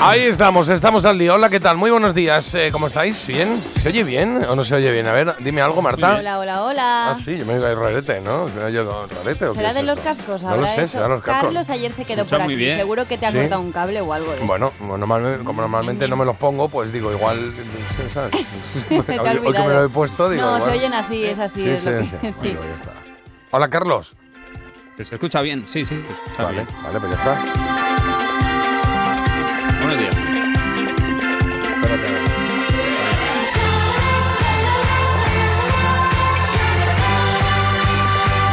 Ahí estamos, estamos al día. Hola, ¿qué tal? Muy buenos días. Eh, ¿Cómo estáis? ¿Bien? ¿Se oye bien o no se oye bien? A ver, dime algo, Marta. Hola, hola, hola. Ah, sí, yo me ahí rarete, ¿no? ¿Me oye rarete o qué ¿Será es de los esto? cascos? No lo ¿Habrá sé, eso? serán los cascos. Carlos ayer se quedó Escucha por muy aquí. bien. Seguro que te ha Sí. cortado un cable o algo de eso. Bueno, como normalmente no me los pongo, pues digo, igual, ¿sabes? Hoy, hoy que me olvidado. lo he puesto, digo, No, igual. se oyen así, es así, Sí, es lo sí, que... sí. sí. Bueno, ya está. Hola, Carlos. ¿Se escucha bien? Sí, sí, se escucha Vale, bien. vale, pues ya está. Buenos días.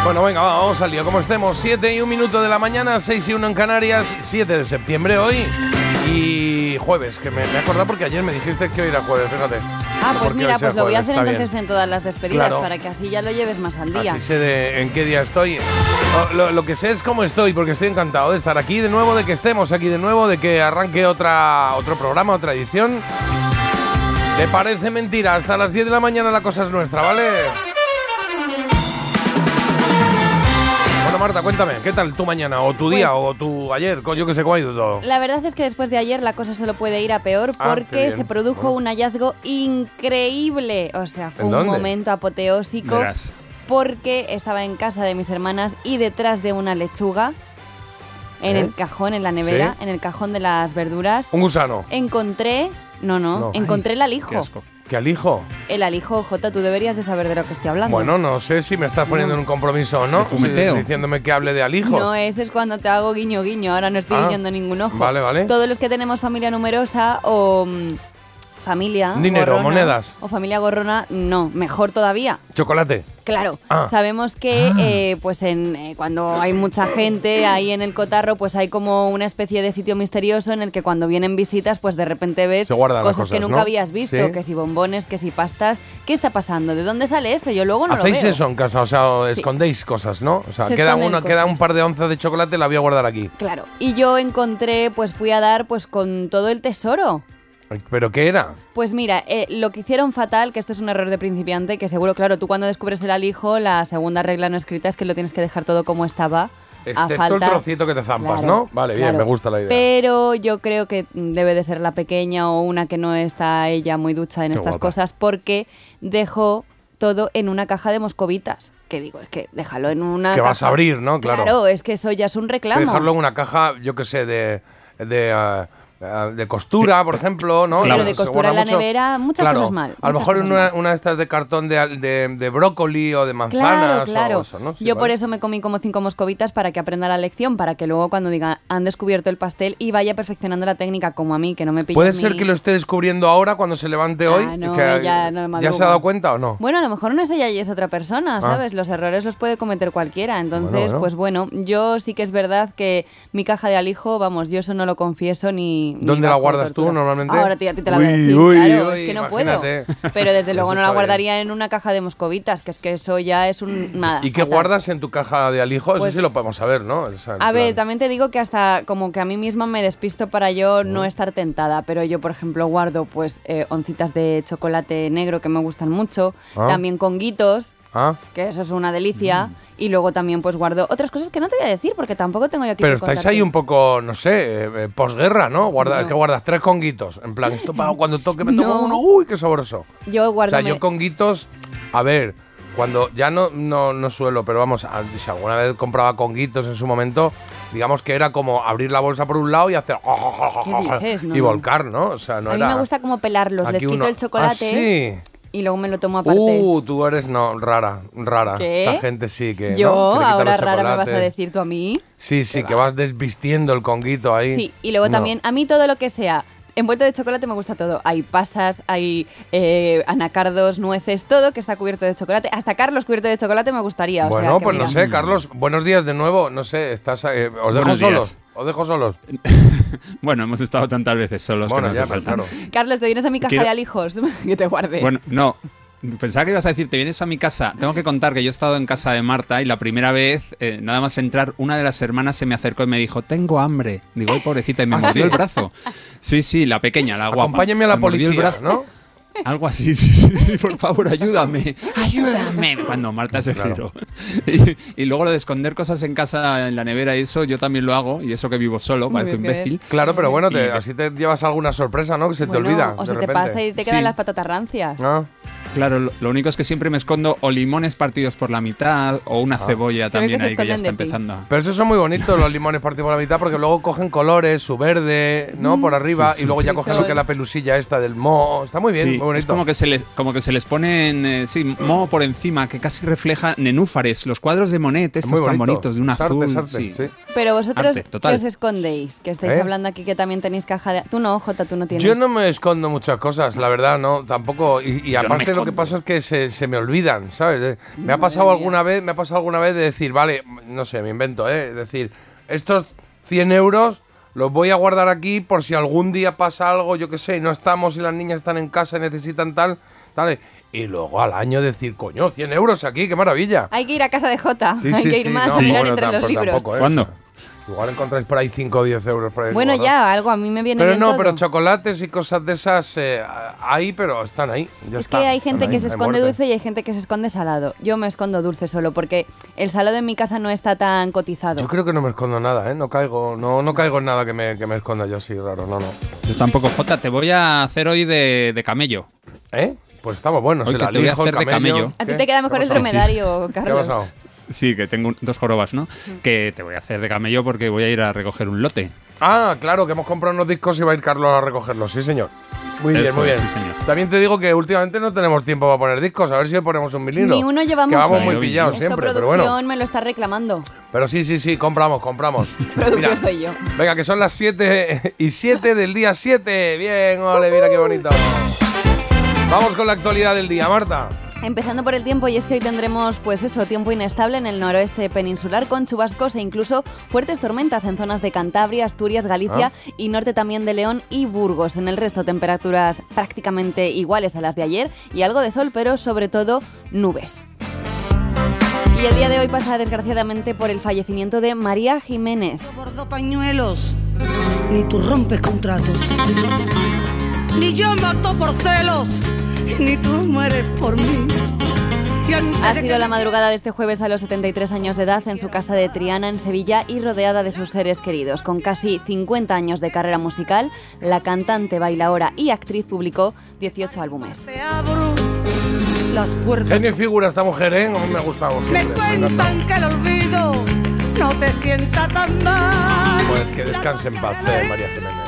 Bueno, venga, va, vamos al lío. Como estemos, 7 y un minuto de la mañana, 6 y 1 en Canarias, 7 de septiembre hoy y jueves, que me, me he acordado porque ayer me dijiste que hoy era jueves, fíjate. Ah, pues mira, pues lo voy a hacer está entonces bien. en todas las despedidas Claro. para que así ya lo lleves más al día. Así sé de en qué día estoy. Lo que sé es cómo estoy, porque estoy encantado de estar aquí de nuevo, de que estemos aquí de nuevo, de que arranque otra, otro programa, otra edición. ¿Te parece mentira? Hasta las 10 de la mañana la cosa es nuestra, ¿vale? Bueno, Marta, cuéntame, ¿qué tal tu mañana, o tu día, o tu ayer? Yo que sé cómo ha ido todo. La verdad es que después de ayer la cosa solo puede ir a peor Ah, porque se produjo Bueno. un hallazgo increíble. O sea, fue ¿En un dónde? momento apoteósico Verás. porque estaba en casa de mis hermanas y detrás de una lechuga, en ¿Eh? el cajón, en la nevera, Sí. en el cajón de las verduras, Un gusano. encontré, no, no, No. encontré el Qué alijo. asco. ¿Qué alijo? El alijo, Jota, tú deberías de saber de lo que estoy hablando. Bueno, no sé si me estás poniendo en un compromiso o no. Si- diciéndome que hable de alijos. No, ese es cuando te hago guiño guiño, ahora no estoy Ah, guiñando ningún ojo. vale, vale. Todos los que tenemos familia numerosa o mm, familia Dinero, gorrona, monedas. o familia gorrona, no, mejor todavía. Chocolate. Claro, Ah. sabemos que eh, pues en, eh, cuando hay mucha gente ahí en el cotarro, pues hay como una especie de sitio misterioso en el que cuando vienen visitas, pues de repente ves cosas, que nunca ¿no? habías visto, Sí. que si bombones, que si pastas. ¿Qué está pasando? ¿De dónde sale eso? Yo luego no ¿Hacéis lo veo. eso en casa? O sea, o Sí. escondéis cosas, ¿no? O sea, Se queda, una, queda un par de onzas de chocolate, la voy a guardar aquí. Claro, y yo encontré, pues fui a dar pues con todo el tesoro. ¿Pero qué era? Pues mira, eh, lo que hicieron fatal, que esto es un error de principiante, que seguro, claro, tú cuando descubres el alijo, la segunda regla no escrita es que lo tienes que dejar todo como estaba. a Excepto falta- el trocito que te zampas, Claro, ¿no? Vale, bien, claro. me gusta la idea. Pero yo creo que debe de ser la pequeña o una que no está ella muy ducha en Qué estas guapa. cosas, porque dejó todo en una caja de moscovitas. Que digo, es que déjalo en una Que caja. vas a abrir, ¿no? Claro. Claro, es que eso ya es un reclamo. dejarlo en una caja, yo qué sé, de... de ah, de costura, por ejemplo, ¿no? Claro, de costura en la nevera, muchas Claro, cosas mal, A lo mejor una, una de estas de cartón de, de, de brócoli o de manzanas Claro, o eso, ¿no? Sí, Yo por eso me comí como cinco moscovitas para que aprenda la lección, para que luego cuando diga han descubierto el pastel y vaya perfeccionando la técnica como a mí, que no me pille ¿Puede ser que lo esté descubriendo ahora cuando se levante Ah, hoy? no, Que- no ¿Ya se ha dado cuenta o no? Bueno, a lo mejor no es ella y es otra persona, Ah. ¿sabes? Los errores los puede cometer cualquiera. Entonces, Bueno, bueno. pues bueno, yo sí que es verdad que mi caja de alijo, vamos, yo eso no lo confieso ni. ¿Dónde la guardas tú normalmente? Ahora tía, a ti te la voy a Uy, decir, uy, claro, uy, es que no imagínate. puedo. Pero desde luego no la guardaría en una caja de moscovitas, que es que eso ya es un. Nada. ¿Y qué fatal. guardas en tu caja de alijo? Eso Pues- sí lo podemos saber, ¿no? O sea, en A ver, también te digo que hasta como que a mí misma me despisto para yo no estar tentada, pero yo, por ejemplo, guardo pues eh, oncitas de chocolate negro que me gustan mucho, Ah. también conguitos, Ah, que eso es una delicia, y luego también pues guardo otras cosas que no te voy a decir porque tampoco tengo yo aquí pero que estáis contarte. ahí un poco, no sé, eh, eh, posguerra, ¿no? Guarda, No. que guardas tres conguitos. En plan, esto para cuando toque me tomo No. uno, uy, qué sabroso. Yo O guardo sea, me- yo conguitos, a ver, cuando ya no, no, no suelo, pero vamos, si alguna vez compraba conguitos en su momento, digamos que era como abrir la bolsa por un lado y hacer dices? No, y volcar, ¿no? O sea, no a mí era me gusta como pelarlos, les quito uno- el chocolate Ah, sí. Y luego me lo tomo aparte. Uh, tú eres no rara, rara. ¿Qué? Esta gente sí que yo, ahora rara me vas a decir tú a mí. Sí, sí, que vas desvistiendo el conguito ahí. Sí, y luego No. también, a mí todo lo que sea envuelto de chocolate me gusta todo. Hay pasas, hay eh, anacardos, nueces, todo que está cubierto de chocolate. Hasta Carlos cubierto de chocolate me gustaría. o Bueno, sea que pues no sé, Carlos, buenos días de nuevo. No sé, estás, eh, os dejo Buenos días. solos. ¿Os dejo solos? Bueno, hemos estado tantas veces solos bueno, que no ya, falta. claro. Carlos, te vienes a mi caja Quiero- de alijos que te guarde. Bueno, no. Pensaba que ibas a decir, te vienes a mi casa. Tengo que contar que yo he estado en casa de Marta y la primera vez, eh, nada más entrar, una de las hermanas se me acercó y me dijo, tengo hambre. Digo, ay, pobrecita, y me ¿Ah, mordió sí? el brazo. Sí, sí, la pequeña, la guapa. Acompáñame a la Me el policía, brazo. ¿no? Algo así, sí, sí, por favor, ayúdame, ayúdame. Cuando Marta se Claro. giró. Y, y luego lo de esconder cosas en casa, en la nevera y eso, yo también lo hago, y eso que vivo solo, Muy parezco bien, imbécil. Claro, pero bueno, te- Y- así te llevas alguna sorpresa, ¿no? Que se te olvida. O de se te repente. pasa y te quedan Sí. las patatas rancias. Ah, Claro, lo, lo único es que siempre me escondo o limones partidos por la mitad o una Ah. cebolla que también ahí que ya está empezando. Pero esos son muy bonitos los limones partidos por la mitad porque luego cogen colores, su verde, ¿no? Por arriba Sí, sí. y luego ya Sí, cogen lo que es la pelusilla esta del mo. Está muy bien, Sí, muy bonito. es como que se les como que se les ponen eh, sí, moho por encima que casi refleja nenúfares, los cuadros de Monet, Es estos muy tan bonito. bonitos de un arte, azul, es arte, sí. sí. Pero vosotros, Arte, total. ¿qué os escondéis? Que estáis ¿Eh? hablando aquí que también tenéis caja de... Tú no, Jota, tú no tienes. Yo no me escondo muchas cosas, la verdad, no, tampoco. Y, y Yo no me aparte lo que pasa es que se, se me olvidan, ¿sabes? Eh, Me ha pasado Madre mía. alguna vez, me ha pasado alguna vez de decir, vale, no sé, me invento, ¿eh? Es decir, estos 100 euros los voy a guardar aquí por si algún día pasa algo, yo qué sé, y no estamos y las niñas están en casa y necesitan tal, tal. Y luego al año decir, coño, 100 euros aquí, qué maravilla. Hay que ir a casa de Jota. Sí, Hay sí, que ir sí, más no, a mirar bueno, entre los tampoco- libros. tampoco, ¿eh? ¿Cuándo? Igual encontráis por ahí 5 o 10 euros por ahí. Bueno, ya, algo a mí me viene Pero bien no, todo. pero chocolates y cosas de esas eh, hay, pero están ahí. ya Es está, que hay gente ahí, que se esconde muerte. dulce y hay gente que se esconde salado. Yo me escondo dulce solo porque el salado en mi casa no está tan cotizado. Yo creo que no me escondo nada, ¿eh? No caigo, no, no caigo en nada que me, que me esconda yo así, raro, no, no. Yo tampoco, Jota, te voy a hacer hoy de, de camello. ¿Eh? Pues estamos buenos. Hoy el que te voy a alijo, el hacer de camello. camello. a ti te queda mejor ¿Qué el dromedario, ¿Qué ha Carlos. pasado? Sí, que tengo un- dos jorobas, ¿no? Que te voy a hacer de camello porque voy a ir a recoger un lote. Ah, claro, que hemos comprado unos discos y va a ir Carlos a recogerlos, sí, señor. Muy bien, muy es, bien. sí, señor. También te digo que últimamente no tenemos tiempo para poner discos, a ver si hoy ponemos un vinilo. Ni uno llevamos, Que vamos muy pillados Esto siempre, pero producción bueno. me lo está reclamando. Pero sí, sí, sí, compramos, compramos. Producción Mira, soy yo. Venga, que son las 7 y 7 del día 7. Bien, ole, mira qué bonito. Vamos con la actualidad del día, Marta. Empezando por el tiempo, y es que hoy tendremos, pues eso, tiempo inestable en el noroeste peninsular con chubascos e incluso fuertes tormentas en zonas de Cantabria, Asturias, Galicia Ah. y norte también de León y Burgos. En el resto, temperaturas prácticamente iguales a las de ayer y algo de sol, pero sobre todo nubes. Y el día de hoy pasa desgraciadamente por el fallecimiento de María Jiménez. bordo pañuelos, ni tú rompes contratos, ni yo mato por celos, ni tú mueres por mí. Ha sido la madrugada de este jueves a los 73 años de edad en su casa de Triana, en Sevilla, y rodeada de sus seres queridos. Con casi 50 años de carrera musical, la cantante, bailaora y actriz publicó 18 álbumes. Te abro las puertas. Genio figura esta mujer, ¿eh? A mí me ha gustado Me siempre. me encanta. cuentan que el olvido no te sienta tan mal. Pues que descanse en paz, eh, María Jiménez.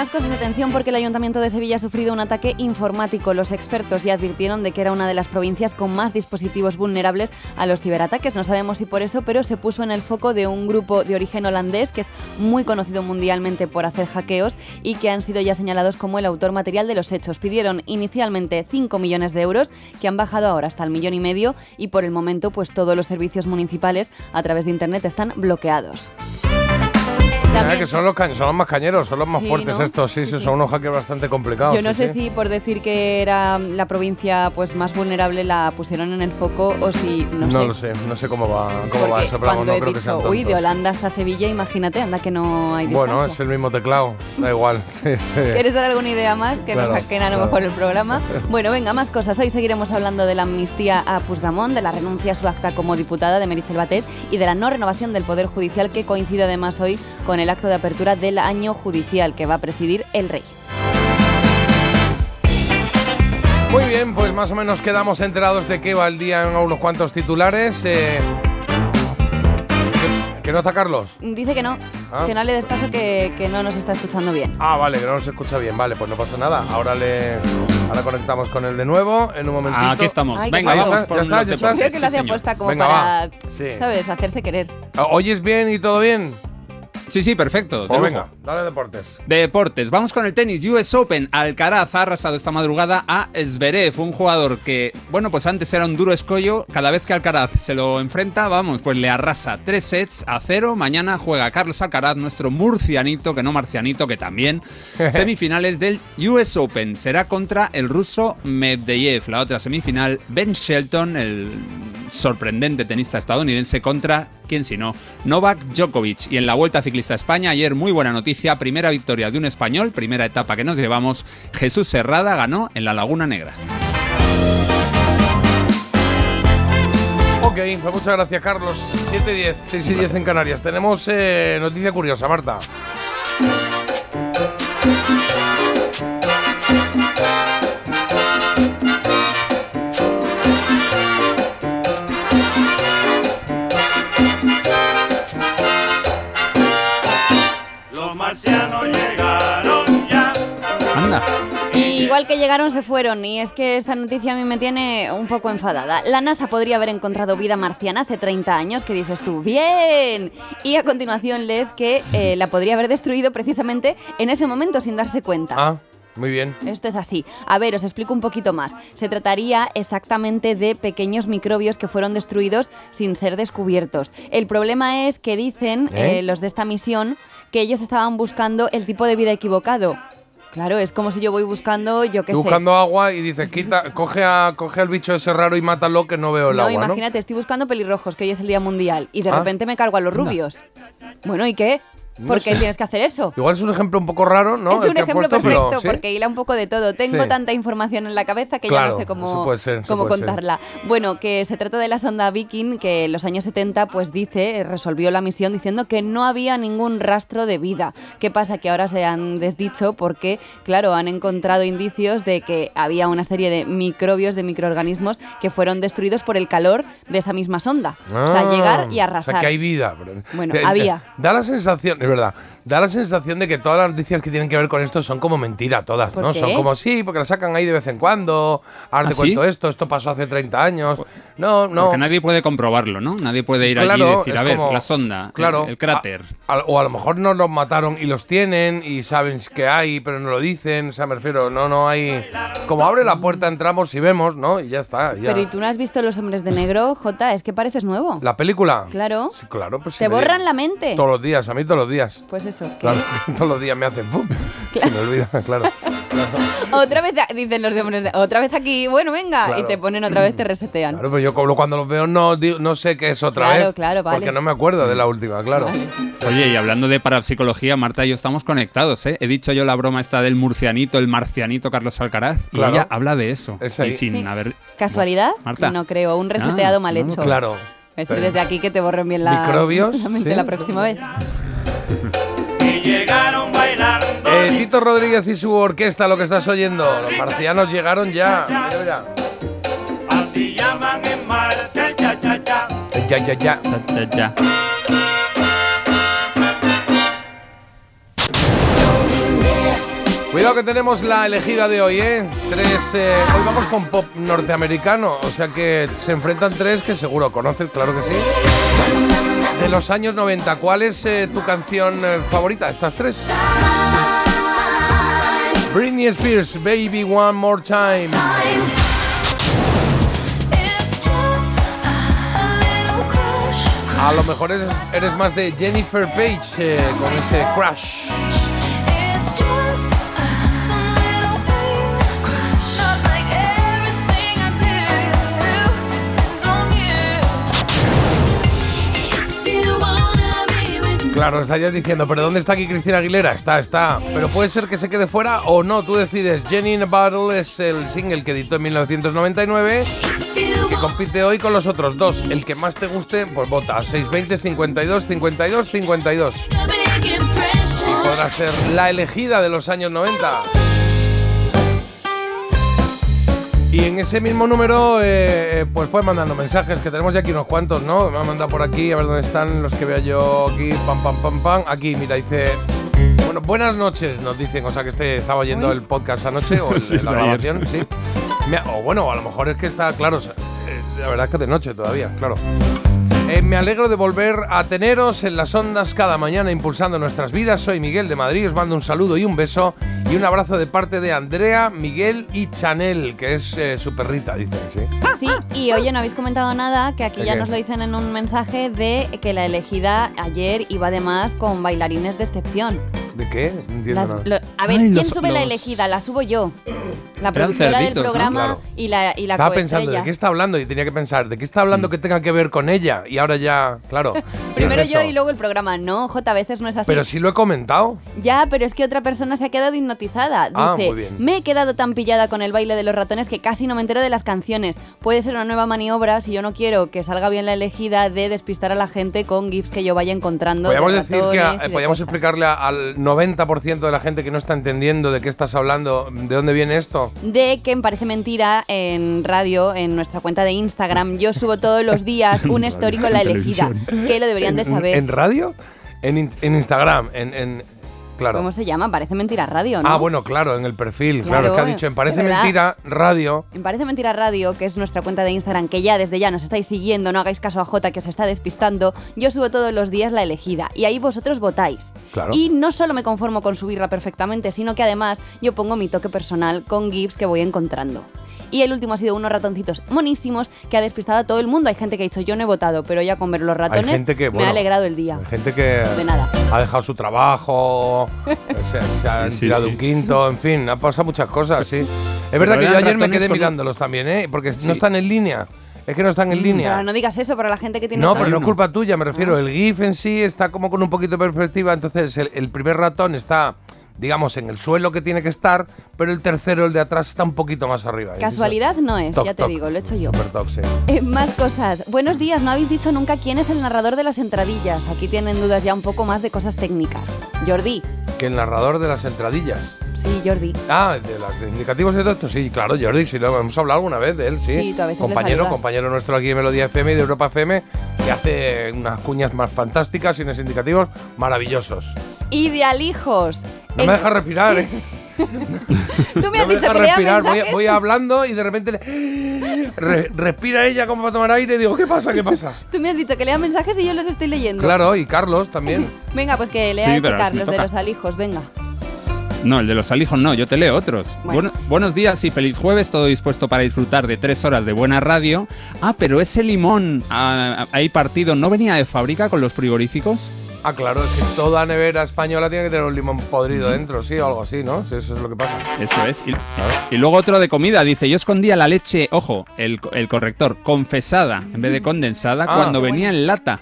Más cosas, atención, porque el Ayuntamiento de Sevilla ha sufrido un ataque informático. Los expertos ya advirtieron de que era una de las provincias con más dispositivos vulnerables a los ciberataques. No sabemos si por eso, pero se puso en el foco de un grupo de origen holandés que es muy conocido mundialmente por hacer hackeos y que han sido ya señalados como el autor material de los hechos. Pidieron inicialmente 5 millones de euros, que han bajado ahora hasta el millón y medio, y por el momento, pues todos los servicios municipales a través de Internet están bloqueados. También- que son los, son los más cañeros, son los más Sí, fuertes ¿no? estos, sí, Sí, sí, son unos hackers bastante complicados. Yo no sé si por decir que era la provincia pues más vulnerable la pusieron en el foco o si no, No sé. lo sé, no sé cómo va, cómo va eso, pero cuando no he creo que dicho, uy, de. Holanda hasta Sevilla, imagínate, anda que no hay distancia. Bueno, es el mismo teclado, da igual. ¿Quieres dar alguna idea más que Claro, nos hackeen a lo mejor el programa? Bueno, venga, más cosas. Hoy seguiremos hablando de la amnistía a Puigdemont, de la renuncia a su acta como diputada de Meritxell Batet y de la no renovación del Poder Judicial que coincide además hoy con el acto de apertura del año judicial que va a presidir el rey. Muy bien, pues más o menos quedamos enterados de qué va el día en unos cuantos titulares. eh. ¿Qué- ¿Qué nota Carlos? Dice que no, Ah. que no le des paso que, que no nos está escuchando bien. Ah, vale, que no nos escucha bien. Vale, pues no pasa nada. Ahora le ahora conectamos con él de nuevo en un momentito. Aquí estamos. Ay, Venga, vamos Ya por está, ya está. Creo que lo Sí, hace apuesta como Venga, para, va. Sí. ¿sabes?, hacerse querer. ¿Oyes bien y todo bien? Sí, sí, perfecto. Pues venga, dale deportes. De deportes, vamos con el tenis. US Open. Alcaraz ha arrasado esta madrugada a Zverev, un jugador que, bueno, pues antes era un duro escollo. Cada vez que Alcaraz se lo enfrenta, vamos, pues le arrasa tres sets a cero. Mañana juega Carlos Alcaraz, nuestro murcianito, que no marcianito, que también. Semifinales del US Open. Será contra el ruso Medvedev. La otra semifinal, Ben Shelton, el sorprendente tenista estadounidense, contra, ¿quién si no? Novak Djokovic. Y en la Vuelta Ciclista a España, ayer muy buena noticia, primera victoria de un español, primera etapa que nos llevamos, Jesús Serrada ganó en la Laguna Negra. Ok, pues muchas gracias, Carlos. 7 y 10, 6 y 10 en Canarias. Tenemos eh, noticia curiosa, Marta. Igual que llegaron, se fueron. Y es que esta noticia a mí me tiene un poco enfadada. La NASA podría haber encontrado vida marciana hace 30 años, que dices tú, ¡bien! Y a continuación lees que eh, la podría haber destruido precisamente en ese momento sin darse cuenta. Ah, muy bien. Esto es así. A ver, os explico un poquito más. Se trataría exactamente de pequeños microbios que fueron destruidos sin ser descubiertos. El problema es que dicen ¿Eh? eh, los de esta misión que ellos estaban buscando el tipo de vida equivocado. Claro, es como si yo voy buscando, yo qué sé. buscando agua y dices, quita, coge, a, coge al bicho ese raro y mátalo que no veo el no, agua, ¿no? imagínate, estoy buscando pelirrojos, que hoy es el Día Mundial, y de Ah. repente me cargo a los rubios. Bueno, ¿y qué? No ¿Por qué sé. tienes que hacer eso? Igual es un ejemplo un poco raro, ¿no? es un ejemplo puesto, pero perfecto ¿sí? porque hila un poco de todo. Tengo Sí. tanta información en la cabeza que ya no sé cómo, ser, cómo ser. contarla. Bueno, que se trata de la sonda Viking que en los años 70 pues dice, eh, resolvió la misión diciendo que no había ningún rastro de vida. ¿Qué pasa? Que ahora se han desdicho porque, claro, han encontrado indicios de que había una serie de microbios, de microorganismos que fueron destruidos por el calor de esa misma sonda. o sea, Ah, llegar y O sea, arrasar. que hay vida. Bueno, había. Da la sensación, verdad, da la sensación de que todas las noticias que tienen que ver con esto son como mentira, todas, ¿Por ¿no? qué? Son como, sí, porque las sacan ahí de vez en cuando, ahora te ¿Ah, sí? cuento esto, esto pasó hace 30 años. No, no. Porque nadie puede comprobarlo, ¿no? Nadie puede ir allí y Claro, decir, a ver, como- la sonda, el- claro, el, cráter. a- a- o a lo mejor no los mataron y los tienen y saben que hay, pero no lo dicen. O sea, me refiero, no, no hay. Como abre la puerta, entramos y vemos, ¿no? Y ya está. ya. Pero ¿y tú no has visto Los Hombres de Negro, Jota? Es que pareces nuevo. ¿La película? Claro. Sí, claro, pues sí Te me- borran la mente. Todos los días, a mí todos los días. Pues eso. que- Claro, todos los días me hacen ¡pum! Se me olvida, claro. Otra vez, dicen los de hombres de, otra vez aquí, bueno, venga, Claro. y te ponen otra vez, te resetean. Claro, pero yo como cuando los veo no, sé qué es otra Claro, vez. claro, vale. Porque no me acuerdo de la última, claro. Oye, y hablando de parapsicología, Marta y yo estamos conectados, ¿eh? He dicho yo la broma esta del murcianito, el marcianito Carlos Alcaraz, Claro. y ella habla de eso. Es ahí. Y sin Sí. haber... ¿Casualidad? Marta. No creo, un reseteado Ah, mal no, no, hecho. Claro. Es decir, desde aquí que te borren bien la, Microbios, la mente sí. la próxima vez. Y llegaron bailando. Eh, Tito Rodríguez y su orquesta, lo que estás oyendo. Los marcianos llegaron ya. Mira, mira. Así llaman en Marte el cha cha cha. Ya, ya, ya. Ya, ya, ya. Cuidado que tenemos la elegida de hoy, ¿eh? Tres. eh, hoy vamos con pop norteamericano. O sea que se enfrentan tres que seguro conoces, claro que sí. De los años 90, ¿cuál es eh, tu canción eh, favorita? ¿Estas tres? Britney Spears, Baby One More Time. A lo mejor eres, más de Jennifer Page eh, con ese crash. Claro, estarías diciendo, pero ¿dónde está aquí Cristina Aguilera? Está, está. Pero puede ser que se quede fuera o no, tú decides. Jenny in a Bottle es el single que editó en 1999 que compite hoy con los otros dos. El que más te guste, pues vota. 620 52 52 52. Y podrá ser la elegida de los años 90. Y en ese mismo número, eh, eh, pues puedes mandando mensajes, que tenemos ya aquí unos cuantos, ¿no? Me han mandado por aquí, a ver dónde están los que vea yo aquí, pam, pam, pam, pam. Aquí, mira, dice... Bueno, buenas noches, nos dicen, o sea que este estaba oyendo Uy. el podcast anoche o el- Sí, la grabación, sí. O bueno, a lo mejor es que está, claro, o sea, eh, la verdad es que de noche todavía, claro. Eh, me alegro de volver a teneros en las ondas cada mañana impulsando nuestras vidas. Soy Miguel de Madrid, os mando un saludo y un beso y un abrazo de parte de Andrea, Miguel y Chanel, que es eh, su perrita, dicen, sí. Sí, y oye, no habéis comentado nada, que aquí ¿De ya qué? nos lo dicen en un mensaje de que la elegida ayer iba además con bailarines de excepción. ¿De qué? No entiendo Las- nada. lo- a ver, Ay, ¿quién los- sube la los- elegida? La subo yo. La productora del cerditos, ¿no? programa Claro. y la, y la Estaba pensando, coestrella. ¿de qué está hablando? Y tenía que pensar, ¿de qué está hablando que tenga que ver con ella? Y ahora ya, claro. ¿qué Primero es yo y luego el programa. No, J, a veces no es así. Pero sí lo he comentado. Ya, pero es que otra persona se ha quedado Dice, Ah, muy bien. me he quedado tan pillada con el baile de los ratones que casi no me entero de las canciones. Puede ser una nueva maniobra si yo no quiero que salga bien la elegida de despistar a la gente con gifs que yo vaya encontrando. de Podríamos decir que a- y de podríamos cosas. explicarle a- al 90% de la gente que no está entendiendo de qué estás hablando, de dónde viene esto. De que me parece mentira en radio, en nuestra cuenta de Instagram, yo subo todos los días un story con la En elegida. Que lo deberían de ¿En- saber. ¿En radio? En, in- en Instagram, en, en- claro. ¿Cómo se llama? Parece mentira radio, ¿no? Ah, bueno, claro, en el perfil. Claro, Claro, es que ha dicho en Parece. Mentira Radio. Me parece mentira radio, que es nuestra cuenta de Instagram, que ya desde ya nos estáis siguiendo, no hagáis caso a Jota que os está despistando. Yo subo todos los días la elegida y ahí vosotros votáis. Claro. Y no solo me conformo con subirla perfectamente, sino que además yo pongo mi toque personal con GIFs que voy encontrando. Y el último ha sido unos ratoncitos monísimos que ha despistado a todo el mundo. Hay gente que ha dicho yo no he votado, pero ya con ver los ratones gente que, me bueno, ha alegrado el día. Hay gente que De nada. ha dejado su trabajo, se, se han Sí, sí, tirado sí. un quinto, en fin, han pasado muchas cosas, sí. Es verdad que yo ayer me quedé con mirándolos también, ¿eh? Porque Sí. no están en línea. Es que no están en línea. Pero no digas eso para la gente que tiene No, todo- pero no es culpa tuya, me refiero. El GIF en sí está como con un poquito de perspectiva, entonces el, el primer ratón está, digamos, en el suelo que tiene que estar, pero el tercero, el de atrás, está un poquito más arriba. Casualidad no es, Toc, ya te toc. digo, lo he hecho yo. Super toc, sí. Eh, más cosas. Buenos días, no habéis dicho nunca quién es el narrador de las entradillas. Aquí tienen dudas ya un poco más de cosas técnicas. Jordi. Que el narrador de las entradillas. Sí, Jordi. Ah, de los indicativos y todo esto, sí, claro, Jordi, sí, lo hemos hablado alguna vez de él, sí. Sí, tú a veces compañero, compañero nuestro aquí de Melodía FM y de Europa FM, que hace unas cuñas más fantásticas y unos indicativos maravillosos. Idealijos. No En- me deja respirar, ¿eh? Tú me No has me dicho deja que lea respirar, voy, mensajes. voy hablando y de repente le- re- respira ella como para tomar aire y digo, ¿qué pasa? ¿Qué pasa? Tú me has dicho que lea mensajes y yo los estoy leyendo. Claro, y Carlos también. Venga, pues que lea Sí, este Carlos de los alijos, venga. No, el de los alijos no, yo te leo otros. Bueno. Bueno, buenos días y feliz jueves, todo dispuesto para disfrutar de tres horas de buena radio. Ah, pero ese limón ah, ahí partido, ¿no venía de fábrica con los frigoríficos? Ah, claro, es que toda nevera española tiene que tener un limón podrido dentro, sí, o algo así, ¿no? Sí, eso es lo que pasa. Eso es. Y, y luego otro de comida, dice, yo escondía la leche, ojo, el, el corrector, confesada en vez de condensada Ah. cuando venía en lata.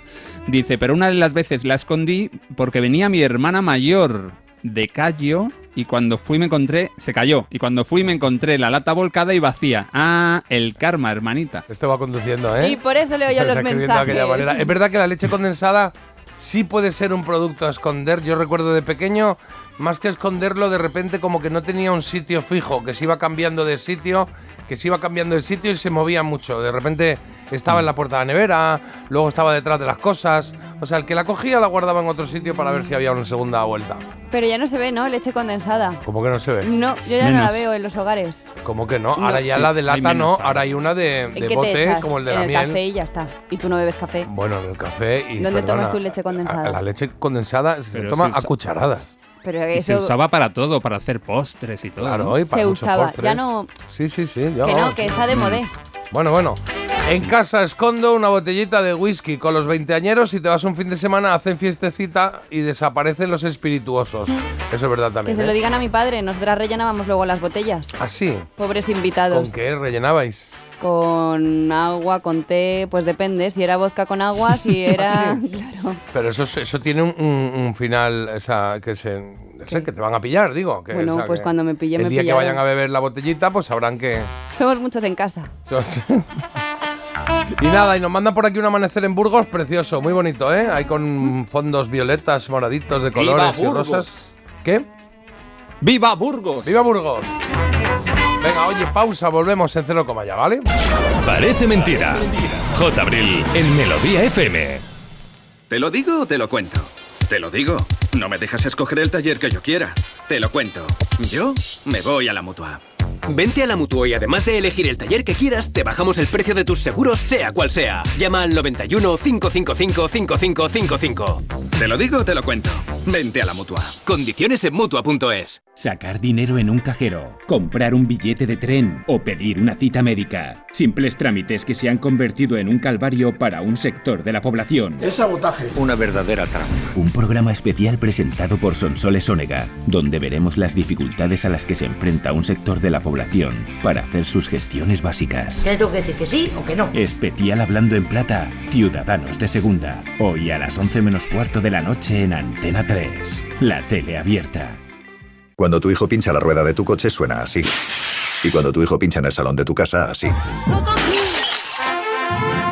Dice, pero una de las veces la escondí porque venía mi hermana mayor de Cayo y cuando fui me encontré, se cayó, y cuando fui me encontré la lata volcada y vacía. Ah, el karma, hermanita. Este va conduciendo, ¿eh? Y por eso leo yo los mensajes. Es verdad que la leche condensada sí puede ser un producto a esconder. Yo recuerdo de pequeño, más que esconderlo, de repente como que no tenía un sitio fijo, que se iba cambiando de sitio, que se iba cambiando de sitio y se movía mucho. De repente estaba en la puerta de la nevera, luego estaba detrás de las cosas. O sea, el que la cogía la guardaba en otro sitio para ver si había una segunda vuelta. Pero ya no se ve, ¿no? Leche condensada. Como que no se ve. No, yo ya no la veo en los hogares. Como que no. No. Ahora ya Sí, la de lata no, ahora. ahora hay una de, ¿En de qué te bote echas? como el de en la el miel. café y ya está. Y tú no bebes café. Bueno, en el café y. ¿Dónde perdona, tomas tu leche condensada? a- La leche condensada se Pero toma a cucharadas. Pero se usaba para todo, para hacer postres y todo. Claro, ¿no? y para se usaba. postres. Ya no. Sí, sí, sí. ya Que no, que está de modé. Bueno, bueno. En casa escondo una botellita de whisky con los veinteañeros y te vas un fin de semana, hacen fiestecita y desaparecen los espirituosos. Eso es verdad Que también. se lo ¿eh? digan a mi padre. Nosotras rellenábamos luego las botellas. Así. Pobres invitados. ¿Con qué rellenabais? Con agua, con té, pues depende. Si era vodka con agua, si era. claro. Pero eso, eso tiene un, un- un final, o sea, que se, que te van a pillar, digo. Que, Bueno, o sea, pues que cuando me pille, El me día que pillarán. vayan a beber la botellita, pues sabrán que... Somos muchos en casa. y nada, y nos mandan por aquí un amanecer en Burgos precioso, muy bonito, ¿eh? Hay con fondos violetas, moraditos de ¡Viva colores y rosas. ¿Qué? ¡Viva Burgos! ¡Viva Burgos! Venga, oye, pausa, volvemos en cero coma ya, ¿vale? Parece mentira. J. Abril en Melodía FM. ¿Te lo digo o te lo cuento? Te lo digo. No me dejas escoger el taller que yo quiera. Te lo cuento. Yo me voy a la mutua. Vente a la Mutua y además de elegir el taller que quieras, te bajamos el precio de tus seguros, sea cual sea. Llama al 91 555 5555. Te lo digo, te lo cuento. Vente a la Mutua. Condiciones en Mutua.es. Sacar dinero en un cajero, comprar un billete de tren o pedir una cita médica. Simples trámites que se han convertido en un calvario para un sector de la población. Es sabotaje. Una verdadera trampa. Un programa especial presentado por Sonsoles Onega, donde veremos las dificultades a las que se enfrenta un sector de la población para hacer sus gestiones básicas. ¿Qué tengo que decir? ¿Que sí o que no? Especial Hablando en Plata, Ciudadanos de Segunda. Hoy a las 11 menos cuarto de la noche en Antena 3. La tele abierta. Cuando tu hijo pincha la rueda de tu coche suena así. Y cuando tu hijo pincha en el salón de tu casa, así.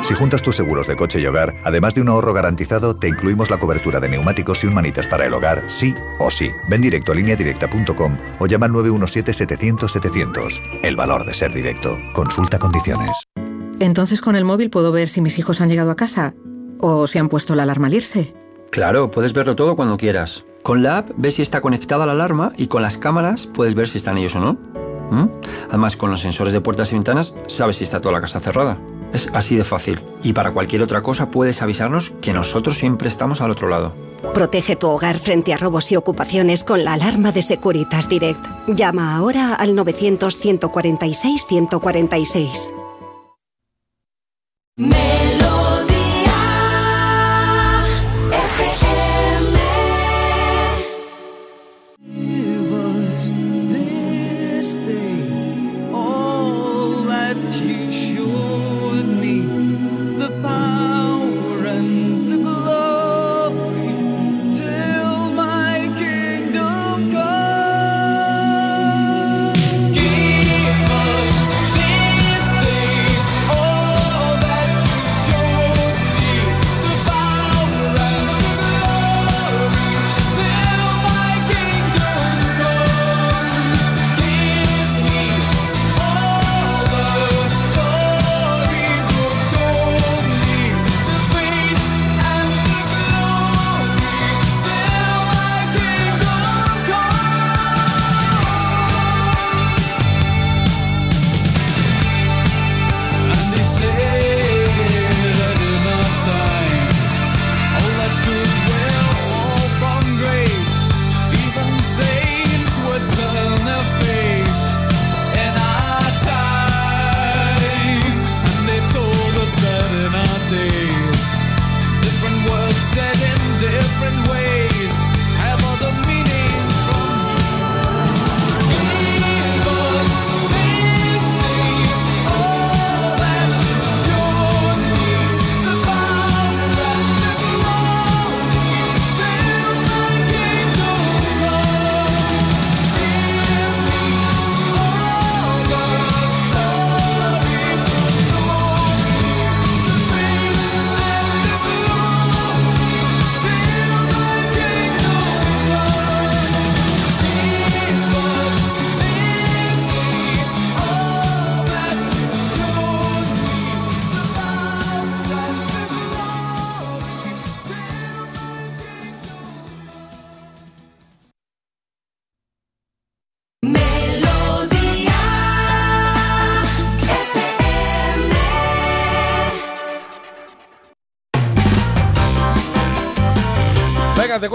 Si juntas tus seguros de coche y hogar, además de un ahorro garantizado, te incluimos la cobertura de neumáticos y un manitas para el hogar, sí o sí. Ven directo a lineadirecta.com o llama al 917-700-700. El valor de ser directo. Consulta condiciones. Entonces con el móvil puedo ver si mis hijos han llegado a casa o si han puesto la alarma al irse. Claro, puedes verlo todo cuando quieras. Con la app ves si está conectada la alarma y con las cámaras puedes ver si están ellos o no. ¿Mm? Además, con los sensores de puertas y ventanas sabes si está toda la casa cerrada. Es así de fácil. Y para cualquier otra cosa puedes avisarnos que nosotros siempre estamos al otro lado. Protege tu hogar frente a robos y ocupaciones con la alarma de Securitas Direct. Llama ahora al 900-146-146.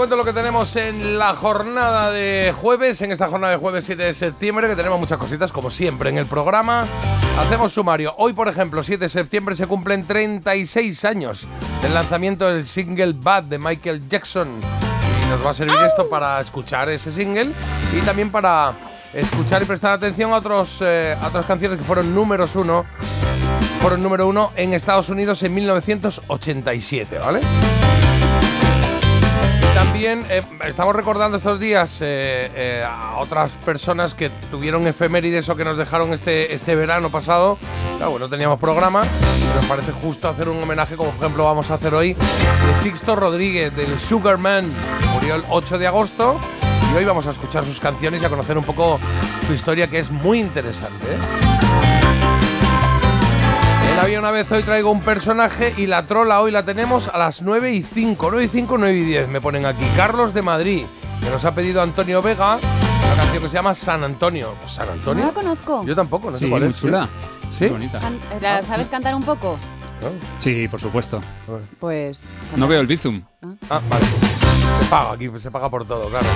Cuento lo que tenemos en la jornada de jueves, en esta jornada de jueves 7 de septiembre, que tenemos muchas cositas, como siempre en el programa. Hacemos sumario. Hoy, por ejemplo, 7 de septiembre, se cumplen 36 años del lanzamiento del single Bad de Michael Jackson. Y nos va a servir esto para escuchar ese single y también para escuchar y prestar atención a, otros, eh, a otras canciones que fueron números uno, fueron número uno en Estados Unidos en 1987, ¿vale? También eh, estamos recordando estos días eh, eh, a otras personas que tuvieron efemérides o que nos dejaron este, este verano pasado. Claro, no teníamos programa. y Nos parece justo hacer un homenaje, como por ejemplo vamos a hacer hoy, de Sixto Rodríguez, del Sugarman. Murió el 8 de agosto. Y hoy vamos a escuchar sus canciones y a conocer un poco su historia, que es muy interesante. ¿Eh? Había una vez hoy traigo un personaje y la trola hoy la tenemos a las 9 y 5. 9 y 5, 9 y 10 me ponen aquí. Carlos de Madrid, que nos ha pedido Antonio Vega Una canción que se llama San Antonio. Pues San Antonio. No la conozco. Yo tampoco, no sé Sí, cuál muy es. chula. ¿Sí? bonita. Can- ¿la ¿Sabes cantar un poco? Sí, por supuesto. Pues. No veo el Bizum. Ah, vale. Se paga aquí, se paga por todo, claro.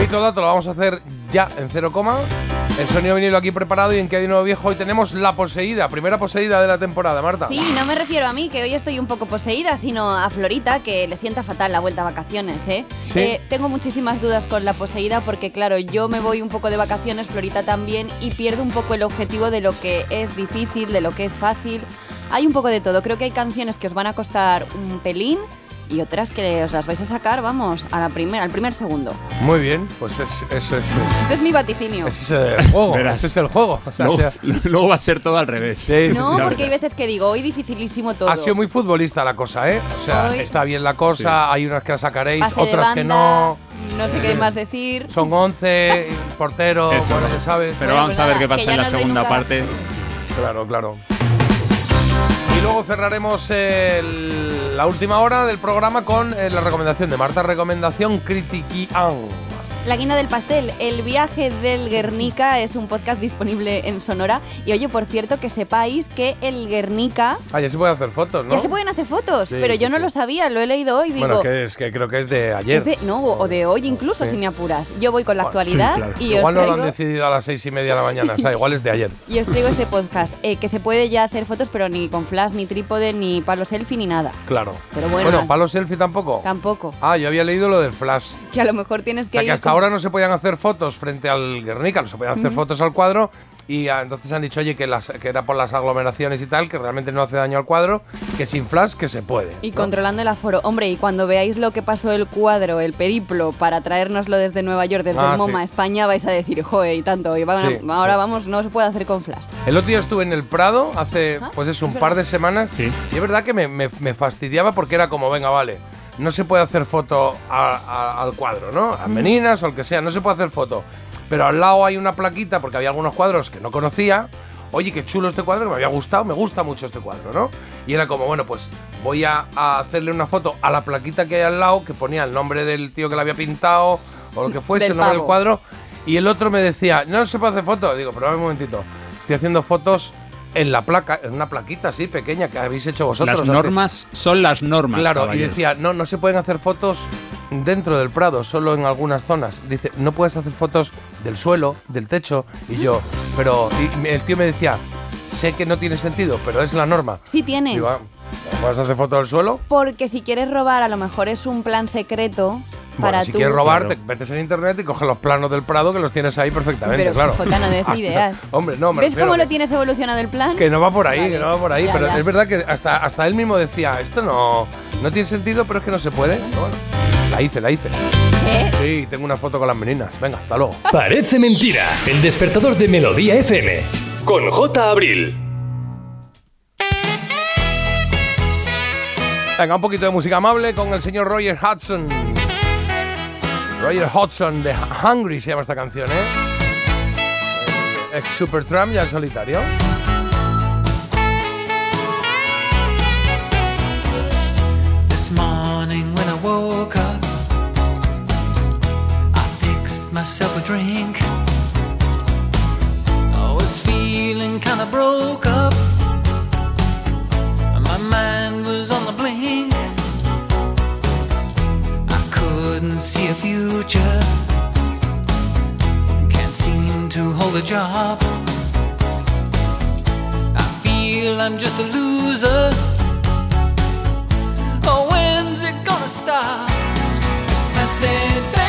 El dato lo vamos a hacer ya en cero coma. El sonido vinilo aquí preparado y en que hay nuevo viejo hoy tenemos la poseída, primera poseída de la temporada, Marta. Sí, no me refiero a mí, que hoy estoy un poco poseída, sino a Florita, que le sienta fatal la vuelta a vacaciones, ¿eh? Sí. Eh, tengo muchísimas dudas con la poseída porque, claro, yo me voy un poco de vacaciones, Florita también, y pierdo un poco el objetivo de lo que es difícil, de lo que es fácil. Hay un poco de todo. Creo que hay canciones que os van a costar un pelín y otras que os las vais a sacar, vamos, a la primera, al primer segundo. Muy bien, pues es, eso es, Este es mi vaticinio. ese es el juego. Verás. Ese es el juego. O sea, luego, sea- luego va a ser todo al revés. sí, No, sí. porque hay veces que digo, hoy dificilísimo todo. Ha sido muy futbolista la cosa, ¿eh? O sea, Hoy- está bien la cosa, hay unas que la sacaréis, otras que no. No sé qué más decir. Son 11, portero, Eso, bueno, sabes. Pero Bueno, vamos a ver qué pasa en la no segunda parte. Claro, claro. Y luego cerraremos el- la última hora del programa con eh, la recomendación de Marta, recomendación critiquian. La guinda del pastel, el viaje del Guernica es un podcast disponible en Sonora. Y oye, por cierto, que sepáis que el Guernica Ah, ya se puede hacer fotos, ¿no? ya se pueden hacer fotos, Sí, pero sí, yo no sí. lo sabía, lo he leído hoy. Digo, Bueno, que es que creo que es de ayer. es de, no, o de hoy incluso, si me apuras. Yo voy con la actualidad claro. y, os Igual no lo han traigo, decidido a las seis y media de la mañana, o sea, igual es de ayer. y os traigo este podcast, eh, que se puede ya hacer fotos, pero ni con flash, ni trípode, ni palo selfie, ni nada. Claro. Pero bueno, Bueno, palo selfie tampoco. Tampoco. Ah, yo había leído lo del flash. Que a lo mejor tienes O que sea, ir que hasta ahora no se podían hacer fotos frente al Guernica, no se podían hacer Ujú. fotos al cuadro. Y ah, entonces han dicho, oye, que, las, que era por las aglomeraciones y tal, que realmente no hace daño al cuadro, que sin flash que se puede. Y ¿no? controlando el aforo. Hombre, y cuando veáis lo que pasó el cuadro, el periplo, para traérnoslo desde Nueva York, desde Ah, el MoMA sí. a España, vais a decir, joder, y tanto. Y van- Sí, ahora sí. vamos, no se puede hacer con flash. El otro día estuve en el Prado hace, Ah, pues eso, un es par verdad. de semanas. Sí. Y es verdad que me, me- me fastidiaba porque era como, venga, vale, no se puede hacer foto a- a- al cuadro, ¿no? A meninas o al que sea, no se puede hacer foto. Pero al lado hay una plaquita porque había algunos cuadros que no conocía. Oye, qué chulo este cuadro, me había gustado, me gusta mucho este cuadro, ¿no? Y era como, bueno, pues voy a, a hacerle una foto a la plaquita que hay al lado que ponía el nombre del tío que la había pintado o lo que fuese, el nombre del cuadro. Y el otro me decía, no se puede hacer foto. Digo, pero un momentito, estoy haciendo fotos en la placa, en una plaquita así pequeña que habéis hecho vosotros. Las así. normas son las normas. Claro, y decía, no, no se pueden hacer fotos dentro del Prado, solo en algunas zonas. Dice, no puedes hacer fotos del suelo, del techo. Y yo, pero y el tío me decía, sé que no tiene sentido, pero es la norma. Sí tiene. Digo, ah, ¿puedes hacer fotos del suelo? Porque si quieres robar, a lo mejor es un plan secreto para bueno, si tú. quieres robar, Claro. te metes en internet y coges los planos del Prado que los tienes ahí perfectamente, Pero, claro. Jota, no des ideas. Hombre, no, me ¿Ves cómo lo tienes evolucionado el plan? Que no va por ahí, Vale. que no va por ahí. Ya, pero ya. es verdad que hasta, hasta él mismo decía, esto no, no tiene sentido, pero es que no se puede. La hice, la hice. ¿Eh? Sí, tengo una foto con las meninas. Venga, hasta luego. Parece mentira. El despertador de Melodía FM. Con J. Abril. Venga, un poquito de música amable con el señor Roger Hudson. Roger Hudson de Hungry se llama esta canción, ¿eh? Ex Supertramp ya en solitario. This morning when I woke up, I fixed myself a drink. I was feeling kinda broke up. See a future. Can't seem to hold a job. I feel I'm just a loser. Oh, when's it gonna stop? I said,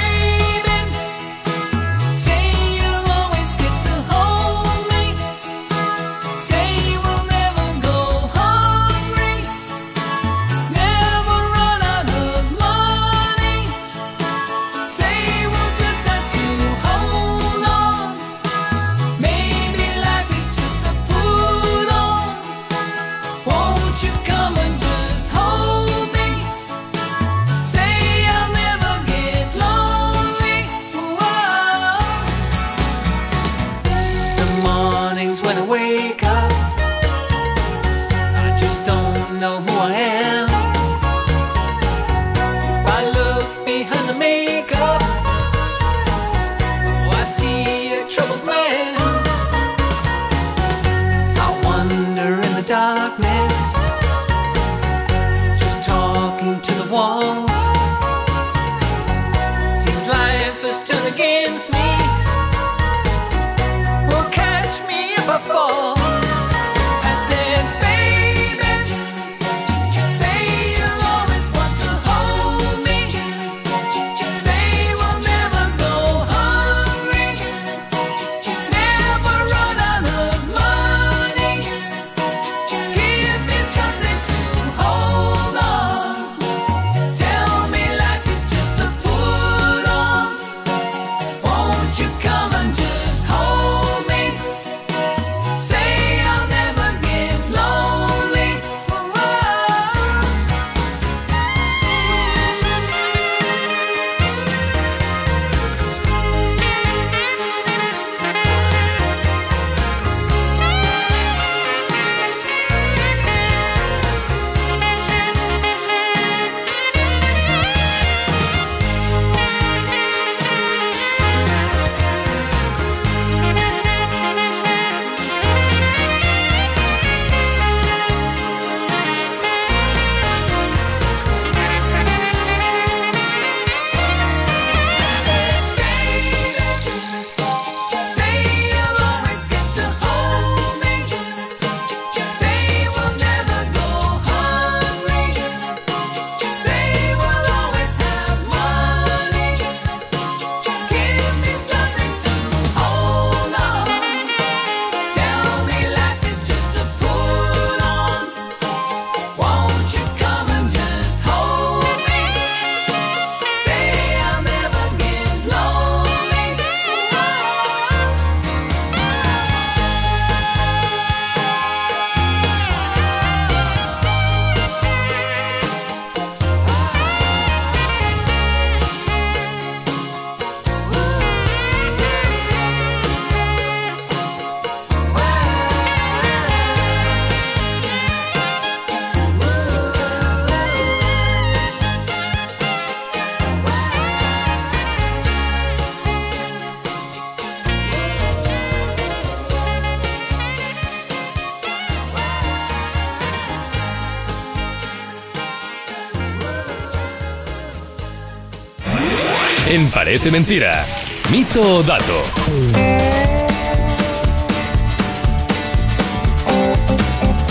En Parece Mentira. Mito o dato.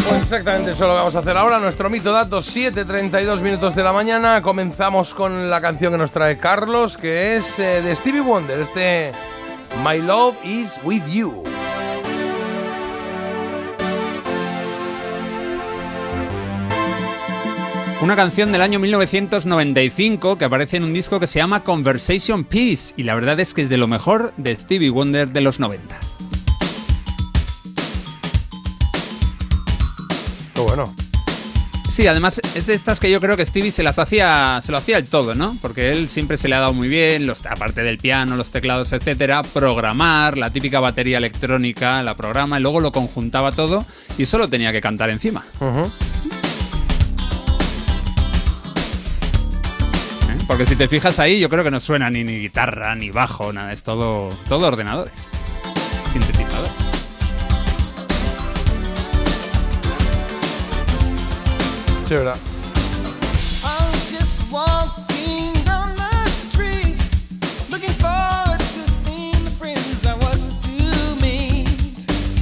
Pues exactamente eso es lo vamos a hacer ahora. Nuestro mito datos, 7.32 minutos de la mañana. Comenzamos con la canción que nos trae Carlos, que es eh, de Stevie Wonder, este My Love is With You. Una canción del año 1995 que aparece en un disco que se llama Conversation Peace y la verdad es que es de lo mejor de Stevie Wonder de los 90. Qué bueno. Sí, además es de estas que yo creo que Stevie se las hacía, se lo hacía el todo, ¿no? Porque él siempre se le ha dado muy bien, los, aparte del piano, los teclados, etcétera, programar, la típica batería electrónica, la programa y luego lo conjuntaba todo y solo tenía que cantar encima. Porque si te fijas ahí, yo creo que no suena ni, guitarra, ni bajo, nada, es todo, todo ordenadores. Sintetizador. Sí, verdad.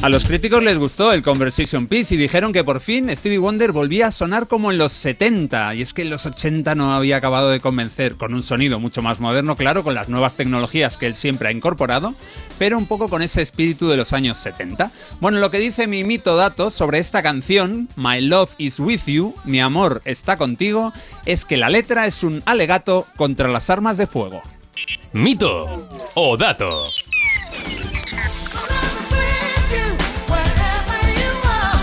A los críticos les gustó el Conversation Piece y dijeron que por fin Stevie Wonder volvía a sonar como en los 70. Y es que en los 80 no había acabado de convencer, con un sonido mucho más moderno, claro, con las nuevas tecnologías que él siempre ha incorporado, pero un poco con ese espíritu de los años 70. Bueno, lo que dice mi mito dato sobre esta canción, My Love is With You, mi amor está contigo, es que la letra es un alegato contra las armas de fuego. Mito o dato.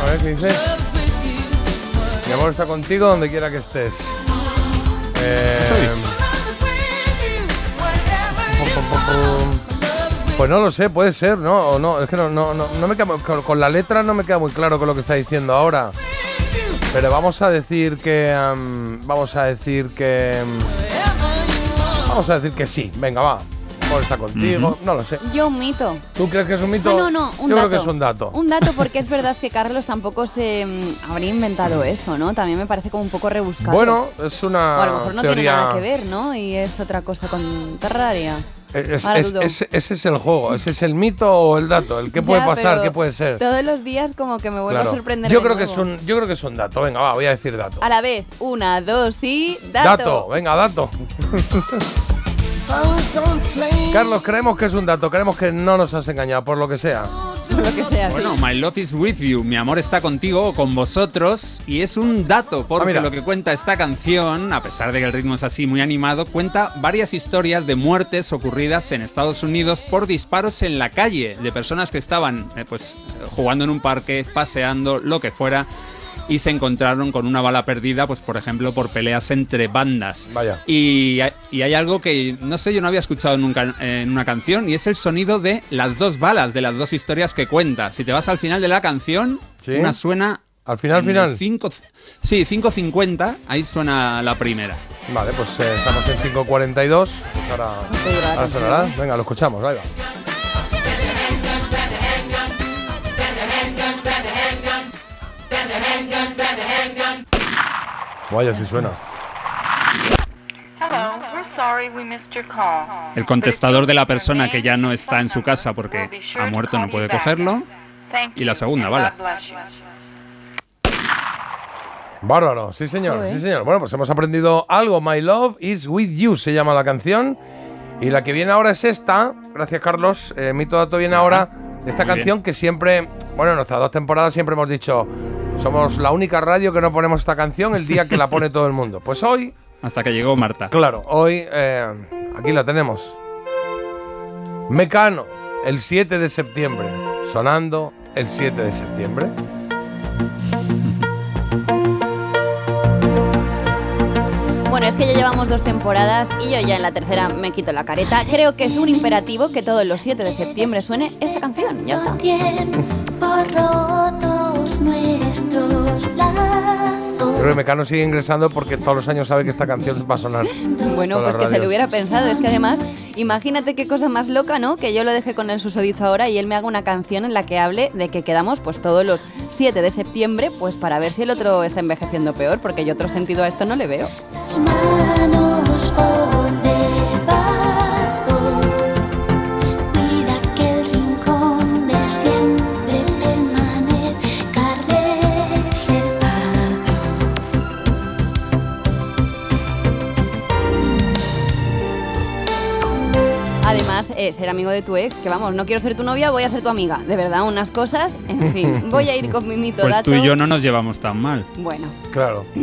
A ver qué dice. Mi amor está contigo donde quiera que estés. Eh, pum. Pues no lo sé, puede ser, ¿no? O no, es que no, no, no, no me queda, con, con la letra no me queda muy claro con lo que está diciendo ahora. Pero vamos a decir que. am, vamos a decir que. am, vamos a decir que sí. Venga, va. Mejor está contigo. No lo sé. Yo un mito. ¿Tú crees que es un mito? No, no, no, un Yo dato. creo que es un dato. Un dato porque es verdad que Carlos tampoco se mm, habría inventado eso, ¿no? También me parece como un poco rebuscado. Bueno, es una o a lo mejor no teoría. tiene nada que ver, ¿no? Y es otra cosa con Terraria. Es- Ahora es- dudo. es- ese es el juego, ese es el mito o el dato. El qué puede Ya, pasar, pero qué puede ser. Todos los días como que me vuelvo Claro. a sorprender. Yo de creo que es nuevo. un, yo creo que es un dato. Venga, va, voy a decir dato. A la vez, una, dos y. Dato. venga, dato. Carlos, creemos que es un dato, creemos que no nos has engañado, por lo que sea. Lo que sea. Bueno, My Love is with you, mi amor está contigo o con vosotros y es un dato porque Ah, mira. lo que cuenta esta canción, a pesar de que el ritmo es así muy animado, cuenta varias historias de muertes ocurridas en Estados Unidos por disparos en la calle de personas que estaban eh, pues jugando en un parque, paseando, lo que fuera y se encontraron con una bala perdida, pues por ejemplo por peleas entre bandas. Vaya. Y, hay- y hay algo que no sé, yo no había escuchado nunca en una canción y es el sonido de las dos balas, de las dos historias que cuenta. Si te vas al final de la canción, Sí. una suena... Al final, final. cinco- sí, 5.50, ahí suena la primera. Vale, pues eh, estamos en 5.42. Ahora, ahora sonará. Venga, lo escuchamos, ahí va. Vaya, si suena. El contestador de la persona que ya no está en su casa porque ha muerto no puede cogerlo. Y la segunda bala. Bárbaro, sí señor, sí señor. Bueno, pues hemos aprendido algo. My Love is with you se llama la canción. Y la que viene ahora es esta. Gracias, Carlos. Eh, Mito Dato viene ahora. Esta Muy canción que siempre, bueno, en nuestras dos temporadas siempre hemos dicho, somos la única radio que no ponemos esta canción el día que la pone todo el mundo. Pues hoy, Hasta que llegó Marta. claro, hoy eh, aquí la tenemos. Mecano, el 7 de septiembre. Sonando el 7 de septiembre. Bueno, es que ya llevamos dos temporadas y yo ya en la tercera me quito la careta. Creo que es un imperativo que todos los 7 de septiembre suene esta canción. Ya está. Por rotos nuestros lazos. Creo que Mecano sigue ingresando porque todos los años sabe que esta canción va a sonar. Bueno, pues que se lo hubiera pensado. Es que además, imagínate qué cosa más loca, ¿no? Que yo lo deje con el susodicho ahora y él me haga una canción en la que hable de que quedamos pues todos los 7 de septiembre pues para ver si el otro está envejeciendo peor, porque yo otro sentido a esto no le veo. Manos por Además, eh, ser amigo de tu ex, que vamos, no quiero ser tu novia, voy a ser tu amiga. De verdad, unas cosas. En fin, voy a ir con mi mito Pues dato. tú y yo no nos llevamos tan mal. Bueno, Claro,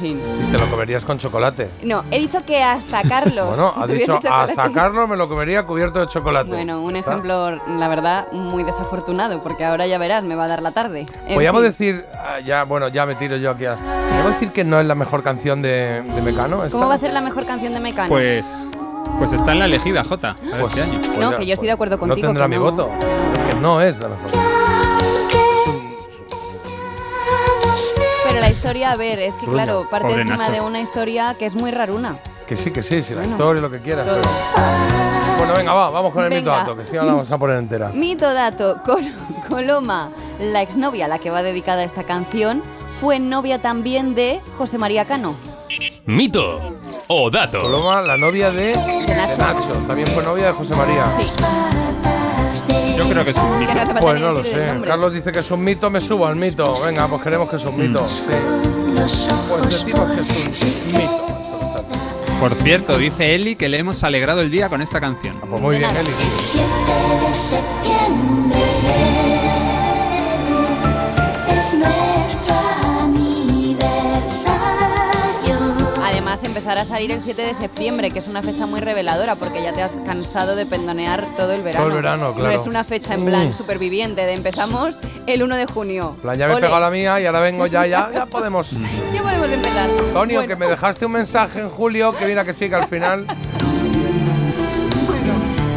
fin. Y te lo comerías con chocolate. no, he dicho que hasta Carlos. Bueno, si ha dicho chocolate. hasta Carlos me lo comería cubierto de chocolate. Bueno, un ¿Está? ejemplo, la verdad, muy desafortunado, porque ahora ya verás, me va a dar la tarde. En Podríamos fin. decir, ah, ya, bueno, ya me tiro yo aquí a. ¿Podríamos decir que no es la mejor canción de, de Mecano? esta? ¿Cómo va a ser la mejor canción de Mecano? Pues, pues está en la elegida, Jota, a Pues- este año. pues No, ya, que yo estoy de acuerdo No contigo, tendrá que mi no. voto. Que no es la mejor. Pero la historia, a ver, es que claro, parte pobre encima Nacho. de una historia que es muy raruna. Que sí, que sí, sí, la Bueno, historia, lo que quieras. pero- Bueno, venga, va, vamos con el mito dato, que si no la vamos a poner entera. Mito dato, Col- Coloma, la exnovia a la que va dedicada esta canción, fue novia también de José María Cano. Mito o dato. Coloma, la novia de, de Nacho. También fue novia de José María. Yo creo que es un mito. Que no hace falta Pues ni no lo decir el sé. nombre. Carlos dice que es un mito, me subo al mito. Venga, pues queremos que es un mito. Sí. Pues decimos que es un mito. Por cierto, dice Eli que le hemos alegrado el día con esta canción. Pues muy bien, Eli. 7 Además, empezará a salir el 7 de septiembre, que es una fecha muy reveladora, porque ya te has cansado de pendonear todo el verano. Todo el verano, claro. No es una fecha en plan Mm. superviviente, de empezamos el 1 de junio. En plan, ya me he pegado la mía y ahora vengo ya, ya, ya podemos. Ya podemos empezar. Antonio, Bueno. que me dejaste un mensaje en julio, que mira que sí, que al final.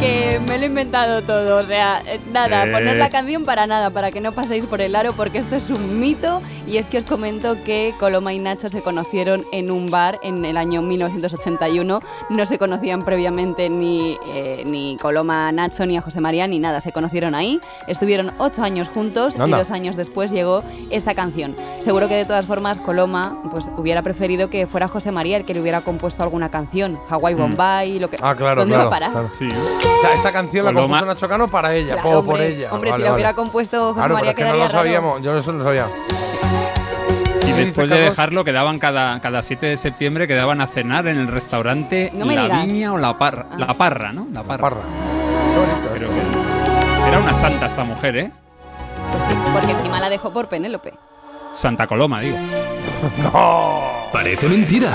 que me lo he inventado todo. O sea, eh, nada, Eh. poner la canción para nada, para que no paséis por el aro, porque esto es un mito. Y es que os comento que Coloma y Nacho se conocieron en un bar en el año 1981. No se conocían previamente ni, eh, ni Coloma a Nacho ni a José María ni nada. Se conocieron ahí, estuvieron ocho años juntos y Anda. dos años después llegó esta canción. Seguro que de todas formas Coloma pues hubiera preferido que fuera José María el que le hubiera compuesto alguna canción. Hawaii Mm. Bombay, lo que. Ah, claro, ¿Dónde claro. va a parar? claro. O sea, esta canción la compuso Nacho Cano para ella, Claro, por, hombre, por ella. Hombre, Vale, si lo vale. hubiera compuesto José Claro, pero María es que no lo raro. sabíamos, yo eso no lo sabía. Y después de dejarlo, quedaban cada, cada 7 de septiembre, quedaban a cenar en el restaurante No La digas. Viña o La Parra. La Parra, ¿no? La Parra. Que era una santa esta mujer, ¿eh? Pues sí, porque encima la dejó por Penélope. Santa Coloma, digo. No. Parece mentira.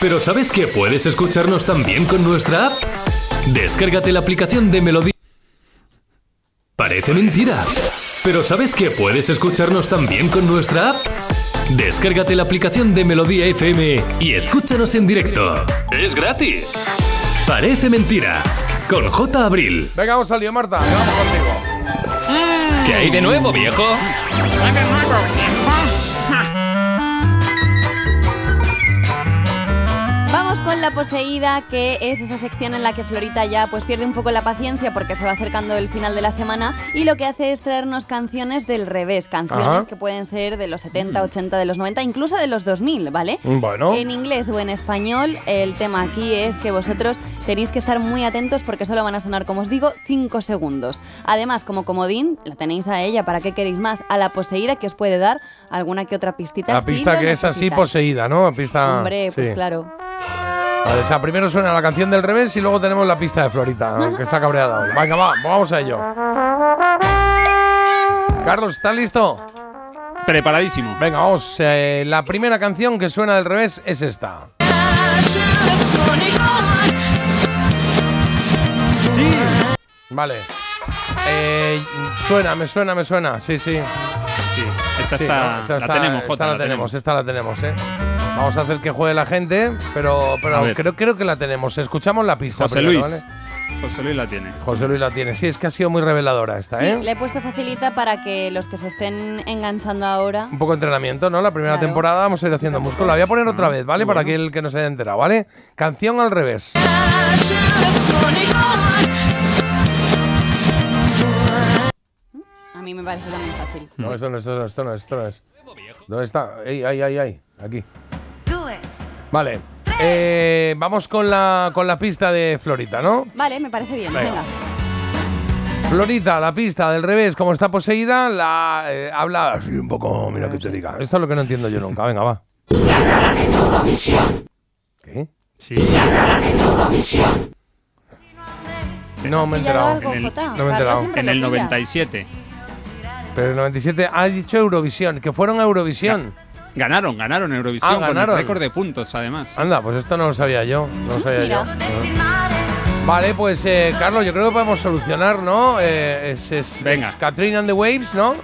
Pero ¿sabes que puedes escucharnos también con nuestra app? Descárgate la aplicación de Melodía. Parece mentira. Pero ¿sabes que puedes escucharnos también con nuestra app? Descárgate la aplicación de Melodía FM y escúchanos en directo. Es gratis. Parece mentira. Con J. Abril. Venga, vamos al lío, Marta, vamos contigo. ¿Qué hay de nuevo, viejo? Vamos con La Poseída, que es esa sección en la que Florita ya pues pierde un poco la paciencia porque se va acercando el final de la semana y lo que hace es traernos canciones del revés, canciones Ajá. que pueden ser de los 70, 80, de los 90, incluso de los 2000, ¿vale? Bueno. En inglés o en español, el tema aquí es que vosotros tenéis que estar muy atentos porque solo van a sonar, como os digo, 5 segundos. Además, como comodín, la tenéis a ella, ¿para qué queréis más? A la poseída que os puede dar alguna que otra pistita. La si pista lo que es así poseída, ¿no? Pista. Hombre, pues sí. claro. Vale, o sea, primero suena la canción del revés y luego tenemos la pista de Florita, ¿no? que está cabreada hoy. Venga, va, vamos a ello. Carlos, ¿estás listo? Preparadísimo. Venga, vamos. eh, la primera canción que suena del revés es esta. Vale. Eh, suena, me suena, me suena. Sí, sí. Sí, esta Sí, está, ¿no? Esta la está- tenemos, esta Jota, la, la tenemos, esta la tenemos, ¿eh? Vamos a hacer que juegue la gente, pero, creo, creo que la tenemos. Escuchamos la pista. José primero, Luis. ¿vale? José Luis la tiene. José Luis la tiene. Sí, es que ha sido muy reveladora esta, Sí, ¿eh? le he puesto facilita para que los que se estén enganchando ahora. Un poco de entrenamiento, ¿no? La primera Claro. temporada vamos a ir haciendo músculo. La voy a poner otra vez, ¿vale? Para aquel que no se haya enterado, ¿vale? Canción al revés. A mí me parece también fácil. No, esto no, esto no, esto no, esto no es. ¿Dónde está? Ey, ay, ay, ay. Aquí. Vale. Eh, vamos con la, con la pista de Florita, ¿no? Vale, me parece bien. Venga. Venga. Florita, la pista del revés, como está poseída, la eh, habla así un poco, mira que te diga. Esto es lo que no entiendo yo nunca. Venga, va. ¿Qué? Sí. No me he ¿Pillado enterado. En el- no me he enterado. En el pilla. 97. Pero el 97 ha dicho Eurovisión, que fueron a Eurovisión. Ganaron, ganaron Eurovisión Ah, ganaron. con el récord de puntos, además. Anda, pues esto no lo sabía yo. No lo sabía Mira. yo. Vale, pues eh, Carlos, yo creo que podemos solucionar, ¿no? Eh, es, es, Venga. es Katrina and the Waves, ¿no?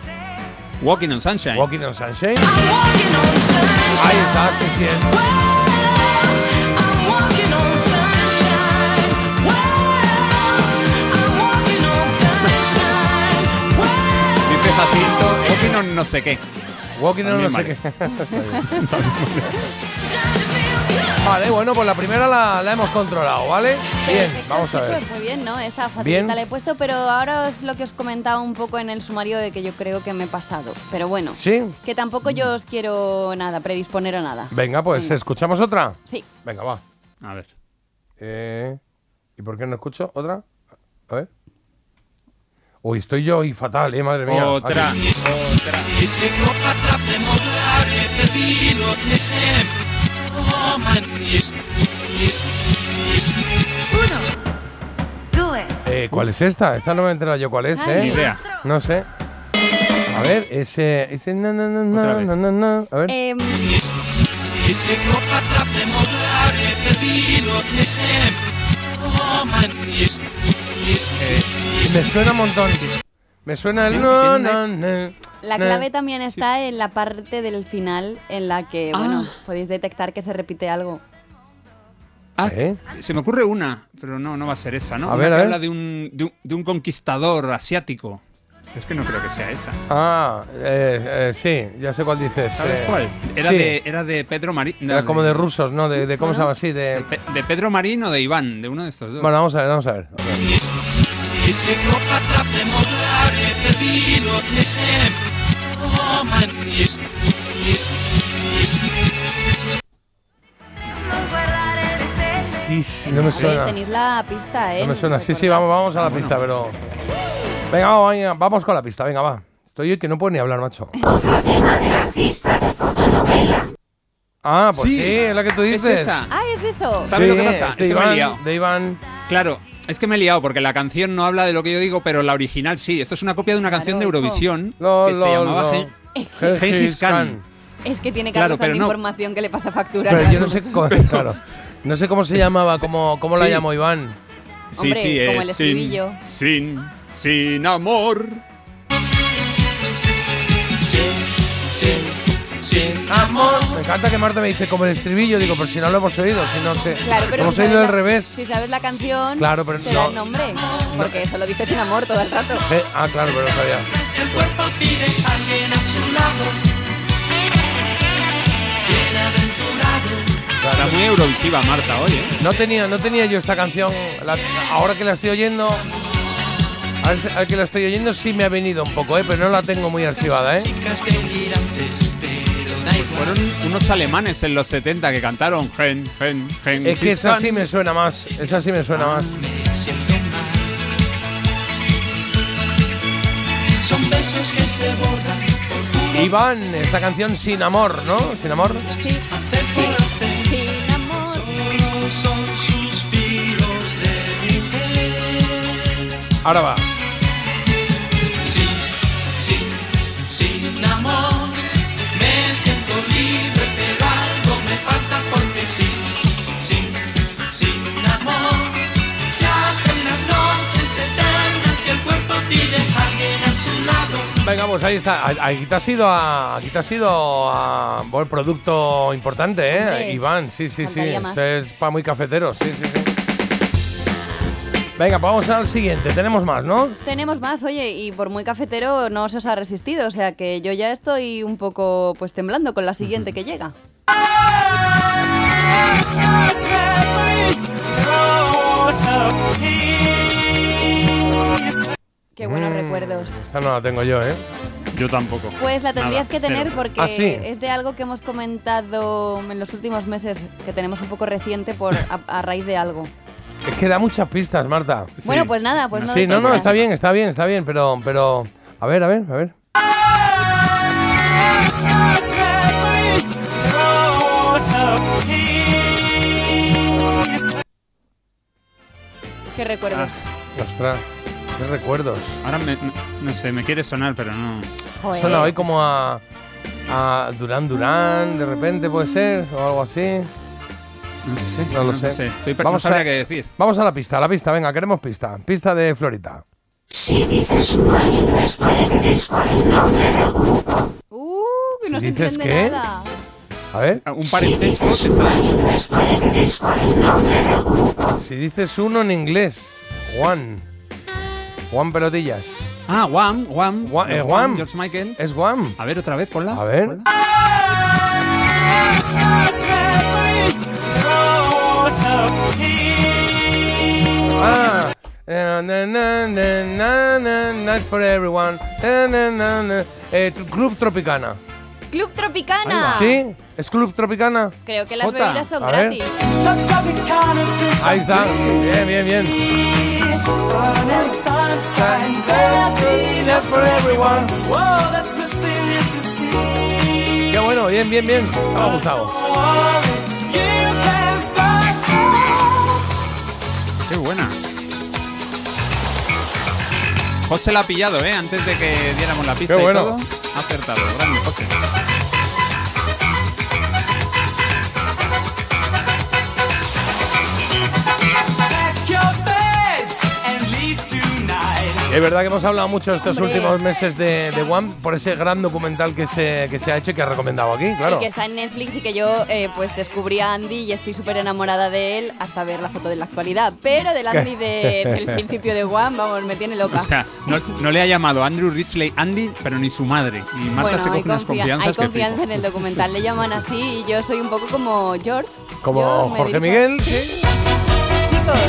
Walking on Sunshine. Walking on Sunshine. Ahí está, sí, sí. Dice Jacinto, Walking on no sé qué. Walking no sé qué. vale, bueno, pues la primera la, la hemos controlado, ¿vale? Bien, Perfecto, vamos a ver. chicos, Muy bien, ¿no? Esta facilita la he puesto, pero ahora es lo que os comentaba un poco en el sumario de que yo creo que me he pasado. Pero bueno, ¿Sí? que tampoco yo os quiero nada, predisponer o nada. Venga, pues Venga. escuchamos otra. Sí. Venga, va. A ver. Eh, ¿Y por qué no escucho otra? A ver. Uy, estoy yo y fatal, eh, madre mía. Otra. Otra. Eh, ¿Cuál es esta? Esta no me he enterado yo cuál es, ¿eh? Ni idea. No sé. A ver, ese. ese na, na, Otra vez. na, na, na. A ver. Em, Me suena un montón. Me suena el. No, no, no, la no. clave también está en la parte del final en la que, Ah. bueno, podéis detectar que se repite algo. Ah, se me ocurre una, pero no, no va a ser esa, ¿no? A Una ver, que a ver. habla de un, de, un, de un conquistador asiático. Es que no creo que sea esa. Ah, eh, eh, sí, ya sé cuál dices. ¿Sabes eh, cuál? Era, sí. de, era de Pedro Marín. Era como de rusos, ¿no? De, de- ¿Cómo se llama así? De... Pe- de Pedro Marín o de Iván, de uno de estos dos. Bueno, vamos a ver, vamos a ver. E se yes, yes, yes. Is, no me suena. tenéis la pista, ¿eh? No me suena. Sí, sí, vamos, vamos a la pista, pero. Venga, vamos, venga, vamos con la pista, venga, va. Estoy hoy que no puedo ni hablar, macho. Ah, pues sí, Sí, es la que tú es dices. esa. Ah, es eso. ¿Sabes Sí, lo que pasa? es Es de que me he Iván, liado. de Iván. Claro, es que me he liado porque la canción no habla de lo que yo digo, pero la original sí. Esto es una copia de una canción de Eurovisión que se llamaba Gengis Khan. Es que tiene Claro, Carlos pero tanta no. información que le pasa factura. Pero yo no sé cómo, claro, no sé cómo se llamaba, cómo, cómo la llamó Iván. Sí, Hombre, sí, como es el sin, estribillo. sin, sin amor. Sin amor. Me encanta que Marta me dice como el estribillo, digo, pero si no lo hemos oído, si no sé. Claro, pero hemos si oído la- revés. Si sabes la canción, Claro, pero te da no. el nombre. Porque eso lo dice sin amor todo el rato. Eh, ah, claro, pero no sabía. Si el cuerpo pide alguien a su lado. Bienaventurado. Está muy eurovisiva Marta hoy, ¿eh? No tenía, no tenía yo esta canción. la- ahora que la estoy oyendo. A ver, si- a ver que la estoy oyendo sí me ha venido un poco, ¿eh? pero no la tengo muy archivada. ¿eh? Fueron unos alemanes en los 70 que cantaron Gen, Gen, Gen. Es que esa sí me suena más. Esa sí me suena más. Me siento mal. Son besos que se borran por puro Iván, esta canción Sin Amor, ¿no? Sin Amor. Sí, sin amor. Solo son suspiros de mujer. Ahora va. Venga, pues ahí está. Aquí te has ido a. Aquí te has ido a. Buen producto importante, ¿eh? Hombre, Iván, sí, sí, sí. más. Es para muy cafeteros, sí, sí, sí. Venga, pues vamos al siguiente. Tenemos más, ¿no? Tenemos más, oye, y por muy cafetero no se os ha resistido, o sea que yo ya estoy un poco pues temblando con la siguiente que llega. Qué buenos Mm, recuerdos. Esta no la tengo yo, ¿eh? Yo tampoco. Pues la tendrías Nada, que tener cero. porque Ah, sí. es de algo que hemos comentado en los últimos meses, que tenemos un poco reciente por a, a raíz de algo. Es que da muchas pistas, Marta. Bueno, pues nada, pues no Sí, no, no, está bien, está bien, está bien, pero, pero. A ver, a ver, a ver. ¿Qué recuerdos? Ostras, qué recuerdos. Ahora me- no, no sé, me quiere sonar, pero no. Joder. Suena hoy como a. a Durán Durán, de repente puede ser, o algo así. No sé, No lo sé. Estoy per- Vamos no a- qué decir. Vamos a la pista, a la pista, venga, queremos pista. Pista de Florita. Si dices uno en inglés puede que discore el nombre del grupo. Uh, que no Si se dices entiende qué? nada. A ver, Un Si parentesco dices te uno en inglés puede que discore el nombre del grupo. si dices uno en inglés, Juan. Juan Pelotillas. Ah, Wham, Wham. Gua- eh, Los Wham. George Michael. Es Juan. A ver, otra vez, ponla. A ver. ponla. Ah. Eh, na, na, na, na, na, Night for everyone. Na, na, na, na. Eh, Club Tropicana. Club Tropicana. ¿Sí? ¿Es Club Tropicana? Creo que las Jota, bebidas son a ver. gratis. Ahí está. Bien, bien, bien. Qué bueno, bien, bien, bien. Me ha gustado. Qué buena. José la ha pillado, ¿eh? Antes de que diéramos la pista Qué bueno. y todo. Ha acertado. Grande, José. Es verdad que hemos hablado mucho estos Hombre. últimos meses de, de One por ese gran documental que se, que se ha hecho y que ha recomendado aquí, claro. Y que está en Netflix y que yo eh, pues descubrí a Andy y estoy súper enamorada de él hasta ver la foto de la actualidad. Pero del Andy de- del principio de One, vamos, me tiene loca. O sea, no, no le ha llamado Andrew Richley Andy, pero ni su madre. Y Marta bueno, se coge unas confia- confianzas hay confianza en el documental, le llaman así y yo soy un poco como George. Como Jorge dirijo- Miguel, sí. Chicos,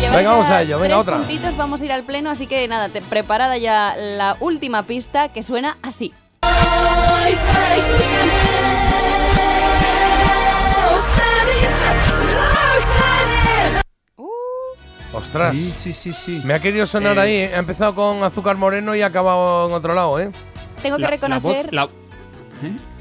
lleváis Venga, vamos a ello, venga, tres otra. puntitos, vamos a ir al pleno, así que nada, te- preparada ya la última pista que suena así. Ostras. Sí, sí, sí, sí. Me ha querido sonar Eh, ahí. ¿eh? Ha empezado con azúcar moreno y ha acabado en otro lado, ¿eh? Tengo que La- la reconocer voz- la-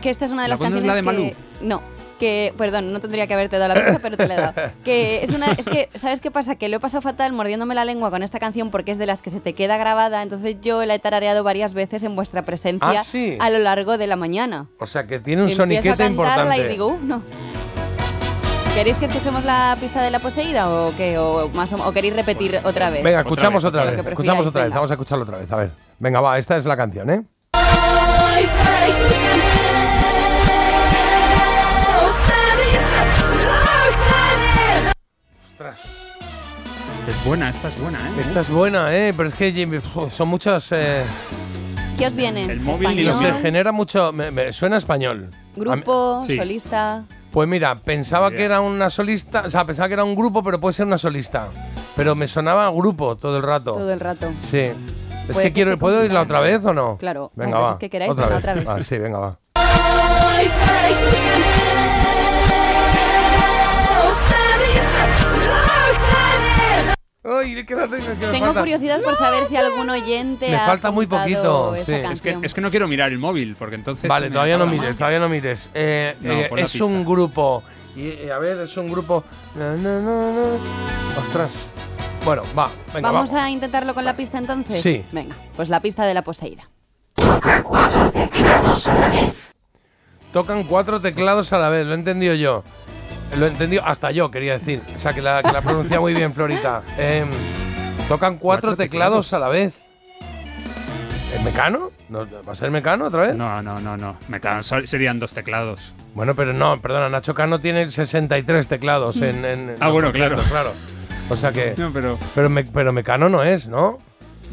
que esta es una de ¿La las voz no es canciones la de que no que perdón no tendría que haberte dado la pista pero te la he dado que es una es que sabes qué pasa que lo he pasado fatal mordiéndome la lengua con esta canción porque es de las que se te queda grabada entonces yo la he tarareado varias veces en vuestra presencia Ah, sí. a lo largo de la mañana O sea, que tiene un Empiezo a soniquete cantarla importante. y digo "Uf, no ¿Queréis que escuchemos la pista de la poseída o qué? ¿O, más o, o queréis repetir otra vez? Venga, escuchamos vez, otra otra vez. Escuchamos otra vez. Vamos a escucharlo otra vez. A ver. Venga, va. Esta es la canción, ¿eh? Ostras. Es buena, esta es buena, ¿eh? Esta es buena, ¿eh? Pero es que son muchas... eh, ¿Qué os viene? El móvil ni lo no ¿Español? sé, genera mucho... me- me- suena español. A mí- ¿Grupo? Sí. ¿Solista? Pues mira, pensaba que era una solista, o sea, pensaba que era un grupo, pero puede ser una solista. Pero me sonaba grupo todo el rato. Todo el rato. Sí. Es que quiero, ¿puedo oírla complicado. otra vez o no? Claro, Venga, va. veces que queráis, otra, vez. otra vez. Ah, sí, venga, va. Ay, que la tengo, que me Tengo falta. curiosidad por saber si algún oyente Me ha falta muy poquito, sí. Es que, es que no quiero mirar el móvil, porque entonces. Vale, todavía no mires, todavía no mires. Eh, No, eh, es pista. un grupo. Y, eh, a ver, es un grupo. Na, na. Ostras. Bueno, va, venga, ¿Vamos vamos. a intentarlo con la pista entonces? Sí. Venga, pues la pista de la poseída. Tocan cuatro teclados a la vez, lo he entendido yo. Lo he entendido hasta yo, quería decir. O sea, que la, que la pronuncia muy bien, Florita. Em, tocan cuatro, Cuatro teclados teclados. a la vez. ¿Es mecano? ¿No, ¿Va a ser mecano otra vez? No, no, no, no. Me cago- so- serían dos teclados. Bueno, pero no, perdona, Nacho Cano tiene 63 teclados en. en- en Ah, bueno, claro. claro. O sea que. No, pero. Pero, me- pero Mecano no es, ¿no?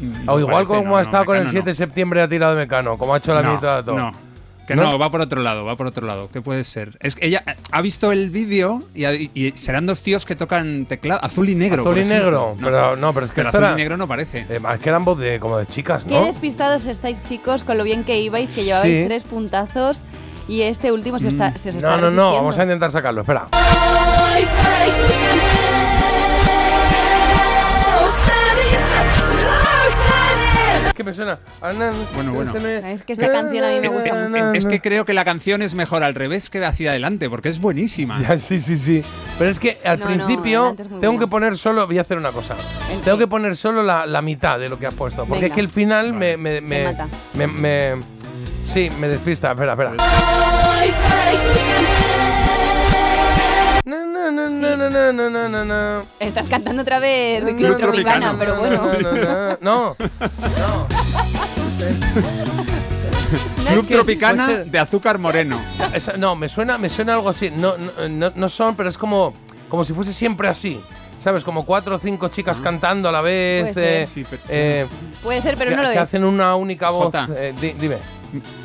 no o igual parece, como no, ha no, estado con el Mecano 7 de no. septiembre ha tirado de Mecano, como ha hecho la No, mitad de todo. No. Que ¿No? ¿No? va por otro lado, va por otro lado. ¿Qué puede ser? Es que ella ha visto el vídeo y, y serán dos tíos que tocan teclado azul y negro. Azul y negro. pero no, pero es que pero esto azul era- y negro no parece. Eh, es que eran voz de, como de chicas, Qué ¿no? despistados estáis, chicos, con lo bien que ibais, que llevabais Sí. tres puntazos y este último se, está, se os está No, no, no, vamos a intentar sacarlo, espera. Es que me suena. Bueno, bueno. Es que esta canción a mí me gusta mucho. Es que creo que la canción es mejor al revés que hacia adelante, porque es buenísima. Ya, sí, sí, sí. Pero es que al No, principio tengo buena. que poner solo. Voy a hacer una cosa. ¿El Tengo qué? que poner solo la, la mitad de lo que has puesto. Porque Venga. es que el final me, me, me, mata. me- me- Sí, me despista. Espera, espera. No, no, no, sí. no, no, no, no, no, no. Estás cantando otra vez de Club Tropicana, pero bueno. No, no, no. Club Tropicana es, de azúcar moreno. Es, no, me suena, me suena algo así. No, no, no son, pero es como, como si fuese siempre así. ¿sabes? Como cuatro o cinco chicas ah. cantando a la vez. Puede ser, eh, sí, pero, eh, puede ser pero que, no lo que es. hacen una única voz. Eh, di, dime.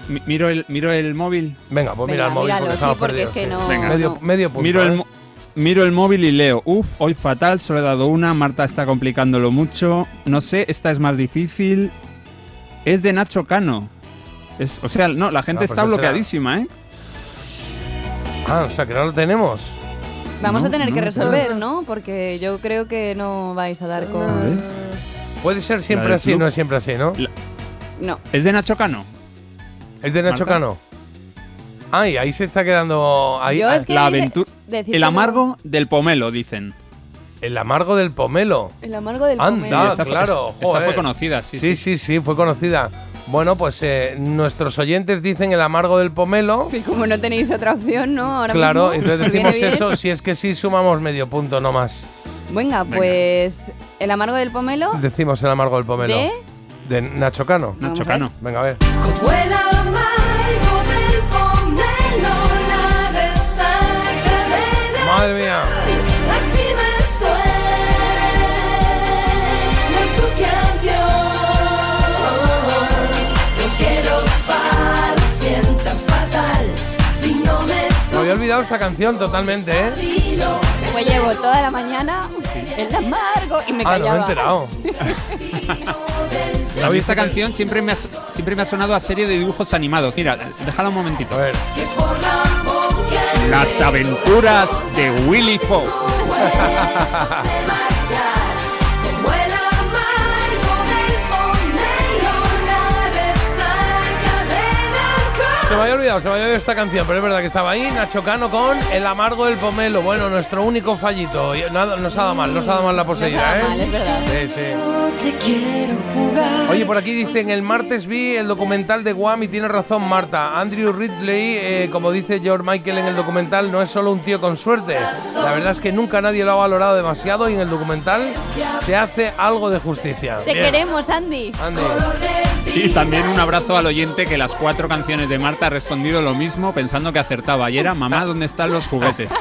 Mi- Miro el, miro el móvil. Venga, pues Venga, mira el móvil míralo, porque sí, porque es que sí. no- Venga. Medio, no. medio punto. Miro el, ¿eh? mo- miro el móvil y leo. Uf, hoy fatal, solo he dado una. Marta está complicándolo mucho. No sé, esta es más difícil. Es de Nacho Cano. Es, o sea, no, la gente Ah, está pues ese era- bloqueadísima, ¿eh? Ah, o sea, que no lo tenemos. Vamos a No, tener que resolver, ¿no? Porque yo creo que no vais a dar con... Puede ser siempre del así, club. no es siempre así, ¿no? La- No. ¿Es de Nacho Cano? Es de Nacho Marta. Cano. Ay, ahí se está quedando. Ahí, Yo ah, es que La aventura. El amargo del pomelo, dicen. El amargo del pomelo. El amargo del Anda, pomelo. fue- claro. esta fue conocida, sí, Sí, sí. sí, sí, fue conocida. Bueno, pues eh, nuestros oyentes dicen el amargo del pomelo. Y como no tenéis otra opción, ¿no? Ahora claro, mismo, entonces ¿os viene decimos eso. Si es que sí, sumamos medio punto, no más. Venga, pues el amargo del pomelo Decimos el amargo del pomelo. de De Nacho Cano. Nacho Cano. Venga, a ver. No me Me había olvidado esta canción totalmente, ¿eh? Pues llevo toda la mañana el amargo y me Ah, no me he callaba. enterado. A mí esta canción siempre me, ha, siempre me ha sonado a serie de dibujos animados. Mira, déjala un momentito. A ver. Las aventuras de Willy Fogg. Se me había olvidado, se me había olvidado esta canción, pero es verdad que estaba ahí Nacho Cano con El amargo del pomelo. Bueno, nuestro único fallito. Y Nada, nos ha dado mal, nos ha dado mal la poseída, Nos ha dado ¿eh? mal, es verdad. Sí, sí. Te quiero jugar. Oye, por aquí dicen, el martes vi el documental de Guam y tiene razón Marta. Andrew Ridley, eh, como dice George Michael en el documental, no es solo un tío con suerte. La verdad es que nunca nadie lo ha valorado demasiado y en el documental se hace algo de justicia. Te Bien. queremos, Andy. Andy. Y también un abrazo al oyente que las cuatro canciones de Marta ha respondido lo mismo pensando que acertaba. Y era, mamá, ¿dónde están los juguetes?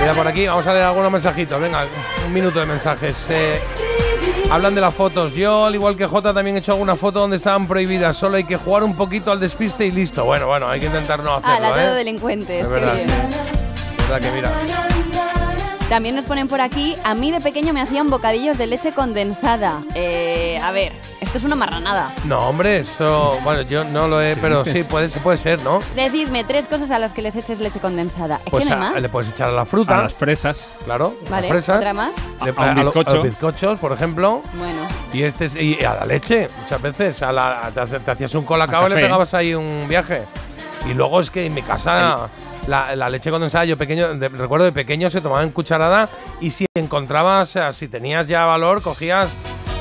Mira, por aquí vamos a leer algunos mensajitos. Venga, un minuto de mensajes. Eh, hablan de las fotos. Yo, al igual que Jota, también he hecho alguna foto donde estaban prohibidas. Solo hay que jugar un poquito al despiste y listo. Bueno, bueno, hay que intentar no Ah, la hacerlo, ¿eh? delincuentes. Es qué verdad. bien. Es verdad que mira. También nos ponen por aquí, a mí de pequeño me hacían bocadillos de leche condensada. Eh, a ver, esto es una marranada. No, hombre, eso. Bueno, yo no lo he, pero sí, puede, puede ser, ¿no? Decidme tres cosas a las que les eches leche condensada. ¿Es Pues que no hay a- más? le puedes echar a la fruta. A las fresas. Claro, Vale, las fresas. ¿otra más? Le- A- a un los bizcochos, por ejemplo. Bueno. Y este es- y a la leche, muchas veces. A la, te, hacías un colacao y le pegabas ahí un viaje. Y luego es que en mi casa la, leche condensada, yo pequeño, de- recuerdo de pequeño se tomaba en cucharada y si encontrabas, si tenías ya valor, cogías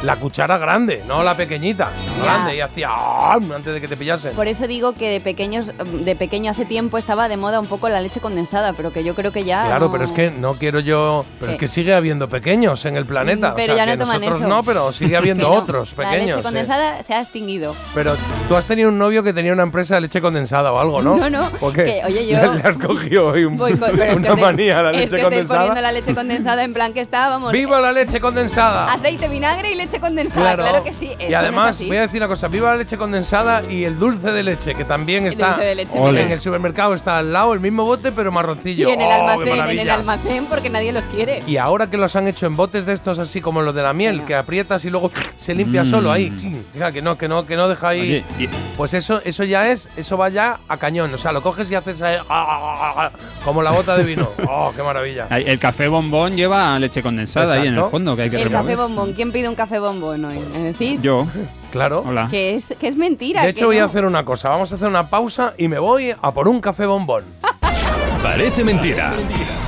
la cuchara grande, no la pequeñita. Grande, y hacía ¡ah! antes de que te pillasen. Por eso digo que de pequeños, de pequeño hace tiempo estaba de moda un poco la leche condensada, pero que yo creo que ya. Claro, no- pero es que no quiero yo. Pero es que sigue habiendo pequeños en el planeta. Mm, Pero o sea, ya que no toman nosotros eso. no, pero sigue habiendo Que no. otros La pequeños. leche sí. condensada se ha extinguido. Pero tú has tenido un novio que tenía una empresa de leche condensada o algo, ¿no? No, no, que, oye, yo- Le, has cogido hoy un- Voy con- pero es que una estoy- manía a la es leche que estoy condensada. poniendo la leche condensada en plan que está, vamos. ¡Viva la leche condensada! Aceite, vinagre y leche condensada, claro, que sí. Y no además, voy a decir una cosa: viva la leche condensada y el dulce de leche, que también está. dulce de leche. En el supermercado está al lado el mismo bote, pero Sí, marroncillo. en el ¡Oh, almacén, en el almacén, porque nadie los quiere. Y ahora que los han hecho en botes de estos así como los de la miel, que aprietas y luego se limpia solo ahí. Sea, que no, que no, que no deja ahí. Oye, y- Pues eso, eso ya es, eso va ya a cañón. O sea, lo coges y haces ahí, ah, ah, ah, ah, como la bota de vino. ¡Oh, qué maravilla! El café bombón lleva leche condensada ahí en el Exacto. fondo que hay que El café remover. bombón. ¿Quién pide un café bombón hoy? ¿Me decís? Yo. Claro. Hola. Que es, que es mentira. De que hecho, voy a hacer una cosa. Vamos a hacer una pausa y me voy a por un café bombón. Parece mentira.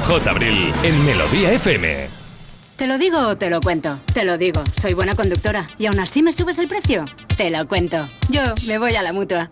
J. Abril en Melodía FM. ¿Te lo digo o te lo cuento? Te lo digo, soy buena conductora. ¿Y aún así me subes el precio? Te lo cuento. Yo me voy a la mutua.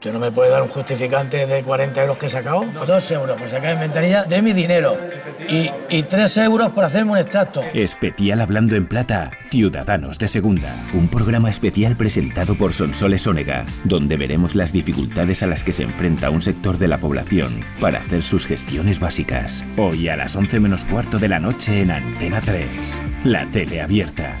¿Usted no me puede dar un justificante de 40 euros que he sacado? Dos euros por sacar en ventanilla de mi dinero. Y, y tres euros por hacerme un extracto. Especial Hablando en Plata, Ciudadanos de Segunda. Un programa especial presentado por Sonsoles Onega, donde veremos las dificultades a las que se enfrenta un sector de la población para hacer sus gestiones básicas. Hoy a las 11 menos cuarto de la noche en Antena 3. La tele abierta.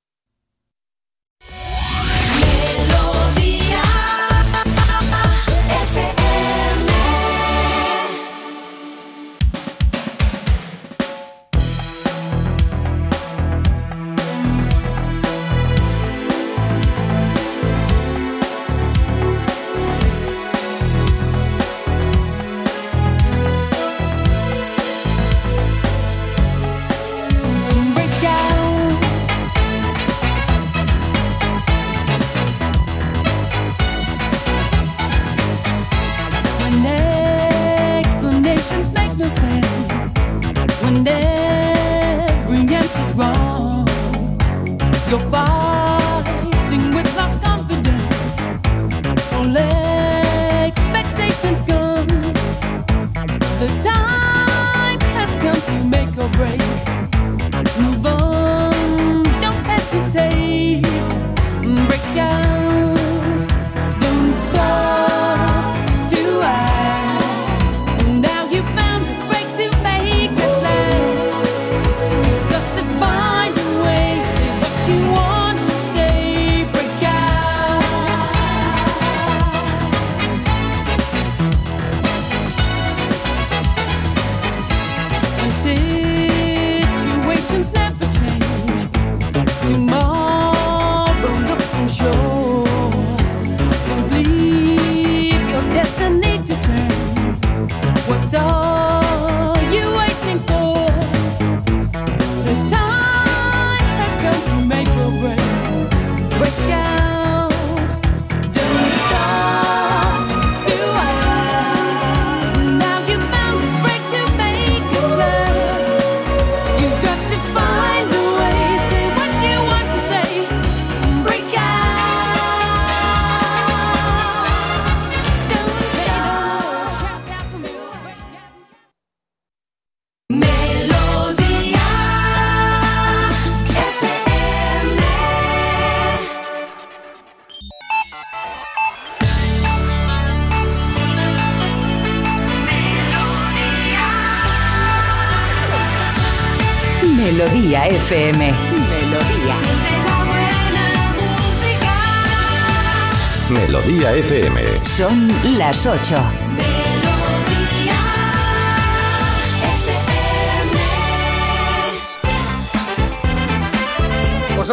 Las 8.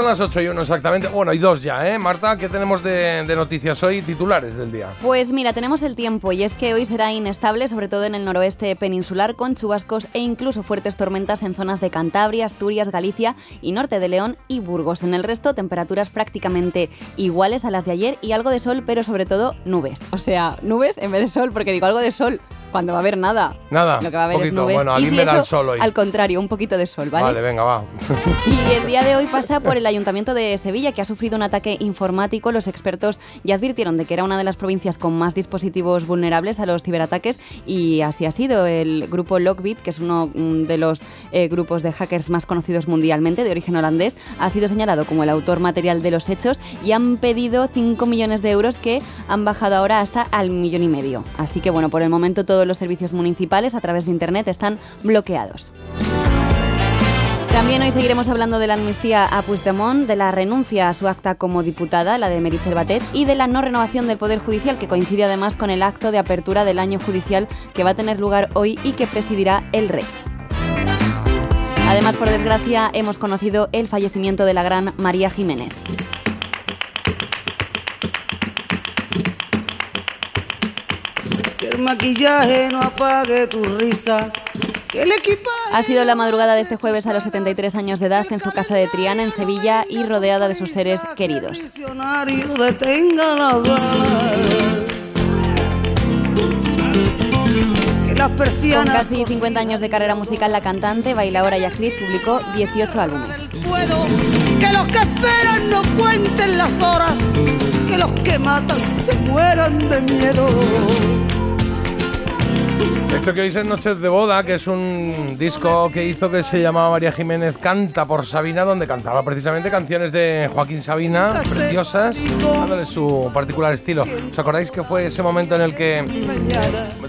Las 8 y 1 exactamente. Bueno, y dos ya, ¿eh? Marta, ¿qué tenemos de, de noticias hoy? Titulares del día. Pues mira, tenemos el tiempo y es que hoy será inestable, sobre todo en el noroeste peninsular, con chubascos e incluso fuertes tormentas en zonas de Cantabria, Asturias, Galicia y norte de León y Burgos. En el resto, temperaturas prácticamente iguales a las de ayer y algo de sol, pero sobre todo nubes. O sea, nubes en vez de sol, porque digo algo de sol cuando va a haber nada. Nada. Lo que va a haber es nubes. Bueno, y si me da el sol hoy. Al contrario, un poquito de sol, ¿vale? Vale, venga, va. Y el día de hoy pasa por el Ayuntamiento de Sevilla, que ha sufrido un ataque informático. Los expertos ya advirtieron de que era una de las provincias con más dispositivos vulnerables a los ciberataques y así ha sido. El grupo Lockbit, que es uno mm, de los eh, grupos de hackers más conocidos mundialmente, de origen holandés, ha sido señalado como el autor material de los hechos y han pedido 5 millones de euros que han bajado ahora hasta al millón y medio. Así que bueno, por el momento todos los servicios municipales a través de Internet están bloqueados. También hoy seguiremos hablando de la amnistía a Puigdemont, de la renuncia a su acta como diputada, la de Meritxell Batet, y de la no renovación del Poder Judicial, que coincide además con el acto de apertura del año judicial que va a tener lugar hoy y que presidirá el rey. Además, por desgracia, hemos conocido el fallecimiento de la gran María Jiménez. Que el maquillaje no apague tu risa. Que el equipaje. Ha sido la madrugada de este jueves a los 73 años de edad en su casa de Triana, en Sevilla, y rodeada de sus seres queridos. Con casi 50 años de carrera musical, la cantante, bailaora y actriz publicó 18 álbumes. Que los que esperan no cuenten las horas. Que los que matan se mueran de miedo. Esto que oís es Noches de Boda, que es un disco que hizo que se llamaba María Jiménez Canta por Sabina, donde cantaba precisamente canciones de Joaquín Sabina, preciosas, dándole su particular estilo. ¿Os acordáis que fue ese momento en el que,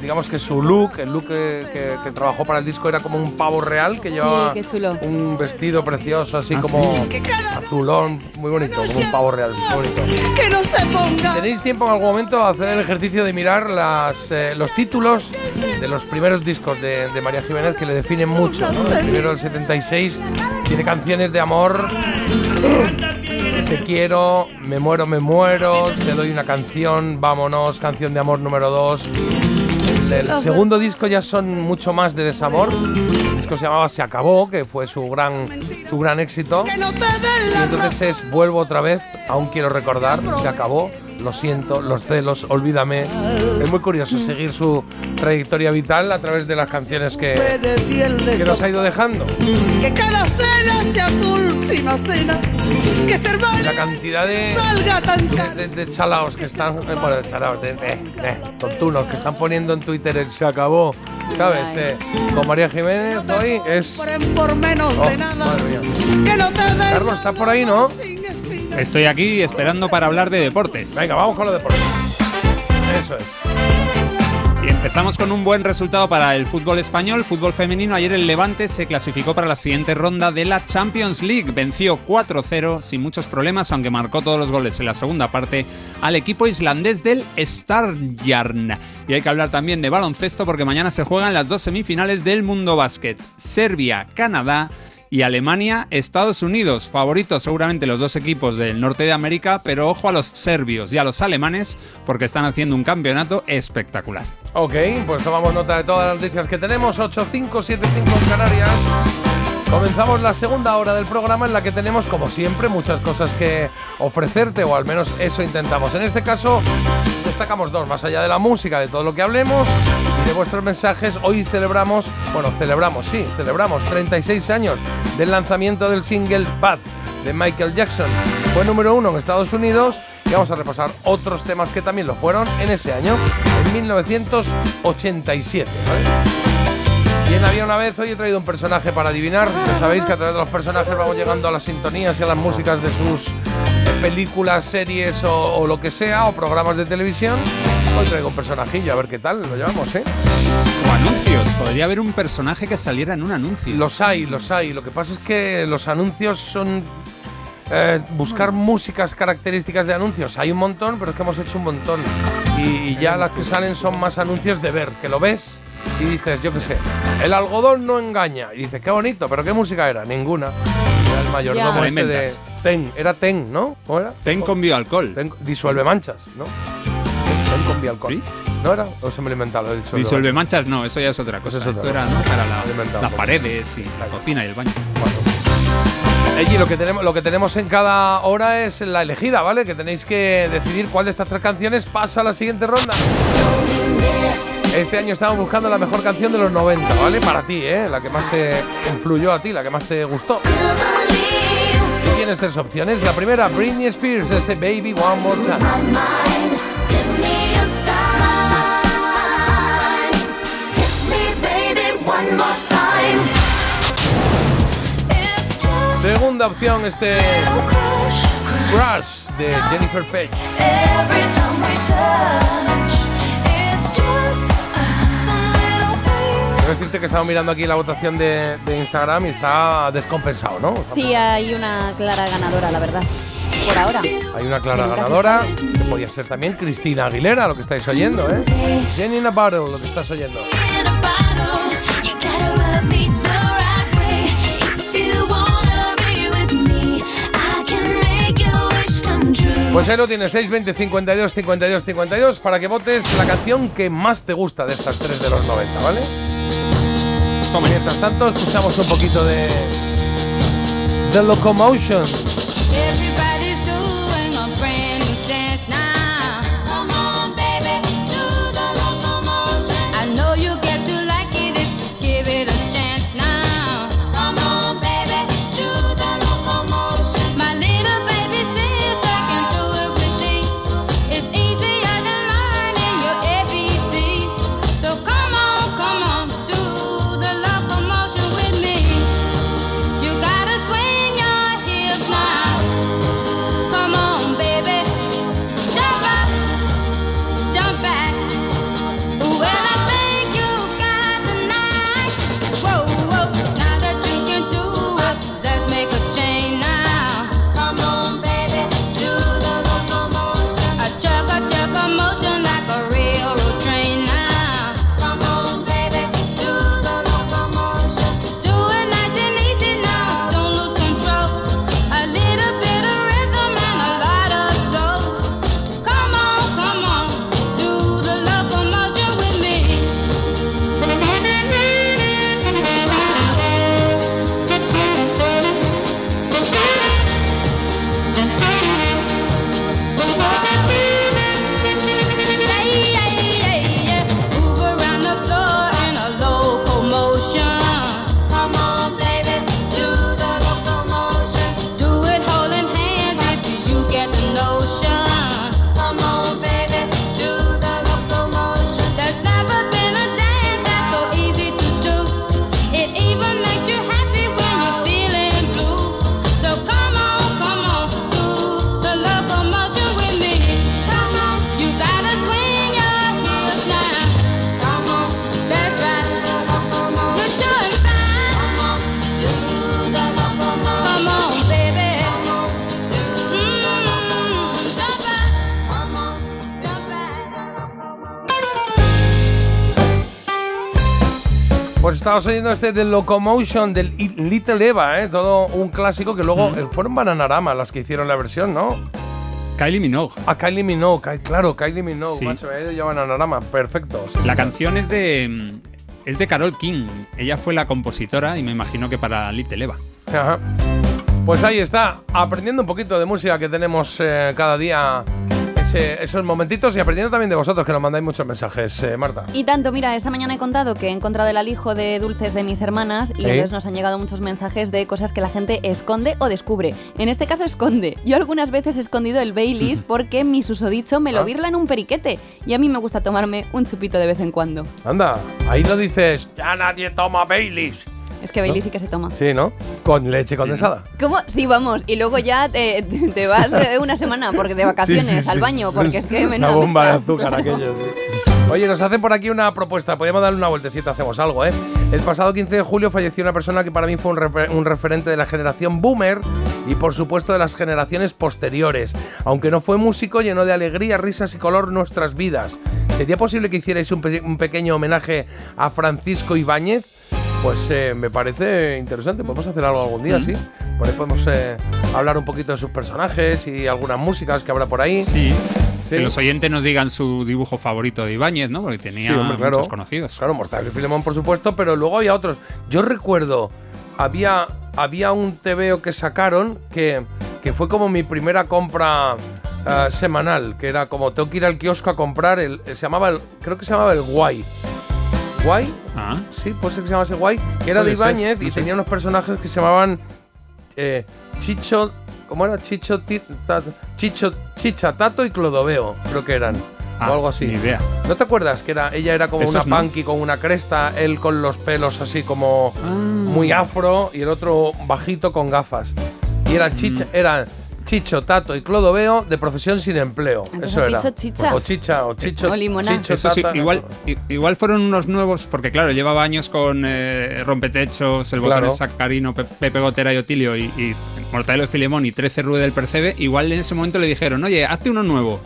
digamos que su look, el look que, que- que trabajó para el disco era como un pavo real, que llevaba un vestido precioso, así Ah, como sí. azulón, muy bonito, como un pavo real, muy bonito. Que no se ponga. ¿Tenéis tiempo en algún momento a hacer el ejercicio de mirar las, eh, los títulos de los primeros discos de, María Jiménez que le definen mucho? ¿no? El primero del 76 tiene canciones de amor. Te quiero, me muero, me muero, te doy una canción, vámonos, canción de amor número 2. El, segundo disco ya son mucho más de desamor. El disco se llamaba Se acabó, que fue su gran, su gran éxito. Y entonces es Vuelvo otra vez, aún quiero recordar, se acabó, lo siento, los celos, olvídame. Es muy curioso seguir su trayectoria vital a través de las canciones que, que nos ha ido dejando. Que cada cena sea tu última cena. Que ser la cantidad de, salga tan de, de- de chalaos que están, bueno, de chalaos, de, tontunos que están poniendo en Twitter el se acabó, ¿sabes? Eh, con María Jiménez hoy es... por menos Oh, de nada. madre mía. Que no te den Carlos, ¿estás por ahí, no? Estoy aquí esperando para hablar de deportes. Venga, vamos con los deportes. Eso es. Y empezamos con un buen resultado para el fútbol español, fútbol femenino. Ayer el Levante se clasificó para la siguiente ronda de la Champions League. Venció 4-0 sin muchos problemas, aunque marcó todos los goles en la segunda parte al equipo islandés del Starjarn. Y hay que hablar también de baloncesto porque mañana se juegan las dos semifinales del Mundo Básquet. Serbia, Canadá y Alemania, Estados Unidos. Favoritos seguramente los dos equipos del norte de América, pero ojo a los serbios y a los alemanes porque están haciendo un campeonato espectacular. Ok, pues tomamos nota de todas las noticias que tenemos. 8575 en Canarias. Comenzamos la segunda hora del programa en la que tenemos, como siempre, muchas cosas que ofrecerte, o al menos eso intentamos. En este caso, destacamos dos, más allá de la música, de todo lo que hablemos y de vuestros mensajes. Hoy celebramos, bueno, celebramos, sí, celebramos 36 años del lanzamiento del single Bad de Michael Jackson. Fue número uno en Estados Unidos y vamos a repasar otros temas que también lo fueron en ese año, en 1987. ¿vale? ¿Quién había una vez? Hoy he traído un personaje para adivinar. Ya sabéis que a través de los personajes vamos llegando a las sintonías y a las músicas de sus películas, series o, o lo que sea, o programas de televisión. Hoy traigo un personajillo, a ver qué tal lo llevamos, ¿eh? O anuncios. Podría haber un personaje que saliera en un anuncio. Los hay, los hay. Lo que pasa es que los anuncios son eh, buscar músicas características de anuncios. Hay un montón, pero es que hemos hecho un montón. Y, y ya las que salen son más anuncios de ver, que lo ves y dices, yo qué sé, el algodón no engaña. Y dices, qué bonito, pero ¿qué música era? Ninguna. Era el mayordomo Ya. este de. Ten, era Ten, ¿no? ¿Cómo era? Ten con bioalcohol. Ten- disuelve manchas, ¿no? Ten con bioalcohol. ¿No era? ¿O se me lo he inventado? disuelve Disuelve manchas, no, eso ya es otra cosa. es otra Esto era. ¿no? para la- las paredes y la cocina y el baño. Eji, lo que tenemos, lo que tenemos en cada hora es la elegida, ¿vale? Que tenéis que decidir cuál de estas tres canciones pasa a la siguiente ronda. Este año estamos buscando la mejor canción de los 90, ¿vale? Para ti, ¿eh? La que más te influyó a ti, la que más te gustó. Tienes tres opciones. La primera, Britney Spears, este Baby One More Time. Segunda opción, este Crush de Jennifer Page. Decirte que estamos mirando aquí la votación de, de Instagram y está descompensado, ¿no? Sí, hay una clara ganadora, la verdad. Por ahora. Hay una clara ganadora, que podría ser también Cristina Aguilera, lo que estáis oyendo, ¿eh? Jenny in a Bottle, lo que estás oyendo. Pues ahí lo tienes, 620 52 52 52 para que votes la canción que más te gusta de estas tres de los 90, ¿vale? Mientras tanto, escuchamos un poquito de The Locomotion. Estabas oyendo este de Locomotion del Little Eva, ¿eh? Todo un clásico que luego eh, fueron Bananarama las que hicieron la versión, ¿no? Kylie Minogue. A Kylie Minogue, claro, Kylie Minogue, Sí. macho, me ya Bananarama, perfecto. sí, La sí. canción es de mm, es de Carol King. Ella fue la compositora y me imagino que para Little Eva. Ajá. Pues ahí está, aprendiendo un poquito de música que tenemos eh, cada día, ese- esos momentitos y aprendiendo también de vosotros que nos mandáis muchos mensajes, eh, Marta. Y tanto, mira, esta mañana he contado que he encontrado el alijo de dulces de mis hermanas y entonces nos han llegado muchos mensajes de cosas que la gente esconde o descubre. En este caso esconde. Yo algunas veces he escondido el Baileys porque mi susodicho me lo Ah. virla en un periquete y a mí me gusta tomarme un chupito de vez en cuando. Anda, ahí lo dices, ya nadie toma Baileys. Es que Baileys sí que se toma. Sí, ¿no? Con leche condensada. ¿Cómo? Sí, vamos. Y luego ya te, vas eh, una semana porque de vacaciones Sí, sí, sí, al baño, sí. porque es que Una menuda bomba de azúcar aquello, sí. Oye, nos hacen por aquí una propuesta. Podríamos darle una vueltecita, hacemos algo, ¿eh? El pasado 15 de julio falleció una persona que para mí fue un, refer- un referente de la generación boomer y, por supuesto, de las generaciones posteriores. Aunque no fue músico, llenó de alegría, risas y color nuestras vidas. ¿Sería posible que hicierais un, pe- un pequeño homenaje a Francisco Ibáñez? Pues eh, me parece interesante. Podemos hacer algo algún día, Mm. sí. Por ahí podemos eh, hablar un poquito de sus personajes y algunas músicas que habrá por ahí. Sí. Sí. Que los oyentes nos digan su dibujo favorito de Ibáñez, ¿no? Porque tenía Sí, hombre, claro. muchos conocidos. Claro, Mortadelo y Filemón, por supuesto, pero luego había otros. Yo recuerdo, había, había un TVO que sacaron que, que fue como mi primera compra eh, semanal, que era como tengo que ir al kiosco a comprar el. Se llamaba el. Creo que se llamaba el Guay. ¿Guay? Ah. Sí, puede ser que se llamase Guay. Que era de Ibáñez no y sé. tenía unos personajes que se llamaban eh, Chicho. ¿Cómo era? Chicho, Chicho, Chicha, Tato y Clodoveo, creo que eran. Ah, o algo así. ni idea. ¿No te acuerdas que era ella era como Esos una no. punky con una cresta, él con los pelos así como Ah. muy afro y el otro bajito con gafas? Y Mm. era chicha, eran Chicho, Tato y Clodoveo de profesión sin empleo. Entonces Eso era. dicho chicha. O chicha, o chicho. O limoná. Chicho, Eso sí, Tata, igual, fueron unos nuevos, porque claro, llevaba años con eh, Rompetechos, El Botón Claro. Sacarino, Pe- Pepe Gotera y Otilio y, y Mortadelo y Filemón y 13 Rue del Percebe. Igual en ese momento le dijeron, oye, hazte uno nuevo.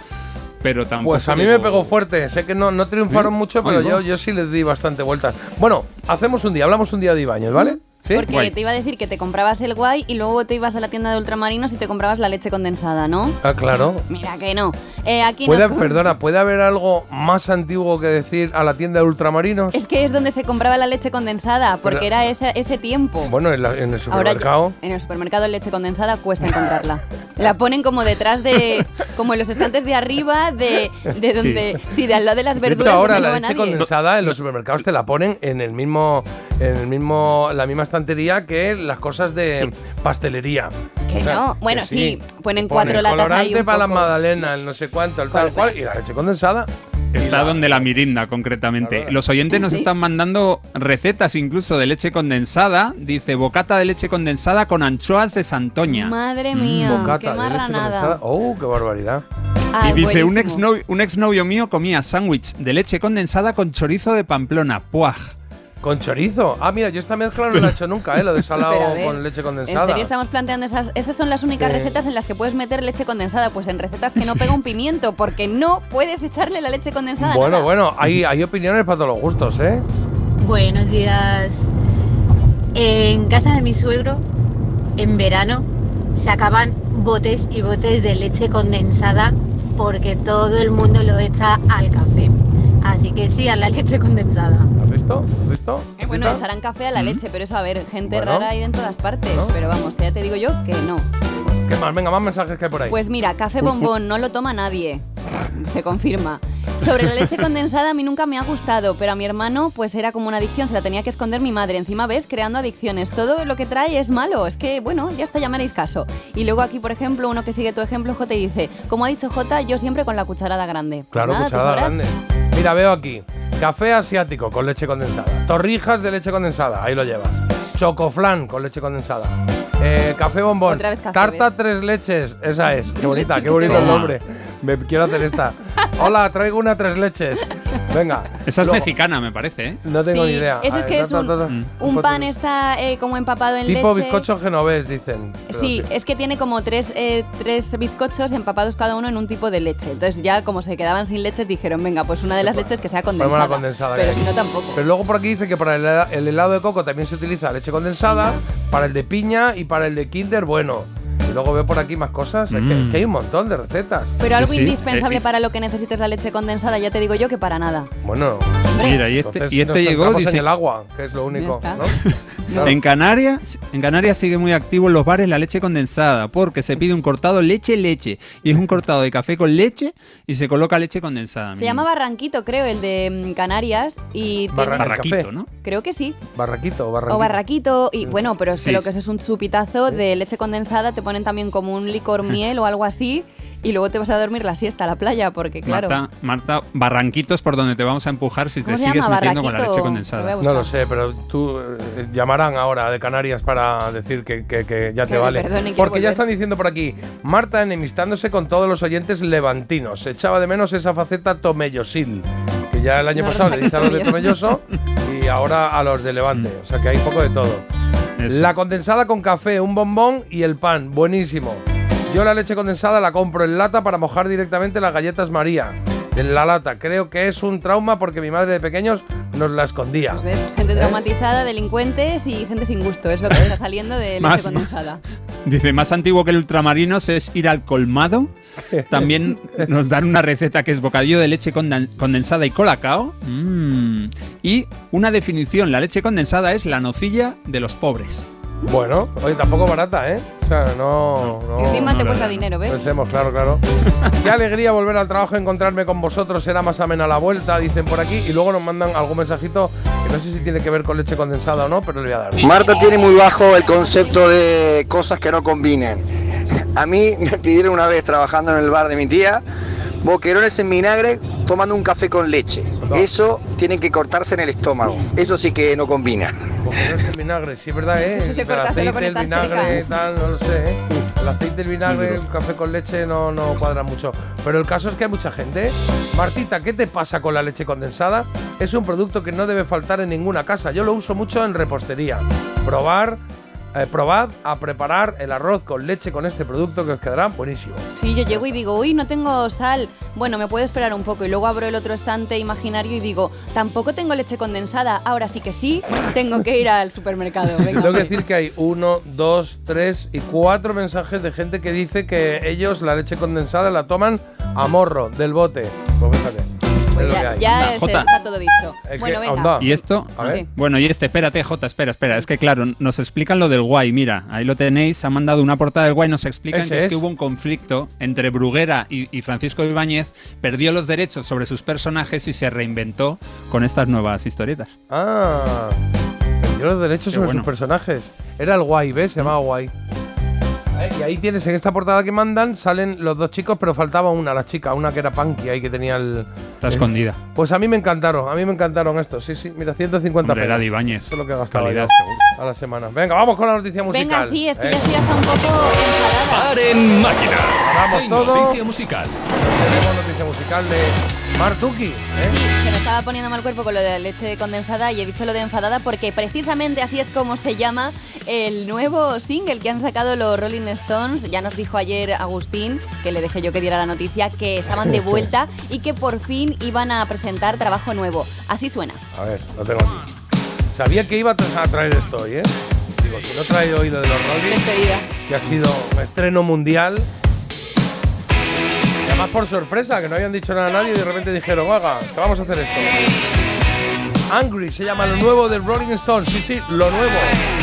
Pero tampoco. Pues a mí me pegó fuerte. Sé que no, no triunfaron mucho, pero Ay, yo, yo sí les di bastante vueltas. Bueno, hacemos un día, hablamos un día de Ibáñez, ¿vale? ¿Sí? Porque Guay. te iba a decir que te comprabas el guay y luego te ibas a la tienda de ultramarinos y te comprabas la leche condensada, ¿no? Ah, claro. Mira que no. Eh, aquí ¿Puede, nos perdona, ¿puede haber algo más antiguo que decir a la tienda de ultramarinos? Es que es donde se compraba la leche condensada, porque Pero- era ese, ese tiempo. Bueno, en, la- en el Ahora supermercado. ya- en el supermercado leche condensada cuesta encontrarla. La ponen como detrás de, como en los estantes de arriba de, de donde, sí. de al lado de las De verduras. hecho, ahora la leche nadie. condensada en los supermercados te la ponen en el mismo, en el mismo, la misma estantería que las cosas de pastelería. Que O sea, no, bueno, que sí, ponen Ponen cuatro latas ahí colorante un para la magdalena, el no sé cuánto, el tal cual, y la leche condensada. Está donde la mirinda, concretamente. Los oyentes nos ¿Sí? están mandando recetas incluso de leche condensada. Dice bocata de leche condensada con anchoas de Santoña. Madre mía, Mm, Bocata qué de leche condensada. marranada. Oh, qué barbaridad. Ah, y dice, un exnovio, un exnovio mío comía sándwich de leche condensada con chorizo de Pamplona. ¡Puaj! Con chorizo. Ah, mira, yo esta mezcla no la he hecho nunca, ¿eh? Lo de salado ver, con leche ¿En condensada. serio estamos planteando esas? Esas son las únicas Sí. recetas en las que puedes meter leche condensada. Pues en recetas que no pega un pimiento, porque no puedes echarle la leche condensada. Bueno, nada. bueno, hay, hay opiniones para todos los gustos, ¿eh? Buenos días. En casa de mi suegro, en verano, sacaban botes y botes de leche condensada porque todo el mundo lo echa al café. Así que sí, a la leche condensada. ¿Has visto? ¿Has visto? Eh, bueno, ¿Qué tal? echarán café a la leche, pero eso, a ver, gente Bueno. rara hay en todas partes. Pero vamos, que ya te digo yo que no. ¿Qué más? Venga, más mensajes que hay por ahí. Pues mira, café bombón no lo toma nadie. Se confirma. Sobre la leche condensada a mí nunca me ha gustado, pero a mi hermano pues era como una adicción, se la tenía que esconder mi madre. Encima ves, creando adicciones. Todo lo que trae es malo. Es que, bueno, ya hasta llamaréis caso. Y luego aquí, por ejemplo, uno que sigue tu ejemplo, J, dice, como ha dicho J, yo siempre con la cucharada grande. Claro, Nada, ¿tú cucharada grande. Mira, veo aquí. Café asiático con leche condensada. Torrijas de leche condensada. Ahí lo llevas. Chocoflan con leche condensada. Eh, café bombón. Otra vez café, Tarta ¿ves? tres leches. Esa es. Qué bonita, qué bonito el nombre. Me quiero hacer esta. Hola, traigo una tres leches. Venga. Esa es luego- mexicana, me parece, ¿eh? No tengo Sí, ni idea. Eso es A que ver, es un, un pan está eh, como empapado en Tipo leche. bizcocho genovés, dicen. Sí, es que tiene como tres, eh, tres bizcochos empapados cada uno en un tipo de leche. Entonces ya como se quedaban sin leches dijeron, venga, pues una de las leches que sea condensada. la condensada. Pero si no tampoco. Pero luego por aquí dice que para el, el helado de coco también se utiliza leche condensada, para el de piña y para el de Kinder, bueno. Y luego veo por aquí más cosas. Es, que, Mm. es que hay un montón de recetas. Pero algo Sí, sí. indispensable Eh, para lo que necesites la leche condensada, ya te digo yo que para nada. Bueno, Mira, y este, entonces y este nos llegó, dice, en el agua, que es lo único. Está. En Canarias, en Canarias sigue muy activo en los bares la leche condensada, porque se pide un cortado leche leche y es un cortado de café con leche y se coloca leche condensada. Se llama Barranquito, creo, el de mm, Canarias. Y Barra- tiene- Barraquito, café. ¿no? Creo que sí. Barraquito, barraquito. O barraquito, y bueno, pero Sí, lo que eso es un chupitazo de leche condensada, te ponen también como un licor miel o algo así, y luego te vas a dormir la siesta a la playa, porque claro. Marta, Marta, Barranquitos por donde te vamos a empujar si te ¿Cómo se sigues llama? metiendo con la leche condensada. No lo sé, pero tú eh, llamarán ahora de Canarias para decir que, que- que ya te Que vale. Porque ya volver. están diciendo por aquí, Marta enemistándose con todos los oyentes levantinos. Se echaba de menos esa faceta tomellosil, que ya el año No, pasado le diste a los de Tomelloso. Y ahora a los de Levante. O sea que hay un poco de todo. Eso. La condensada con café, un bombón y el pan, buenísimo. Yo la leche condensada la compro en lata para mojar directamente las galletas María. En la lata. Creo que es un trauma porque mi madre de pequeños nos la escondía. Pues ves, gente ¿Eh? traumatizada, delincuentes y gente sin gusto. Es lo que está saliendo de leche Más- condensada. Dice, más antiguo que el ultramarinos es ir al colmado. También nos dan una receta que es bocadillo de leche condensada y colacao. Mm. Y una definición, la leche condensada es la nocilla de los pobres. Bueno, oye, tampoco barata, ¿eh? O sea, no. no Encima te no, cuesta no. dinero, ¿ves? Pensemos, claro, claro. Qué alegría volver al trabajo, encontrarme con vosotros, será más amena la vuelta, dicen por aquí. Y luego nos mandan algún mensajito que no sé si tiene que ver con leche condensada o no, pero le voy a dar. Marta tiene muy bajo el concepto de cosas que no combinen. A mí me pidieron una vez trabajando en el bar de mi tía boquerones en vinagre tomando un café con leche. Eso tiene que cortarse en el estómago. Eso sí que no combina. Boquerones en vinagre, sí, es verdad, ¿eh? Eso el aceite, con el vinagre, tal, no lo sé, ¿eh? El aceite, el vinagre, el café con leche no, no cuadra mucho. Pero el caso es que hay mucha gente. ¿eh? Martita, ¿qué te pasa con la leche condensada? Es un producto que no debe faltar en ninguna casa. Yo lo uso mucho en repostería. Probar, eh, probad a preparar el arroz con leche con este producto que os quedará buenísimo. Sí, yo llego y digo, uy, no tengo sal. Bueno, me puedo esperar un poco. Y luego abro el otro estante imaginario y digo, tampoco tengo leche condensada. Ahora sí que sí, tengo que ir al supermercado. Venga, Tengo que decir que hay uno, dos, tres y cuatro mensajes de gente que dice que ellos la leche condensada la toman a morro del bote. Pues fíjate. Pues ya Jota. está todo dicho. Es Bueno, que, venga. Y esto, A ver. bueno, y este, espérate, Jota, espera, espera. Es que claro, nos explican lo del guay. Mira, ahí lo tenéis, ha mandado una portada del guay, nos explican Ese que es, es. que hubo un conflicto entre Bruguera y, y Francisco Ibáñez, perdió los derechos sobre sus personajes y se reinventó con estas nuevas historietas. Ah, perdió los derechos Qué sobre bueno. sus personajes. Era el guay, ¿ves? Se llamaba guay. Eh, Y ahí tienes, en esta portada que mandan, salen los dos chicos, pero faltaba una, la chica, una que era punky ahí que tenía el. Está escondida. Pues a mí me encantaron, a mí me encantaron estos, sí, sí, mira, 150 Hombre, era pelas. de Ibáñez. Eso es lo que gastaba Calidad, yo a la semana. Venga, vamos con la noticia musical. Venga, sí, es que ¿eh? ya estoy hasta un poco enfadada. Paren máquinas. Vamos noticia musical. Tenemos noticia musical de Martuki. ¿eh? Sí, se me estaba poniendo mal cuerpo con lo de la leche condensada y he dicho lo de enfadada porque precisamente así es como se llama el nuevo single que han sacado los Rolling Stones. Ya nos dijo ayer Agustín, que le dejé yo que diera la noticia, que estaban de vuelta y que por fin iban a presentar trabajo nuevo. Así suena. A ver, lo tengo aquí. Sabía que iba a tra- a traer esto hoy, ¿eh? Digo, si no trae hoy lo de los Rolling, que ha sido un estreno mundial. Por sorpresa, que no habían dicho nada a nadie y de repente dijeron, haga, que vamos a hacer esto. Angry se llama lo nuevo de Rolling Stones. Sí, sí, lo nuevo.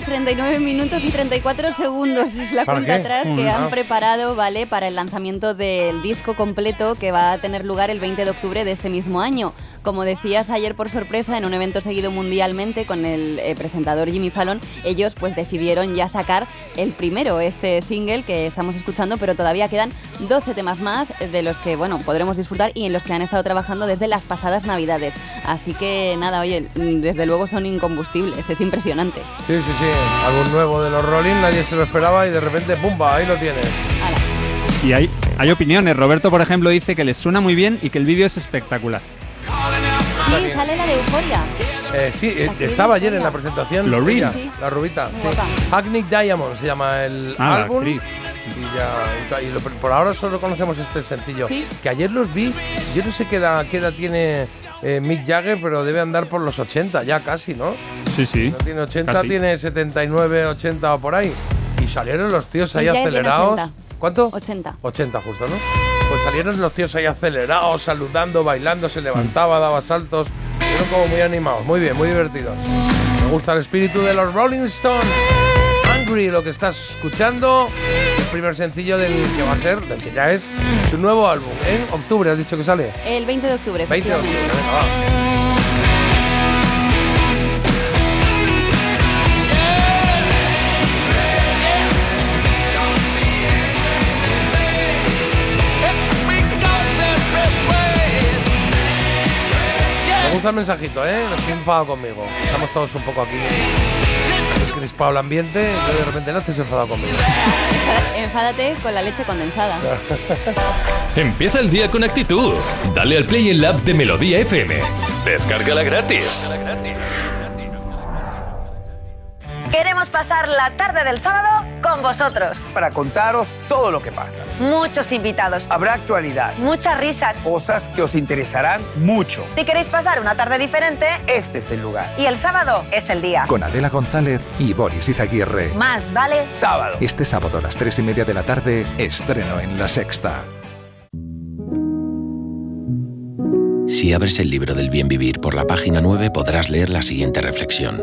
Horas, 39 minutos y 34 segundos. Es la ¿Para cuenta qué? atrás que Mm, han ah. preparado, ¿vale? Para el lanzamiento del disco completo que va a tener lugar el 20 de octubre de este mismo año. Como decías ayer por sorpresa, en un evento seguido mundialmente con el eh, presentador Jimmy Fallon, ellos pues decidieron ya sacar el primero, este single que estamos escuchando, pero todavía quedan 12 temas más de los que, bueno, podremos disfrutar y en los que han estado trabajando desde las pasadas navidades. Así que nada, oye, desde luego son incombustibles, es impresionante. Sí, sí, sí. Algún nuevo de los Rolling, nadie se lo esperaba y de repente, ¡pumba! Ahí lo tienes. Y hay, hay opiniones. Roberto, por ejemplo, dice que les suena muy bien y que el vídeo es espectacular. Sí, sale la de Euforia. Eh, sí, eh, estaba ayer en la presentación. Ella, Sí. La rubita. Sí. Hackney Diamond se llama el Ah, álbum. Y ya, y lo- por ahora solo conocemos este sencillo. Sí. Que ayer los vi, yo no sé qué edad, qué edad tiene eh, Mick Jagger, pero debe andar por los 80 ya casi, ¿no? Sí, sí. No tiene 80, Casi. tiene 79, 80 o por ahí. Y salieron los tíos ahí acelerados. 80. ¿Cuánto? 80. 80 justo, ¿no? Pues salieron los tíos ahí acelerados, saludando, bailando, se levantaba, daba saltos. Fueron como muy animados, muy bien, muy divertidos. Me gusta el espíritu de los Rolling Stones. Lo que estás escuchando, el primer sencillo del que va a ser, del que ya es, su nuevo álbum. En octubre has dicho que sale. El 20 de octubre, 20 de octubre, venga, va. Me gusta el mensajito, ¿eh? No estoy enfadado conmigo. Estamos todos un poco aquí crispado el ambiente, y de repente no estés enfadado conmigo. Enfádate con la leche condensada. Empieza el día con actitud. Dale al play en la app de Melodía FM. Descárgala gratis. Queremos pasar la tarde del sábado con vosotros. para contaros todo lo que pasa. Muchos invitados, Habrá actualidad, muchas risas. cosas que os interesarán mucho. Si queréis pasar una tarde diferente, Este es el lugar. y el sábado es el día. Con Adela González y Boris Izaguirre. Más vale Sábado. Este sábado a las 3 y media de la tarde, estreno en La Sexta. Si abres el libro del bien vivir por la página 9 podrás leer la siguiente reflexión.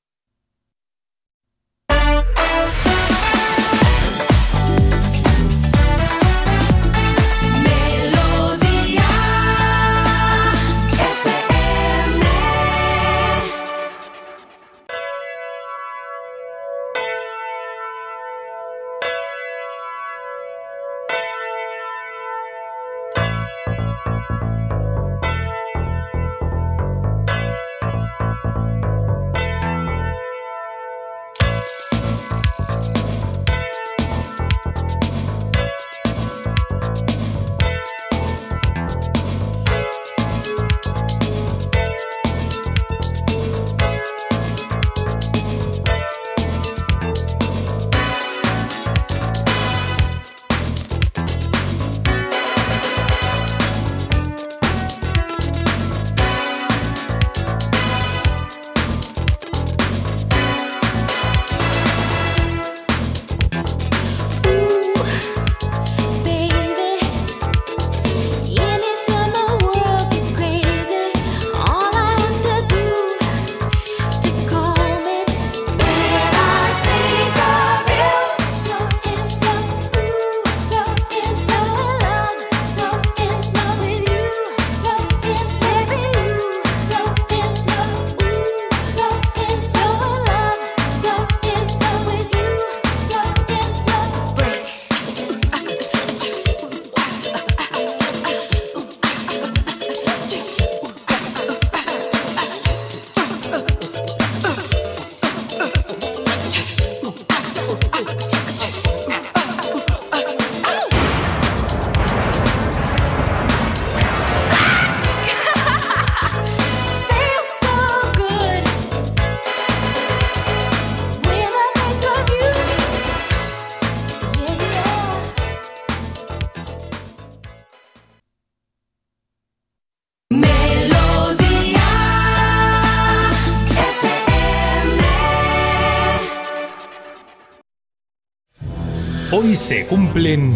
Hoy se cumplen...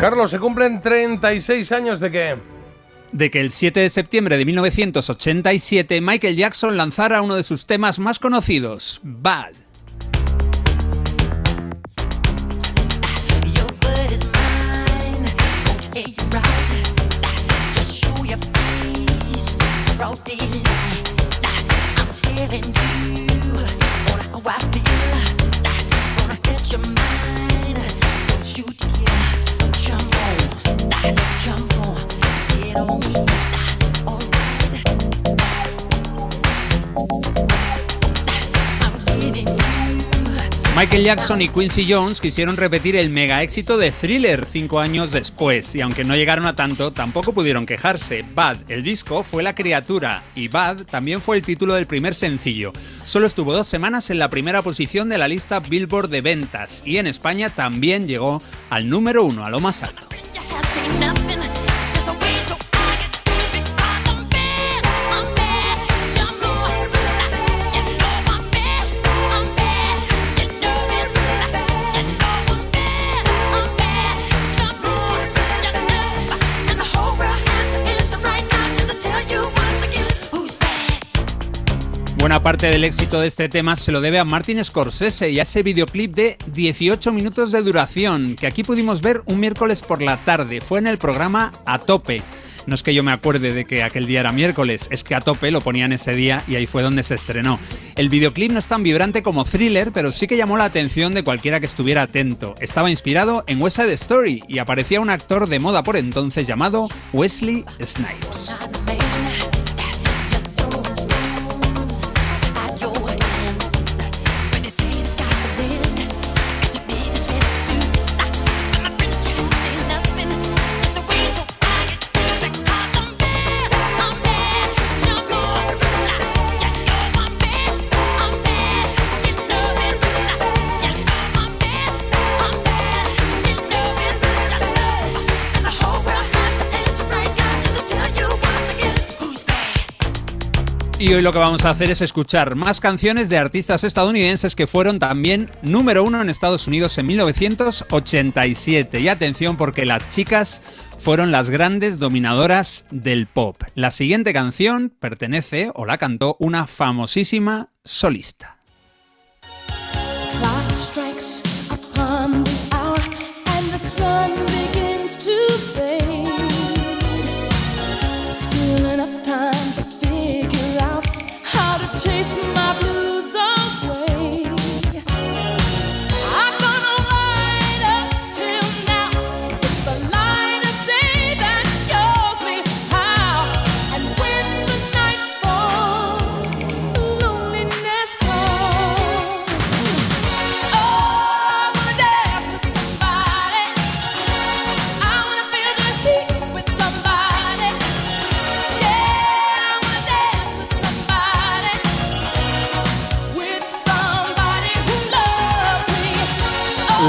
Carlos, se cumplen 36 años de qué? de que el 7 de septiembre de 1987 Michael Jackson lanzara uno de sus temas más conocidos, Bad. Michael Jackson y Quincy Jones quisieron repetir el mega éxito de Thriller cinco años después, y aunque no llegaron a tanto, tampoco pudieron quejarse. Bad, el disco, fue la criatura, y Bad también fue el título del primer sencillo. Solo estuvo dos semanas en la primera posición de la lista Billboard de ventas, y en España también llegó al número uno, a lo más alto. Parte del éxito de este tema se lo debe a Martin Scorsese y a ese videoclip de 18 minutos de duración que aquí pudimos ver un miércoles por la tarde. Fue en el programa A Tope. No es que yo me acuerde de que aquel día era miércoles, es que a tope lo ponían ese día y ahí fue donde se estrenó. El videoclip no es tan vibrante como thriller, pero sí que llamó la atención de cualquiera que estuviera atento. Estaba inspirado en West Side Story y aparecía un actor de moda por entonces llamado Wesley Snipes. Y hoy lo que vamos a hacer es escuchar más canciones de artistas estadounidenses que fueron también número uno en Estados Unidos en 1987. Y atención porque las chicas fueron las grandes dominadoras del pop. La siguiente canción pertenece o la cantó una famosísima solista.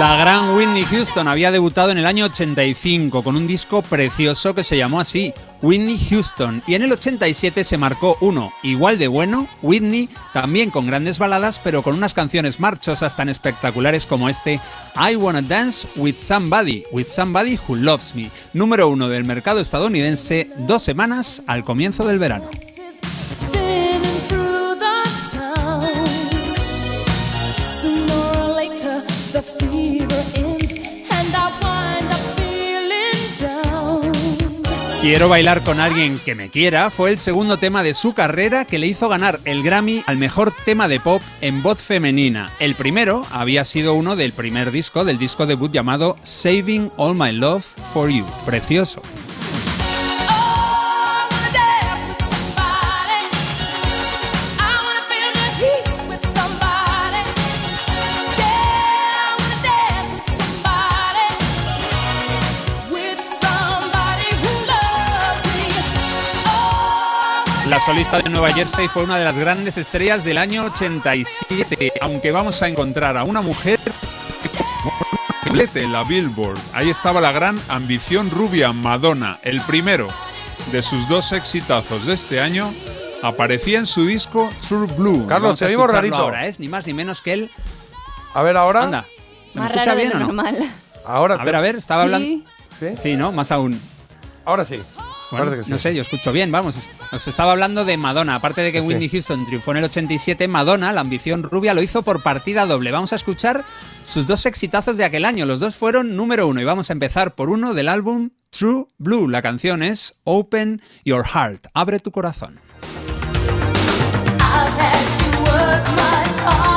La gran Whitney Houston había debutado en el año 85 con un disco precioso que se llamó así, Whitney Houston, y en el 87 se marcó uno igual de bueno, Whitney, también con grandes baladas, pero con unas canciones marchosas tan espectaculares como este I Wanna Dance with Somebody, with Somebody Who Loves Me, número uno del mercado estadounidense dos semanas al comienzo del verano. Quiero bailar con alguien que me quiera fue el segundo tema de su carrera que le hizo ganar el Grammy al mejor tema de pop en voz femenina. El primero había sido uno del primer disco, del disco debut llamado Saving All My Love for You. Precioso. Solista de Nueva Jersey fue una de las grandes estrellas del año 87, aunque vamos a encontrar a una mujer en la Billboard. Ahí estaba la gran ambición rubia Madonna, el primero de sus dos exitazos de este año Aparecía en su disco True Blue. Carlos, Vamos te escucharlo rarito. Ahora, es ni más ni menos que él. A ver, ahora. Anda. ¿Se me Más escucha raro de bien o no? normal. Ahora. A ver, a ver, estaba hablando. Sí. ¿Sí? Sí, ¿no? Más aún. Ahora sí. Bueno, Parece que sí. No sé, yo escucho bien, vamos. Os estaba hablando de Madonna. Aparte de que Sí. Whitney Houston triunfó en el 87, Madonna, la ambición rubia, lo hizo por partida doble. Vamos a escuchar sus dos exitazos de aquel año. Los dos fueron número uno. Y vamos a empezar por uno del álbum True Blue. La canción es Open Your Heart. Abre tu corazón. I've had to work much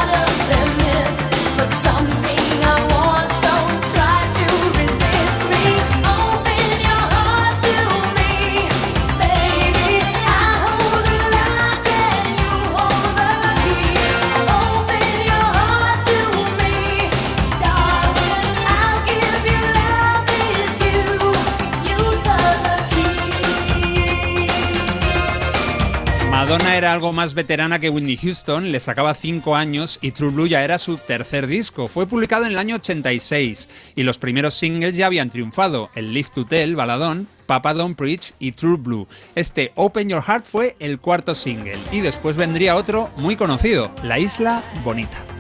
Madonna era algo más veterana que Whitney Houston, le sacaba 5 años y True Blue ya era su tercer disco. Fue publicado en el año 86 y los primeros singles ya habían triunfado, el Live to Tell, Baladón, Papa Don't Preach y True Blue. Este Open Your Heart fue el cuarto single y después vendría otro muy conocido, La Isla Bonita.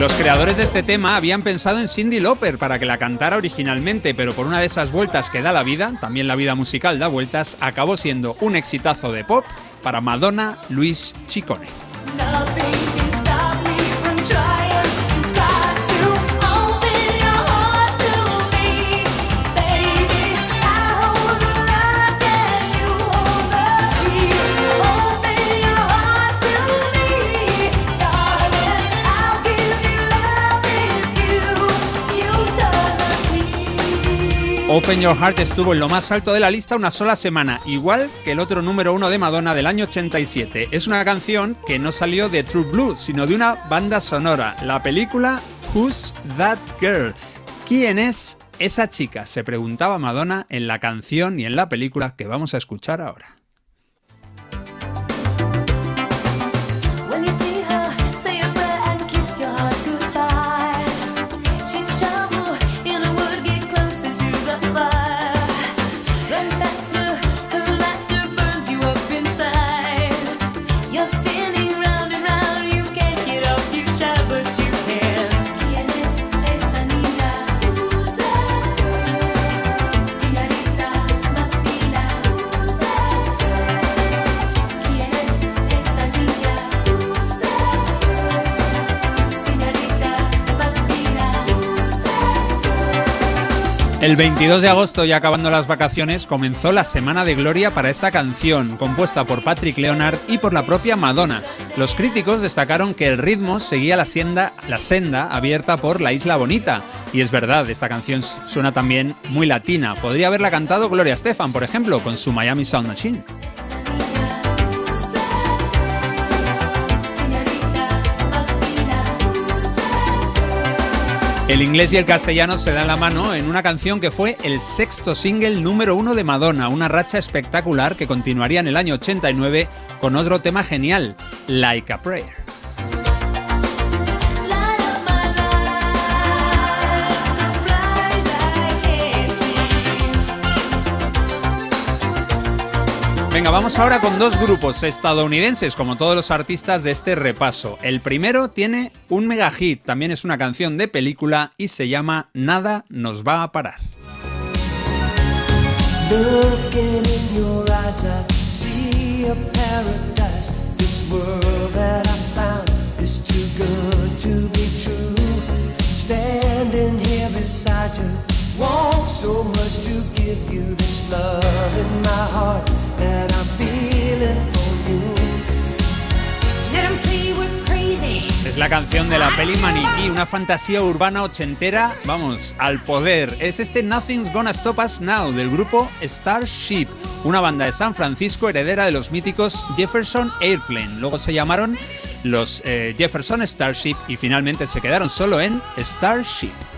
Los creadores de este tema habían pensado en Cindy Lauper para que la cantara originalmente, pero por una de esas vueltas que da la vida, también la vida musical da vueltas, acabó siendo un exitazo de pop para Madonna Luis Ciccone. Open Your Heart estuvo en lo más alto de la lista una sola semana, igual que el otro número uno de Madonna del año 87. Es una canción que no salió de True Blue, sino de una banda sonora, la película Who's That Girl? ¿Quién es esa chica? Se preguntaba Madonna en la canción y en la película que vamos a escuchar ahora. El 22 de agosto, ya acabando las vacaciones, comenzó la Semana de Gloria para esta canción, compuesta por Patrick Leonard y por la propia Madonna. Los críticos destacaron que el ritmo seguía la la senda abierta por La Isla Bonita. Y es verdad, esta canción suena también muy latina. Podría haberla cantado Gloria Estefan, por ejemplo, con su Miami Sound Machine. El inglés y el castellano se dan la mano en una canción que fue el sexto single número uno de Madonna, una racha espectacular que continuaría en el año 89 con otro tema genial, Like a Prayer. Venga, vamos ahora con dos grupos estadounidenses, como todos los artistas de este repaso. El primero tiene un mega hit, también es una canción de película y se llama Nada nos va a parar. Standing here beside you, want so much to give you this love in my heart that I'm feeling for you. Let see we're crazy. Es la canción de la peli Maniquí, una fantasía urbana ochentera, vamos, al poder. Es este Nothing's Gonna Stop Us Now del grupo Starship, una banda de San Francisco heredera de los míticos Jefferson Airplane. Luego se llamaron los eh, Jefferson Starship y finalmente se quedaron solo en Starship.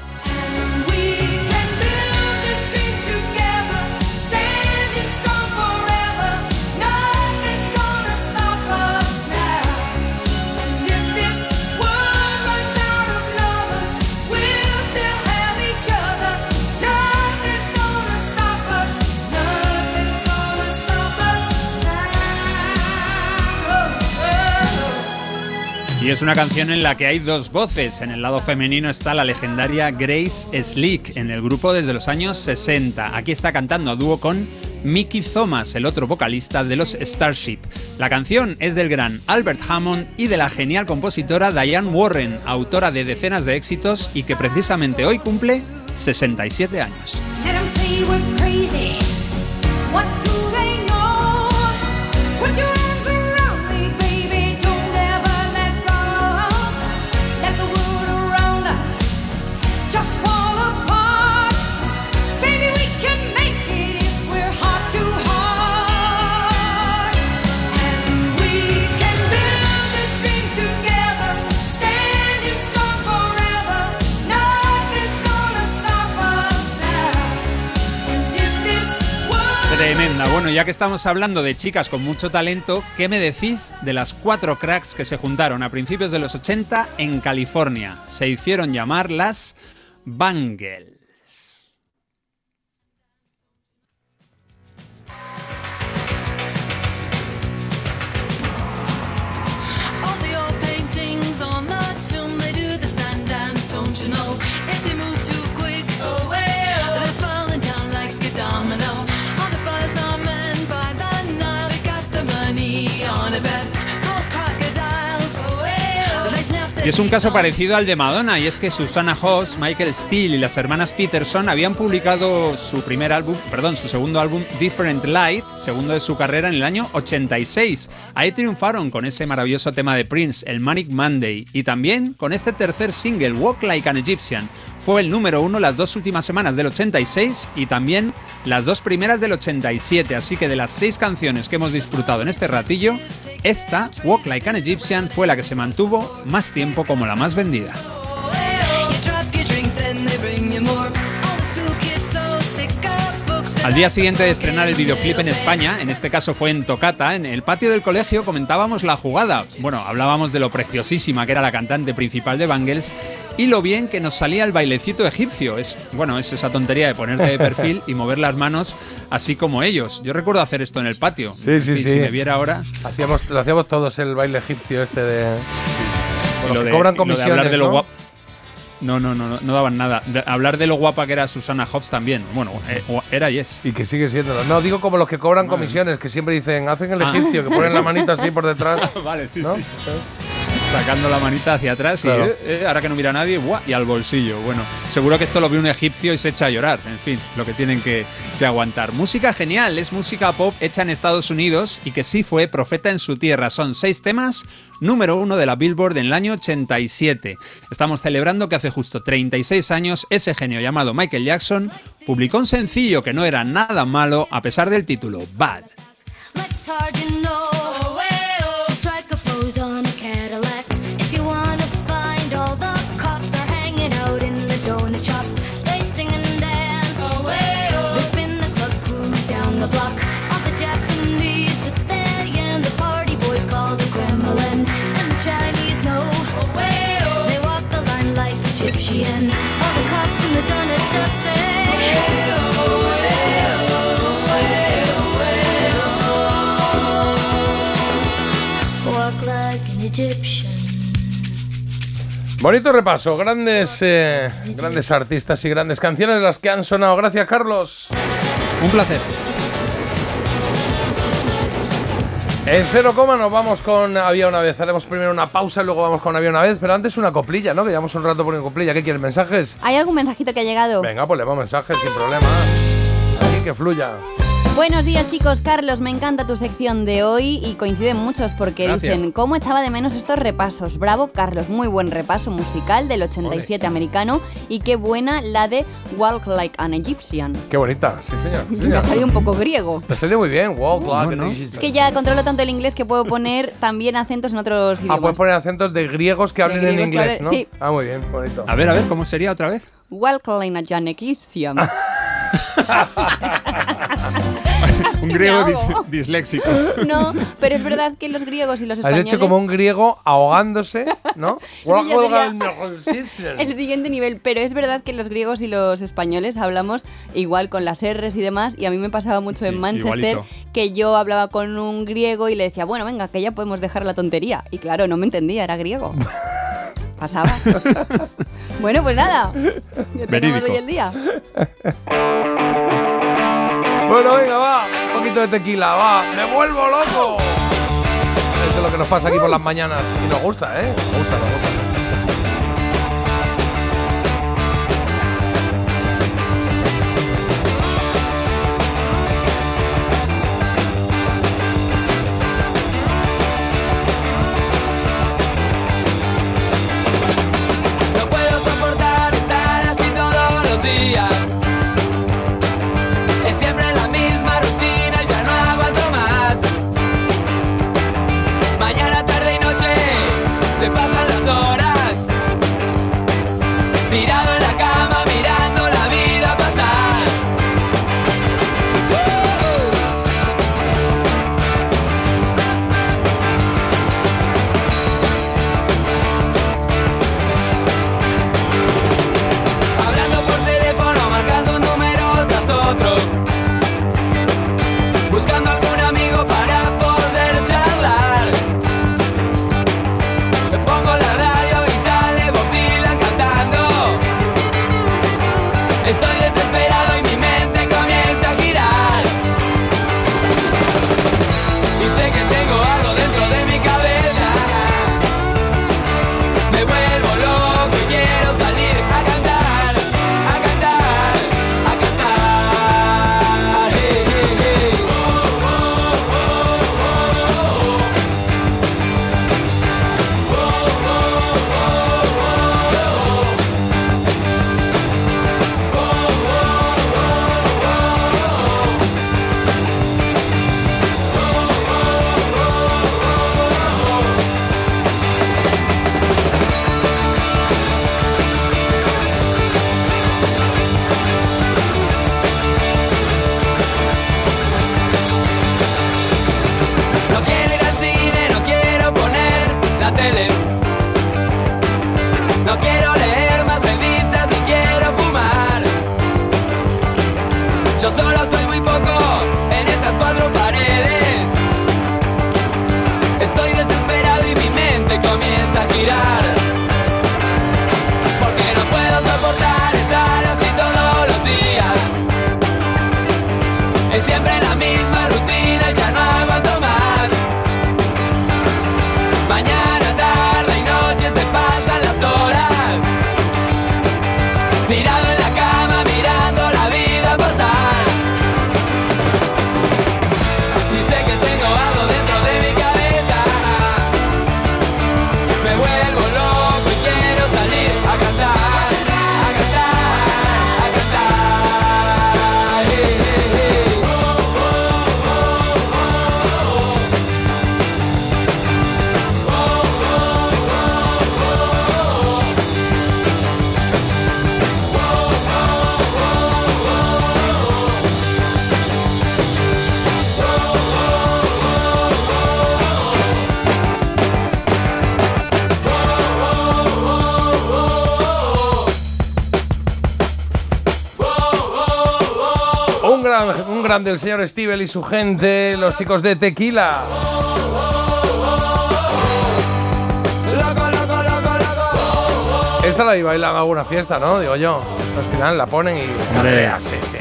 Es una canción en la que hay dos voces. En el lado femenino está la legendaria Grace Slick, en el grupo desde los años 60. Aquí está cantando a dúo con Mickey Thomas, el otro vocalista de los Starship. La canción es del gran Albert Hammond y de la genial compositora Diane Warren, autora de decenas de éxitos y que precisamente hoy cumple 67 años. Bueno, ya que estamos hablando de chicas con mucho talento, ¿qué me decís de las cuatro cracks que se juntaron a principios de los 80 en California? Se hicieron llamar las Bangles. Y es un caso parecido al de Madonna, y es que Susana Hoss, Michael Steele y las hermanas Peterson habían publicado su primer álbum, perdón, su segundo álbum Different Light, segundo de su carrera en el año 86. Ahí triunfaron con ese maravilloso tema de Prince, el Manic Monday, y también con este tercer single, Walk Like an Egyptian. Fue el número uno las dos últimas semanas del 86 y también las dos primeras del 87, así que de las seis canciones que hemos disfrutado en este ratillo, esta, Walk Like an Egyptian, fue la que se mantuvo más tiempo como la más vendida. Al día siguiente de estrenar el videoclip en España, en este caso fue en Tocata, en el patio del colegio comentábamos la jugada. Bueno, hablábamos de lo preciosísima que era la cantante principal de Bangles y lo bien que nos salía el bailecito egipcio. Es, bueno, es esa tontería de ponerte de perfil y mover las manos así como ellos. Yo recuerdo hacer esto en el patio. Sí, sí, sí. Si me viera ahora. Hacíamos, lo hacíamos todos el baile egipcio este de. Bueno, lo de- cobran lo de comisiones. hablar de lo ¿no? guap- No, no, no, no, no daban nada. De- hablar de lo guapa que era Susana Hobbs también. Bueno, eh, era Yes. Y que sigue siendo. No, digo como los que cobran comisiones, que siempre dicen, hacen el Ah. egipcio, que ponen la manita así por detrás. vale, sí, ¿no? sí. Sacando la manita hacia atrás Claro. y eh, eh, ahora que no mira nadie, ¡buah! y al bolsillo. Bueno, seguro que esto lo ve un egipcio y se echa a llorar. En fin, lo que tienen que, que aguantar. Música genial, es música pop hecha en Estados Unidos y que sí fue profeta en su tierra. Son seis temas, número uno de la Billboard en el año 87. Estamos celebrando que hace justo 36 años ese genio llamado Michael Jackson publicó un sencillo que no era nada malo a pesar del título, Bad. Bonito repaso, grandes, eh, grandes artistas y grandes canciones las que han sonado. Gracias, Carlos. Un placer. En cero coma nos vamos con Había una vez. Haremos primero una pausa y luego vamos con Había una vez. Pero antes una coplilla, ¿no? Que llevamos un rato poniendo coplilla. ¿Qué quieres? ¿Mensajes? ¿Hay algún mensajito que ha llegado? Venga, pues le vamos mensajes sin problema. Aquí que fluya. Buenos días chicos, Carlos, me encanta tu sección de hoy y coinciden muchos porque Gracias. dicen, ¿cómo echaba de menos estos repasos? Bravo, Carlos, muy buen repaso musical del 87 americano y qué buena la de Walk Like an Egyptian. Qué bonita, sí, señor. sí, Me salido un poco griego. Te salió muy bien. Walk like an Es Egyptian. que ya controlo tanto el inglés que puedo poner también acentos en otros Ah, idiomas. puedes poner acentos de griegos que hablen en griegos que inglés, hablen- ¿no? sí. Ah, muy bien, bonito. A ver, a ver, ¿cómo sería otra vez? Walk Like an Egyptian. Un ¿Qué griego dis- disléxico. No, pero es verdad que los griegos y los Has españoles... hecho como un griego ahogándose, ¿no? El siguiente nivel, pero es verdad que los griegos y los españoles hablamos igual con las R's y demás, y a mí me pasaba mucho en Manchester igualito. que yo hablaba con un griego y le decía, bueno, venga, que ya podemos dejar la tontería. Y claro, no me entendía, era griego. Pasaba. Bueno, pues nada. Ya tenemos hoy el día. Bueno, venga, va. Un poquito de tequila, va. ¡Me vuelvo loco! Eso es lo que nos pasa aquí por las mañanas. Y nos gusta, ¿eh? Nos gusta, nos gusta. Gran, un grande el señor Stivel y su gente, los chicos de Tequila. Esta la bailan a alguna fiesta, ¿no? Digo yo. Al final la ponen y. Hombre. Ah, sí, sí.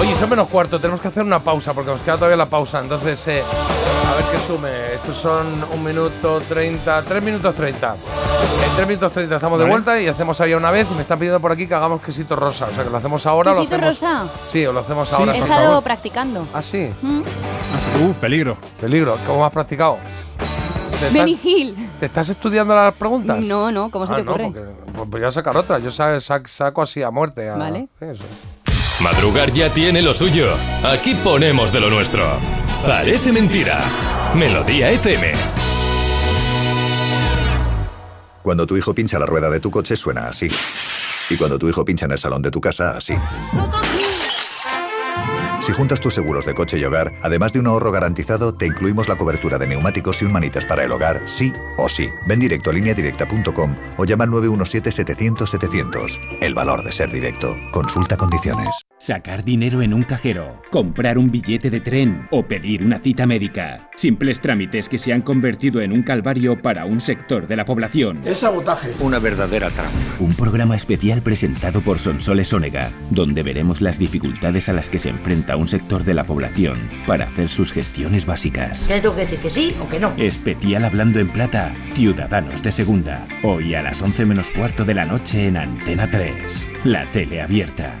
Oye, son menos cuarto, tenemos que hacer una pausa porque nos queda todavía la pausa. Entonces, eh, a ver qué sume. Estos son un minuto treinta, tres minutos treinta. En tres minutos treinta estamos de Vale. vuelta y hacemos ahí una vez. Y me están pidiendo por aquí que hagamos quesito rosa. O sea, que lo hacemos ahora lo ¿Quesito hacemos. rosa? Sí, o lo hacemos He ahora. por estado favor. practicando. Ah, sí. Mm. Uh, peligro. Peligro. ¿Cómo has practicado? ¿Te Benny Hill. ¿Te estás estudiando las preguntas? No, no, ¿cómo se Ah, te no, ocurre? porque- pues voy a sacar otra. Yo sa- sa- saco así a muerte. a- Vale. Eso. Madrugar ya tiene lo suyo. Aquí ponemos de lo nuestro. Parece mentira. Melodía FM. Cuando tu hijo pincha la rueda de tu coche suena así. Y cuando tu hijo pincha en el salón de tu casa, así. Si juntas tus seguros de coche y hogar, además de un ahorro garantizado, te incluimos la cobertura de neumáticos y un manitas para el hogar, sí o sí. Ven directo a lineadirecta.com o llama al 917-700-700. El valor de ser directo. Consulta condiciones. Sacar dinero en un cajero, comprar un billete de tren o pedir una cita médica. Simples trámites que se han convertido en un calvario para un sector de la población. Es sabotaje. Una verdadera trampa. Un programa especial presentado por Sonsoles Onega, donde veremos las dificultades a las que se enfrenta un sector de la población para hacer sus gestiones básicas. ¿Qué tengo que decir? ¿Que sí o que no? Especial Hablando en Plata, Ciudadanos de Segunda. Hoy a las 11 menos cuarto de la noche en Antena 3. La tele abierta.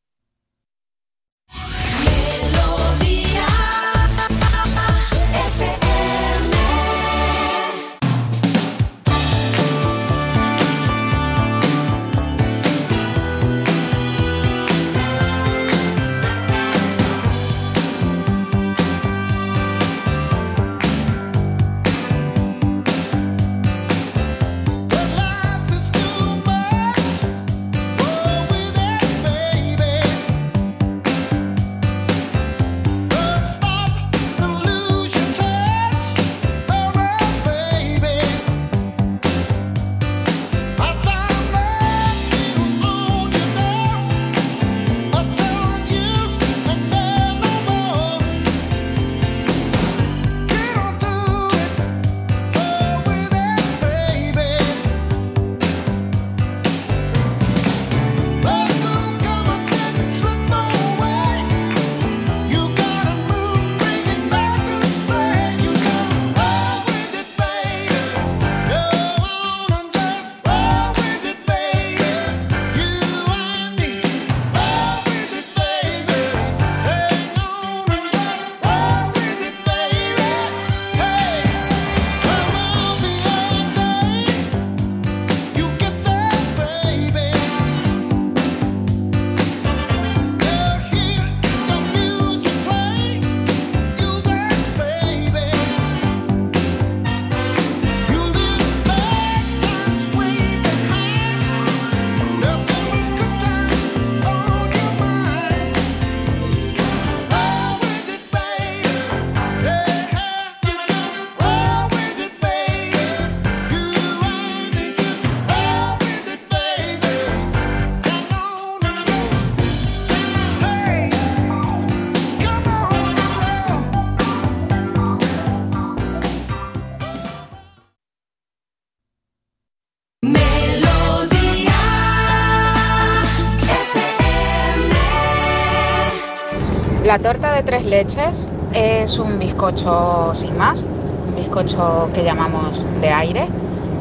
Tres leches es un bizcocho sin más, un bizcocho que llamamos de aire.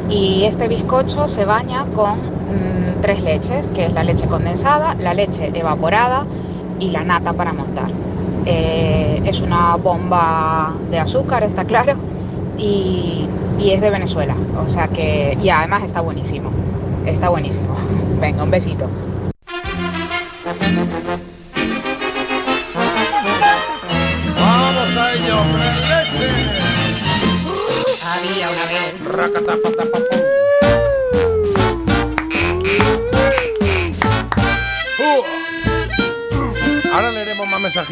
Y este bizcocho se baña con mm, tres leches, que es la leche condensada, la leche evaporada y la nata para montar. Eh, es una bomba de azúcar, está claro, y, y es de Venezuela. O sea que, y además está buenísimo. Está buenísimo. Venga, un besito.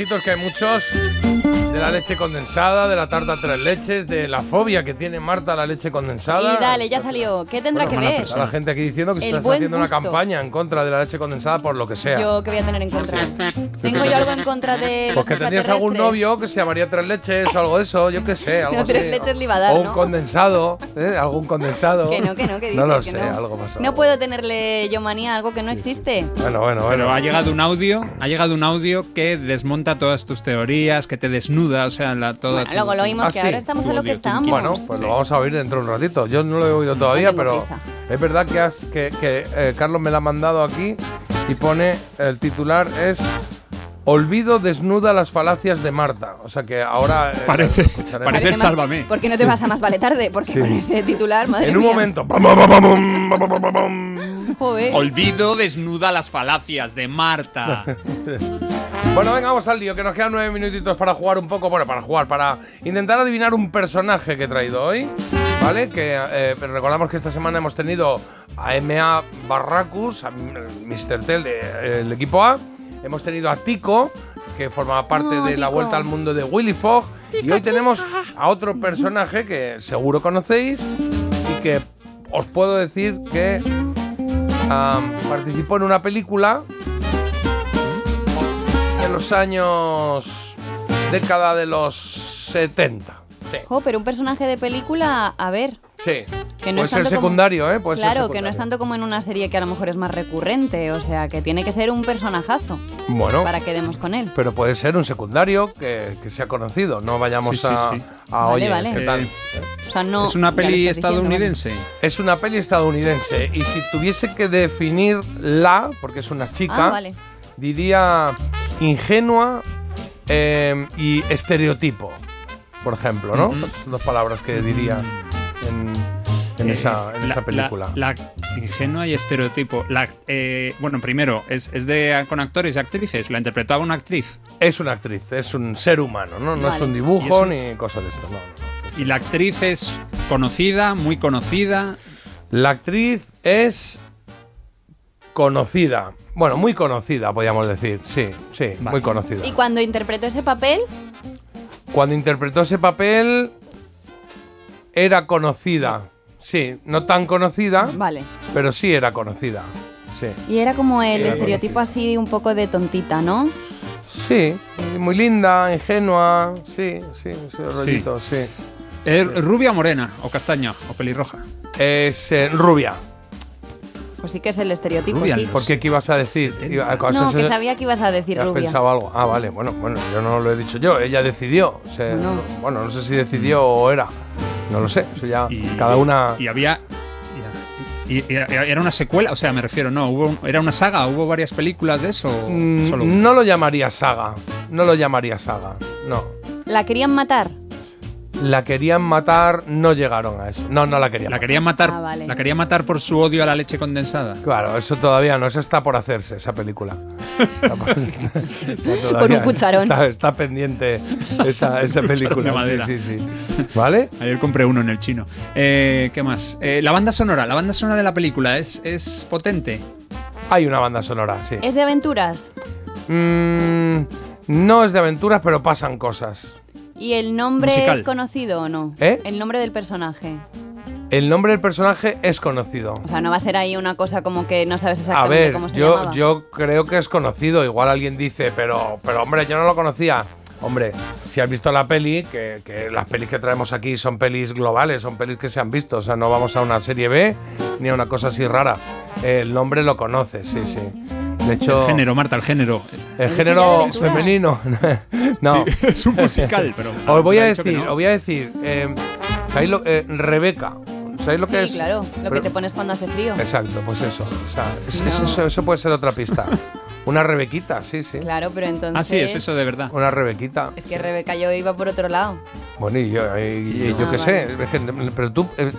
Que hay muchos de la leche condensada, de la tarta tres leches, de la fobia que tiene Marta a la leche condensada. Y dale, ya salió. ¿Qué tendrá que ver? Está la gente aquí diciendo que El estás haciendo una gusto. campaña en contra de la leche condensada por lo que sea. Yo, ¿qué voy a tener en contra? ¿Tengo yo algo en contra de los Porque tenías algún novio que se llamaría tres leches o algo de eso, yo qué sé, algo No, tres así. leches le iba a dar, O un ¿no? condensado, ¿eh? Algún condensado. Que no, que no, que No lo que sé, no. algo pasó. No puedo tenerle yo manía a algo que no existe. Bueno, bueno, bueno. Pero ha llegado un audio, ha llegado un audio que desmonta todas tus teorías, que te desnuda, o sea, la, toda Bueno, luego lo oímos Ah, que sí. ahora estamos en lo que estamos. Bueno, pues lo vamos a oír dentro de un ratito. Yo no lo he oído todavía, tengo pero prisa. es verdad que, has- que, que, eh, Carlos me la ha mandado aquí y pone el titular es Olvido desnuda las falacias de Marta. O sea que ahora eh, Parece- parece más- Sálvame. ¿Por qué no te vas a más vale tarde? Porque Sí. con ese titular, madre En un mía. momento. Olvido desnuda las falacias de Marta. Bueno, venga, vamos al lío, que nos quedan nueve minutitos para jugar un poco, bueno, para jugar, para intentar adivinar un personaje que he traído hoy, ¿vale? Que eh, recordamos que esta semana hemos tenido a MA Barracus, a Mr. Tel del equipo A, hemos tenido a Tico, que formaba parte Oh, de la Tico. vuelta al mundo de Willy Fogg, y hoy tenemos a otro personaje que seguro conocéis y que os puedo decir que am, participó en una película los años década de los 70. Sí. Jo, pero un personaje de película, a ver. Sí. Que no Puede es ser tanto como- secundario, ¿eh? Puede ser claro, que no es tanto como en una serie que a lo mejor es más recurrente. O sea, que tiene que ser un personajazo Bueno, para que demos con él. pero puede ser un secundario que, que sea conocido. No vayamos Sí, a, sí. a, Vale, oye, vale. ¿qué tal? Eh, O sea, no. es una peli diciendo, estadounidense. Es una peli estadounidense y si tuviese que definirla, porque es una chica, Ah, vale. diría ingenua eh, y estereotipo, por ejemplo, ¿no? Son dos palabras que diría en, en Eh, esa, en la- esa película. La, la ingenua y estereotipo. La, eh, bueno, primero, es, es de con actores y actrices. La interpretaba una actriz. Es una actriz, es un ser humano, ¿no? No es un dibujo es un- ni cosa de esto, no, no, no. Y la actriz es conocida, muy conocida. La actriz es conocida. Bueno, muy conocida, podríamos decir. Sí, sí, muy conocida. Y cuando interpretó ese papel, Cuando interpretó ese papel, era conocida. Sí, no tan conocida, vale. pero sí era conocida. Sí. Y era como el Era estereotipo así un poco de tontita, ¿no? Sí, muy linda, ingenua. Sí, sí, ese rollito, sí. ¿Es rubia o morena? ¿O castaña? ¿O pelirroja? Es eh, rubia. Pues sí que es el estereotipo, Rubia, sí. ¿Por qué? ¿Qué ibas a decir? Iba- No, que sabía que ibas a decir ¿Has rubia. pensado algo? Ah, vale, bueno, bueno, yo no lo he dicho yo, ella decidió. O sea, Bueno. no- bueno, no sé si decidió o era. No lo sé, eso ya cada una. Y había. Y, y- y era una secuela, o sea, me refiero, no, hubo un- era una saga, hubo varias películas de eso. Mm, solo no lo llamaría saga. No lo llamaría saga. No. ¿La querían matar? La querían matar, no llegaron a eso. No, no la querían La querían matar, Ah, vale. la querían matar por su odio a la leche condensada. Claro, eso todavía no, eso está por hacerse, esa película. Está Con un cucharón. Está, está pendiente esa, esa película. de madera. Sí, sí, sí. ¿Vale? Ayer compré uno en el chino. Eh, ¿Qué más? Eh, la banda sonora, la banda sonora de la película es, es potente. Hay una banda sonora, sí. ¿Es de aventuras? Mm, no es de aventuras, pero pasan cosas. ¿Y el nombre Musical. es conocido o no? ¿Eh? El nombre del personaje. El nombre del personaje es conocido. O sea, no va a ser ahí una cosa como que no sabes A exactamente ver, cómo se yo, llamaba. yo creo que es conocido. Igual alguien dice, pero, pero hombre, yo no lo conocía. Hombre, si has visto la peli, que, que las pelis que traemos aquí son pelis globales, son pelis que se han visto. O sea, no vamos a una serie B ni a una cosa así rara. El nombre lo conoces, sí, sí. De hecho, el género, Marta, el género. el género femenino. no. Sí, es un musical, pero. Os voy a que decir, no. os voy a decir, eh, ¿sabéis lo, eh, Rebeca? ¿Sabéis lo que sí, es? claro. Lo que te pones cuando hace frío. Exacto, pues eso. o sea, es- No. es eso, eso puede ser otra pista. Una Rebequita, sí, sí. Claro, pero entonces... Ah, sí, es eso de verdad. Una Rebequita. Es que Rebeca yo iba por otro lado. Bueno, y yo, y- y yo Ah, qué sé. es que- pero tú. eh,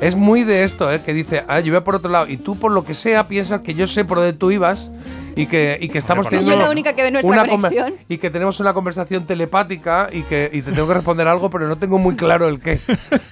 es muy de esto, ¿eh? Que dice, ah, yo voy por otro lado. Y tú, por lo que sea, piensas que yo sé por dónde tú ibas. Y que, y que estamos Soy yo teniendo. la única que ve nuestra una conexión. Y que tenemos una conversación telepática y que y te tengo que responder algo, pero no tengo muy claro el qué.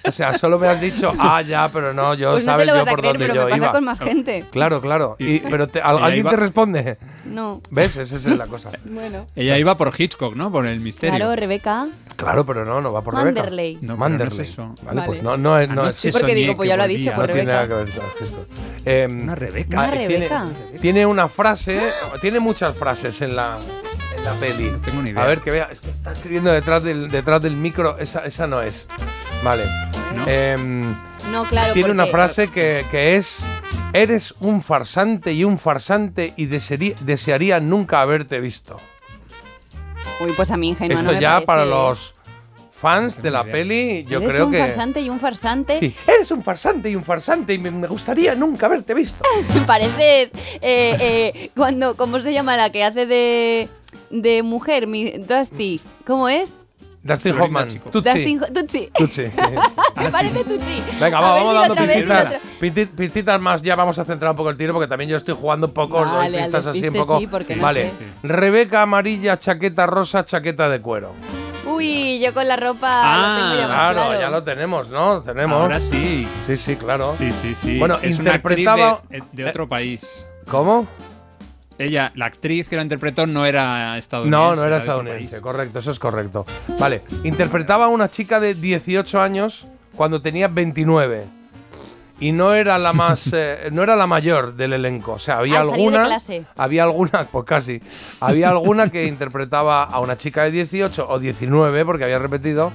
O sea, solo me has dicho, ah, ya, pero no, yo Pues no te sabes lo yo vas a por creer, dónde pero yo me pasa iba. con más gente. Claro, claro. Y, pero te- ¿al- ella ¿alguien iba- te responde? No. ¿Ves? Esa es la cosa. Bueno. Ella iba por Hitchcock, ¿no? Por el misterio. Claro, Rebeca. Claro, pero no, no va por Rebeca. Manderley. No, pero no Manderley. es eso. Vale, Vale. pues no, no es. No Sí, porque digo, pues ya lo ha dicho, no por tiene Rebeca. nada que ver con esto. Em, Una Rebeca. Una ah, tiene- Rebeca. Tiene, una frase, tiene muchas frases en la, en la peli. No tengo ni idea. A ver, que vea, es que está escribiendo detrás del, detrás del micro, esa, esa no es. Vale. ¿No? Em, No, claro, tiene una porque- frase que, que es: Eres un farsante y un farsante y desearía, desearía nunca haberte visto. Uy, pues a mí ingenua Esto no me ya parece, para los fans de la peli, yo Eres creo un que... farsante y un farsante. Sí, eres un farsante y un farsante y me, me gustaría nunca haberte visto. Pareces eh, eh, cuando, ¿cómo se llama la que hace de, de mujer? Mi, Dusty. ¿Cómo es? Dustin Hoffman. Tutsi. Dustin Tutsi. Tutsi, sí. Me parece Tutsi. Venga, va, vamos dando pistitas. Pistitas más, ya vamos a centrar un poco el tiro porque también yo estoy jugando un poco Vale, pistas así un poco. sí, porque no vale. sé. Rebeca amarilla, chaqueta rosa, chaqueta de cuero. Uy, yo con la ropa lo tengo ya más claro, claro. ya lo tenemos, ¿no? Tenemos. Ahora sí. Sí, sí, claro. Sí, sí, sí. Bueno, es una actriz interpretaba. de, de otro país. ¿Cómo? Ella, la actriz que la interpretó, no era estadounidense. No, no era estadounidense, correcto, eso es correcto. Vale, interpretaba a una chica de 18 años cuando tenía 29. Y no era la más, eh, no era la mayor del elenco. O sea, había Al salir de alguna, clase. había alguna, pues casi, había alguna que interpretaba a una chica de 18 o 19 porque había repetido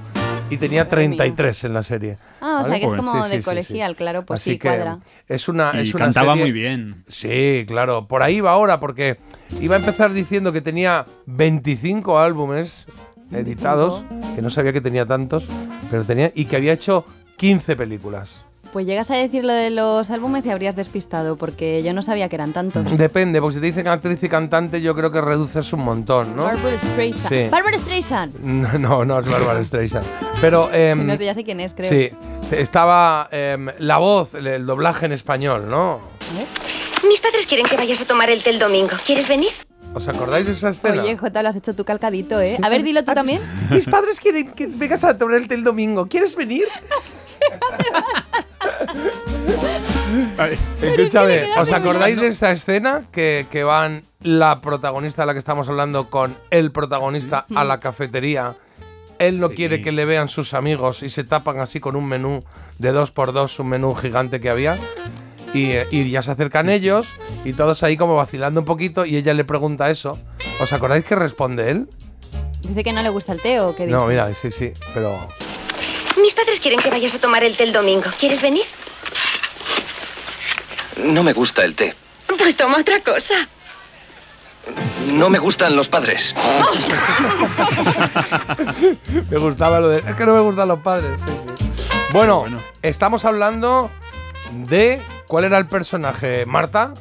y tenía 33 en la serie. Ah, o sea que es como sí, de sí, sí, sí. colegial, claro, pues Así sí, cuadra. Es una, Y es una cantaba serie- muy bien. Sí, claro. Por ahí va ahora, porque iba a empezar diciendo que tenía 25 álbumes editados, que no sabía que tenía tantos, pero tenía, y que había hecho 15 películas. Pues llegas a decir lo de los álbumes y habrías despistado, porque yo no sabía que eran tantos. Depende, porque si te dicen actriz y cantante, yo creo que reduces un montón, ¿no? Barbara Streisand. Sí. Barbara Streisand. No, no, no es Barbara Streisand. Pero. em, no sé, ya sé quién es, creo. Sí, estaba em, la voz, el, doblaje en español, ¿no? Mis padres quieren que vayas a tomar el té el domingo. ¿Quieres venir? ¿Os acordáis de esa escena? Oye, Jota, lo has hecho tú calcadito, ¿eh? A ver, dilo tú también. Mis padres quieren que vengas a tomar el té el domingo. ¿Quieres venir? Escúchame, ¿os acordáis de esta escena que, que van la protagonista de la que estamos hablando con el protagonista a la cafetería? Él no quiere que le vean sus amigos y se tapan así con un menú de dos por dos, un menú gigante que había. Y, y ya se acercan ellos y todos ahí como vacilando un poquito y ella le pregunta eso. ¿Os acordáis que responde él? Dice que no le gusta el té o qué dice. No, mira, sí, sí, pero... Mis padres quieren que vayas a tomar el té el domingo. ¿Quieres venir? No me gusta el té. Pues toma otra cosa. No me gustan los padres. me gustaba lo de. Es que no me gustan los padres. sí, sí. Bueno, estamos hablando de. ¿Cuál era el personaje? ¿Marta?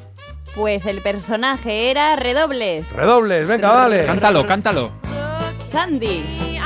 Pues el personaje era Redobles. Redobles, venga, dale. Cántalo, cántalo. Sandy.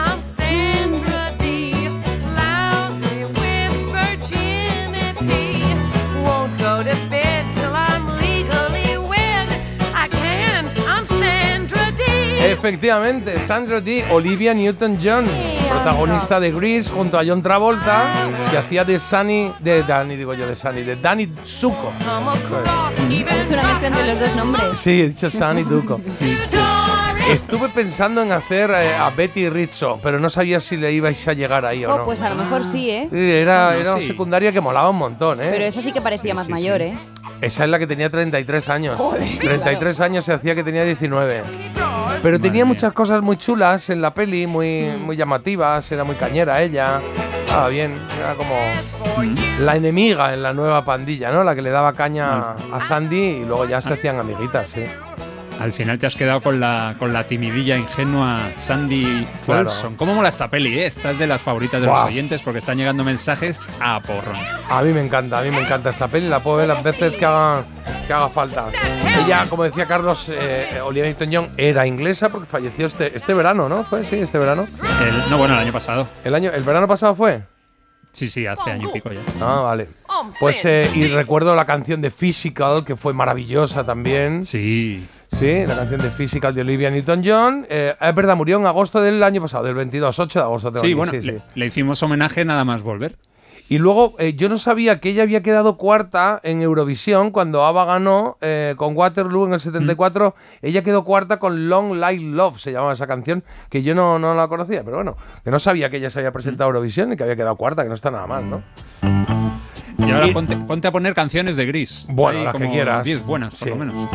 Efectivamente, Sandra Dee, Olivia Newton-John, protagonista de Grease junto a John Travolta, que hacía de Sunny, de Danny, digo yo, de Sunny, de Danny Zuko. Hecho una mezcla entre los dos nombres. Sí, he dicho Sunny Zuko. Estuve pensando en hacer eh, a Betty Rizzo, pero no sabía si le ibais a llegar ahí o Oh, no. pues a lo mejor sí, ¿eh? Sí, era, Bueno, era sí. secundaria que molaba un montón, ¿eh? Pero esa sí que parecía más mayor, ¿eh? Esa es la que tenía 33 años. Joder, 33 años se hacía que tenía 19. Pero tenía muchas cosas muy chulas en la peli, muy, Mm. muy llamativas, era muy cañera ella. Estaba bien, era como la enemiga en la nueva pandilla, ¿no? La que le daba caña a Sandy y luego ya se hacían amiguitas, sí. Al final te has quedado con la, con la timidilla ingenua Sandy Claro. ¿Cómo mola esta peli? Eh? Esta es de las favoritas de los oyentes porque están llegando mensajes a porrón. A mí me encanta, a mí me encanta esta peli, la puedo ver las veces que haga, que haga falta. Ella, como decía Carlos, eh, Olivia Newton-John era inglesa porque falleció este, este verano, ¿no? ¿Fue? Sí, este verano. El- no, bueno, el año pasado. ¿El, año, ¿El verano pasado fue? Sí, sí, hace año y pico ya. Ah, vale. Pues, eh, y recuerdo la canción de Physical, que fue maravillosa también. Sí. Sí, la canción de Physical de Olivia Newton-John. Eh, es verdad, murió en agosto del año pasado, del 22, 8 de agosto. tengo Sí, aquí, bueno, sí, sí. Le, le hicimos homenaje nada más volver. Y luego, eh, yo no sabía que ella había quedado cuarta en Eurovisión cuando ABBA ganó eh, con Waterloo en el 74. Ella quedó cuarta con Long Light Love, se llamaba esa canción, que yo no, no la conocía, pero bueno, que no sabía que ella se había presentado a Eurovisión y que había quedado cuarta, que no está nada mal, ¿no? Y ahora ponte, ponte a poner canciones de Gris. Bueno, las que como quieras. 10 buenas, por Sí. lo menos.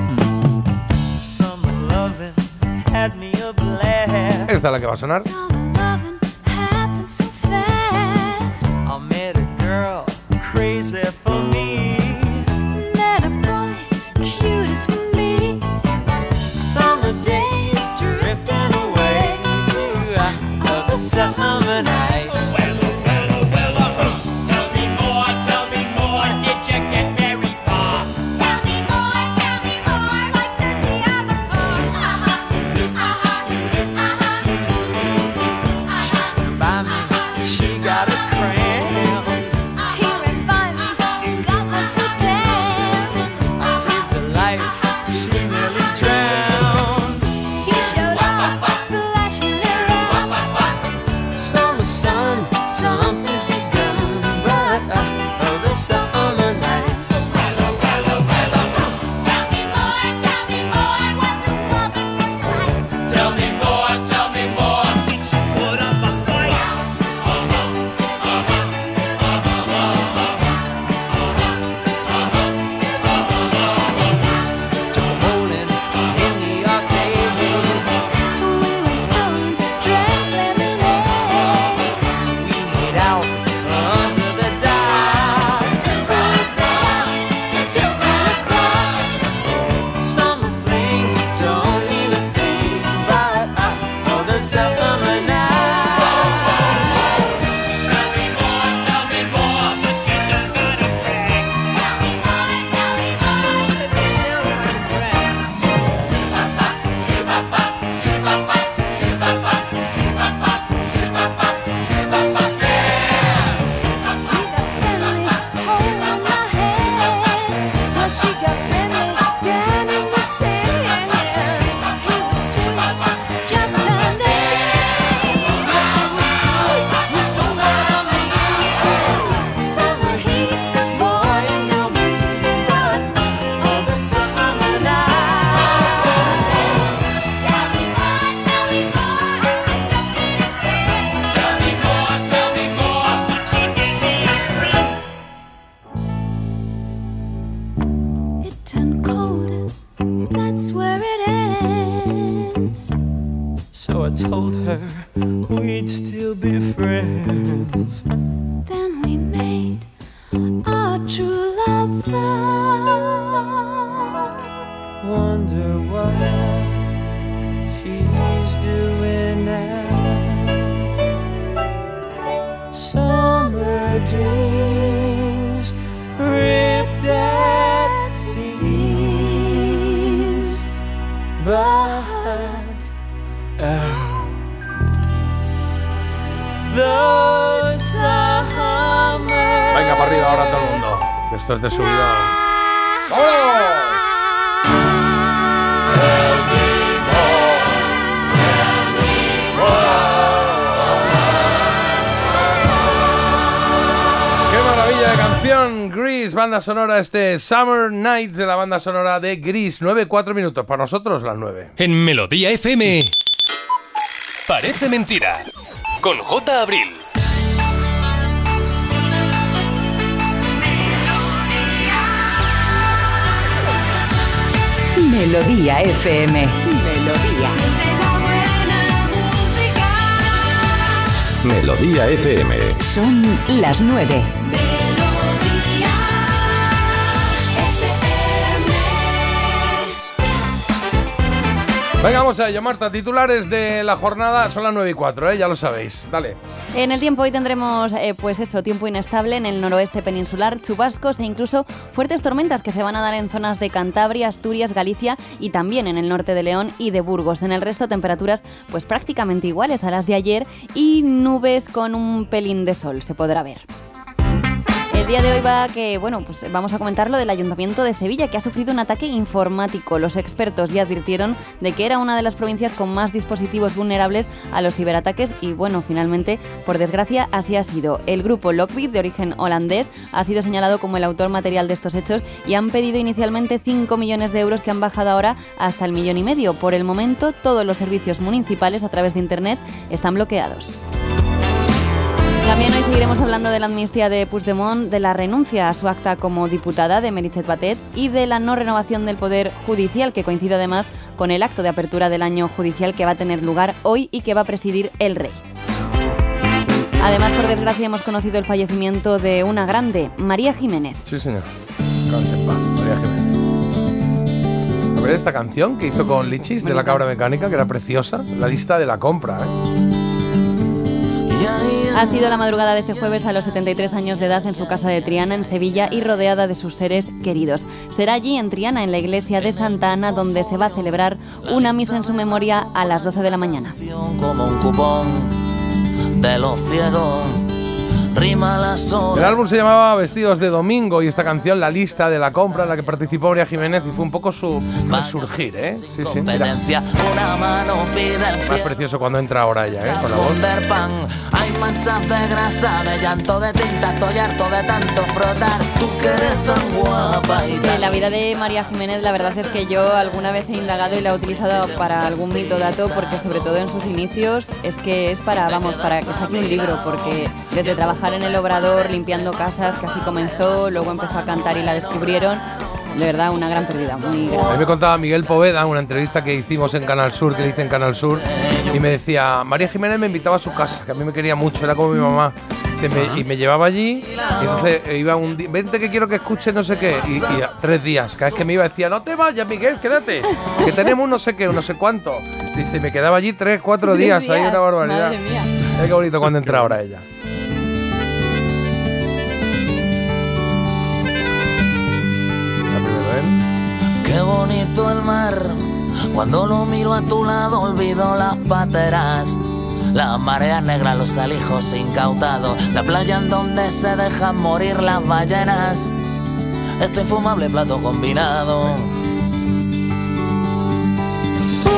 Esta es la que va a sonar. I met a girl crazy for me. Ahora todo el mundo. Esto es de subida. ¡Qué maravilla de canción! Grease, banda sonora, este Summer Night de la banda sonora de Grease. 9-4 minutos, para nosotros las 9. En Melodía FM. Parece mentira. Con J. Abril. Melodía FM. Melodía. Melodía FM. Son las nueve. Venga, vamos a ello, Marta. Titulares de la jornada son las 9 y 4, ¿eh? ya lo sabéis. Dale. En el tiempo hoy tendremos, eh, pues eso, tiempo inestable en el noroeste peninsular, chubascos e incluso fuertes tormentas que se van a dar en zonas de Cantabria, Asturias, Galicia y también en el norte de León y de Burgos. En el resto temperaturas pues prácticamente iguales a las de ayer y nubes con un pelín de sol se podrá ver. El día de hoy va que, bueno, pues vamos a comentar lo del Ayuntamiento de Sevilla, que ha sufrido un ataque informático. Los expertos ya advirtieron de que era una de las provincias con más dispositivos vulnerables a los ciberataques y, bueno, finalmente, por desgracia, así ha sido. El grupo Lockbit, de origen holandés, ha sido señalado como el autor material de estos hechos y han pedido inicialmente 5 millones de euros que han bajado ahora hasta el millón y medio. Por el momento, todos los servicios municipales a través de Internet están bloqueados. También hoy seguiremos hablando de la amnistía de Puigdemont, de la renuncia a su acta como diputada de Meritxell Batet y de la no renovación del Poder Judicial, que coincide además con el acto de apertura del año judicial que va a tener lugar hoy y que va a presidir el rey. Además, por desgracia, hemos conocido el fallecimiento de una grande, María Jiménez. Sí, señor. Paz, María Jiménez. A ver esta canción que hizo con Lichis de la cabra mecánica, que era preciosa. La lista de la compra, ¿eh? Ha sido la madrugada de este jueves a los 73 años de edad en su casa de Triana, en Sevilla, y rodeada de sus seres queridos. Será allí, en Triana, en la iglesia de Santa Ana, donde se va a celebrar una misa en su memoria a las 12 de la mañana. como un cupón de los ciegos. Rima la El sola. álbum se llamaba Vestidos de Domingo y esta canción, La lista de la compra, en la que participó María Jiménez y fue un poco su resurgir, ¿eh? Sí, sí, mira. El Más precioso cuando entra ahora ella, ¿eh? Con la voz. Hay manchas de grasa, de llanto, de tinta. Estoy harto de tanto frotar. Tú que eres tan guapa y En la vida de María Jiménez, la verdad es que yo alguna vez he indagado y la he utilizado para algún mito dato, porque sobre todo en sus inicios es que es para, vamos, para que saque un libro, porque desde trabajar en el obrador, limpiando casas, que así comenzó, luego empezó a cantar y la descubrieron. De verdad, una gran pérdida, muy A grande. mí me contaba Miguel Poveda en una entrevista que hicimos en Canal Sur, que le hice en Canal Sur, y me decía, María Jiménez me invitaba a su casa, que a mí me quería mucho, era como mi mamá. Que me- y me llevaba allí, y entonces eh, iba un día, vente que quiero que escuches no sé qué, y, y a- tres días, cada vez que me iba decía, no te vayas Miguel, quédate, que tenemos un no sé qué, un no sé cuánto. Dice, me quedaba allí tres, cuatro Tres días, ahí días, una barbaridad. madre mía. Ay, qué bonito cuando entra ahora ella. Qué bonito el mar. Cuando lo miro a tu lado olvido las pateras. Las mareas negras, los alijos incautados. La playa en donde se dejan morir las ballenas. Este infumable plato combinado.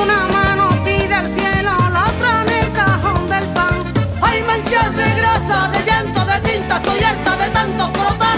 Una mano pide al cielo, la otra en el cajón del pan. Hay manchas de grasa, de llanto, de tinta, estoy harta de tanto frotar.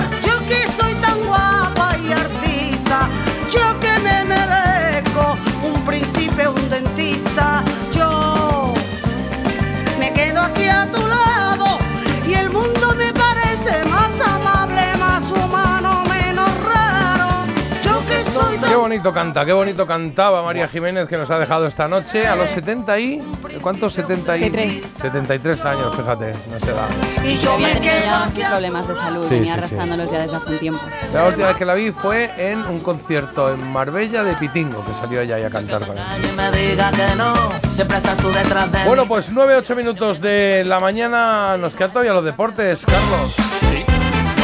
Bonito canta, qué bonito cantaba María Jiménez que nos ha dejado esta noche a los 70 y ¿cuántos? 70 y- 73. 73 años, fíjate, no se da. Tenido ya muchos problemas de salud, Sí, venía sí, sí. arrastrándolos ya desde hace un tiempo. La última vez que la vi fue en un concierto en Marbella de Pitingo, que salió ella ahí a cantar con él. me diga que no, siempre estás tú detrás de mí. Bueno, pues 9-8 minutos de la mañana, nos quedan todavía los deportes, Carlos.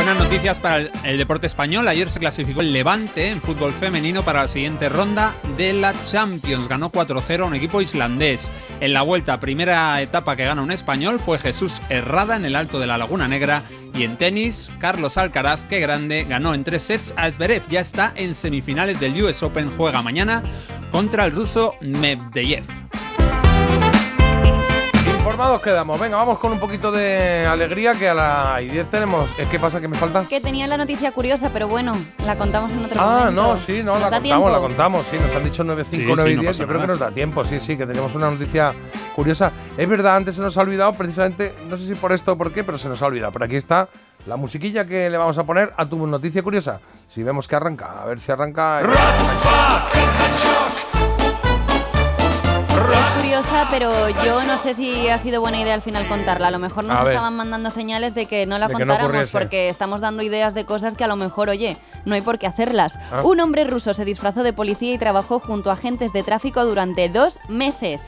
Buenas noticias para el, deporte español. Ayer se clasificó el Levante en fútbol femenino para la siguiente ronda de la Champions. Ganó 4-0 a un equipo islandés. En la vuelta, primera etapa que gana un español fue Jesús Herrada en el Alto de la Laguna Negra. Y en tenis, Carlos Alcaraz, que grande, ganó en tres sets a Zverev. Ya está en semifinales del US Open. Juega mañana contra el ruso Medvedev. Informados quedamos. Venga, vamos con un poquito de alegría que a la y 10 tenemos. ¿Eh, ¿Qué pasa? ¿Qué me falta? Que tenía la noticia curiosa, pero bueno, la contamos en otro Ah, momento. no, sí, no, ¿Nos la contamos, tiempo? la contamos, sí, nos han dicho 9, 5, Sí, 9 sí, y no 10, pasa yo creo que nos da tiempo, sí, sí, que tenemos una noticia curiosa. Es verdad, antes se nos ha olvidado precisamente, no sé si por esto o por qué, pero se nos ha olvidado. Pero aquí está la musiquilla que le vamos a poner a tu noticia curiosa. Si vemos que arranca, a ver si arranca. Es curiosa, pero yo no sé si ha sido buena idea al final contarla. A lo mejor nos A ver. estaban mandando señales de que no la De que no contáramos porque estamos dando ideas de cosas que a lo mejor, oye, no hay por qué hacerlas. Ah. Un hombre ruso se disfrazó de policía y trabajó junto a agentes de tráfico durante dos meses.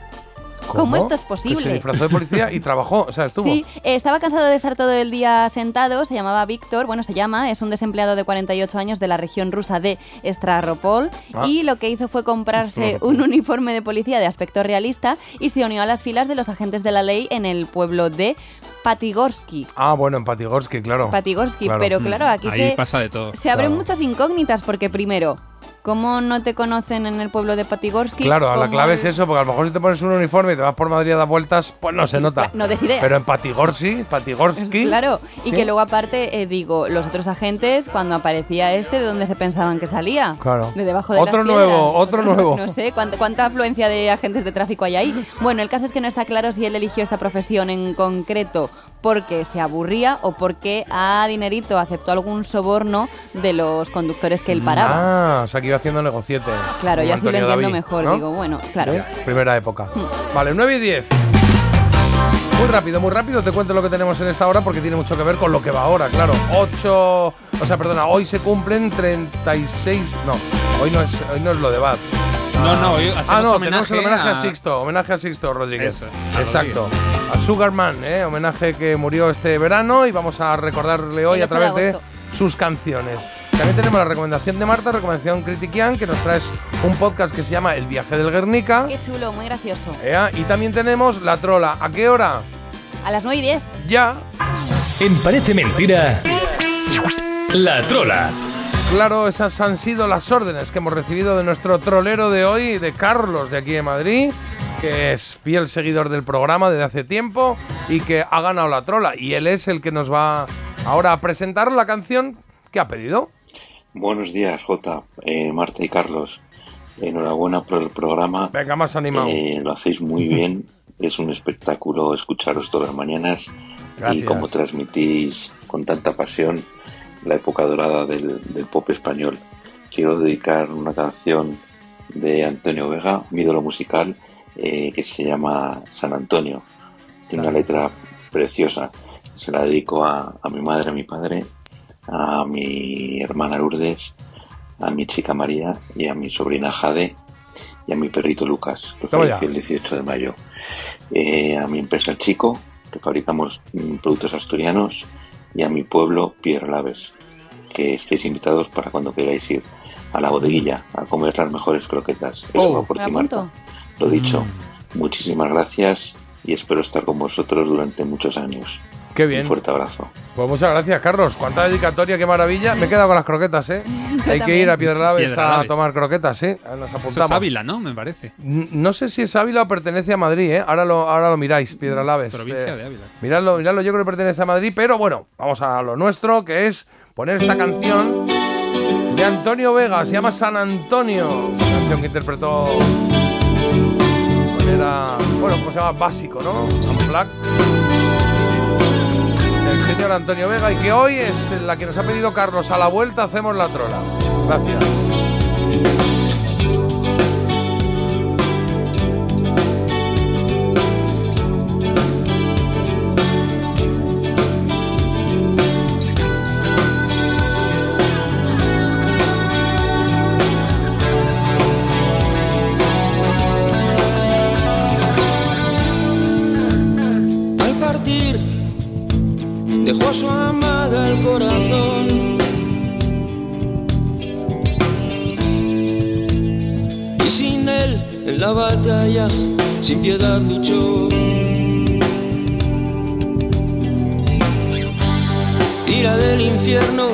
¿Cómo, esto es Que posible? se disfrazó de policía y trabajó, o sea, estuvo. Sí, eh, estaba cansado de estar todo el día sentado, se llamaba Víctor, bueno, se llama, es un desempleado de 48 años de la región rusa de Stavropol Ah. y lo que hizo fue comprarse un uniforme de policía de aspecto realista y se unió a las filas de los agentes de la ley en el pueblo de Patigorsky. Ah, bueno, en Patigorsky, claro. Patigorsky, Claro. pero claro, aquí Ahí se, pasa de todo. se abren Claro. muchas incógnitas porque primero, ¿cómo no te conocen en el pueblo de Patigorsky? Claro, la ¿Cómo clave es eso, porque a lo mejor si te pones un uniforme y te vas por Madrid a dar vueltas, pues no se nota. No des ideas. Pero en Patigorsky, Patigorsky. Claro, y Sí. que luego aparte, eh, digo, los otros agentes, cuando aparecía este, ¿de dónde se pensaban que salía? Claro. De debajo de Otro las nuevo, otro nuevo. No sé, ¿cuánta, cuánta afluencia de agentes de tráfico hay ahí? Bueno, el caso es que no está claro si él eligió esta profesión en concreto porque se aburría o porque a dinerito aceptó algún soborno de los conductores que él paraba. Ah, o sea que iba haciendo negociete. claro, yo así lo entiendo David, mejor, ¿no? digo, bueno, claro. Primera época. Hmm. Vale, 9 y 10. Muy rápido, muy rápido te cuento lo que tenemos en esta hora porque tiene mucho que ver con lo que va ahora, claro. 8, o sea, perdona, hoy se cumplen 36, no, hoy no es, hoy no es lo de Bad. No, no, hoy hacemos Ah, no, homenaje tenemos el homenaje a... a- Sixto, homenaje a Sixto Rodríguez. Eso, a Exacto. A Sugarman, ¿eh? homenaje que murió este verano y vamos a recordarle hoy a 8 de través de sus canciones. También tenemos la recomendación de Marta, recomendación Critiquian, que nos traes un podcast que se llama El viaje del Guernica. Qué chulo, muy gracioso. Y también tenemos La Trola. ¿A qué hora? A las 9 y 10. Ya. En Parece Mentira, La Trola. Claro, esas han sido las órdenes que hemos recibido de nuestro trolero de hoy, de Carlos, de aquí de Madrid, que es fiel seguidor del programa desde hace tiempo y que ha ganado la trola. Y él es el que nos va ahora a presentar la canción que ha pedido. Buenos días, Jota, eh, Marta y Carlos. Enhorabuena por el programa. Venga, más animado. Eh, lo hacéis muy bien. Es un espectáculo escucharos todas las mañanas y cómo transmitís con tanta pasión la época dorada del, del pop español. Quiero dedicar una canción de Antonio Vega, mi ídolo musical, eh, que se llama San Antonio. Tiene una letra preciosa. Se la dedico a, a mi madre, a mi padre, a mi hermana Lourdes, a mi chica María y a mi sobrina Jade y a mi perrito Lucas, que falleció el 18 de mayo. Eh, a mi empresa El Chico, que fabricamos mm, productos asturianos, y a mi pueblo Laves, que estéis invitados para cuando queráis ir a la bodeguilla a comer las mejores croquetas. Eso Oh. va por ti, Marta. Lo dicho, Mm. muchísimas gracias y espero estar con vosotros durante muchos años. Qué bien. Un fuerte abrazo. Pues muchas gracias, Carlos. Cuánta dedicatoria, qué maravilla. Me he quedado con las croquetas, ¿eh? Hay que ir a Piedralaves a Piedralaves. tomar croquetas, ¿eh? Nos Eso apuntamos. es Ávila, ¿no? Me parece. N- No sé si es Ávila o pertenece a Madrid, ¿eh? Ahora lo, ahora lo miráis, Piedralaves. Provincia Eh, de Ávila. Miradlo, miradlo, yo creo que pertenece a Madrid, pero bueno, vamos a lo nuestro, que es poner esta canción de Antonio Vega, se llama San Antonio, una canción que interpretó de manera, bueno, ¿cómo se llama? Básico, ¿no? Unplugged. Señor Antonio Vega y que hoy es la que nos ha pedido Carlos. A la vuelta hacemos la trola. Gracias. La batalla sin piedad luchó. Ira del infierno,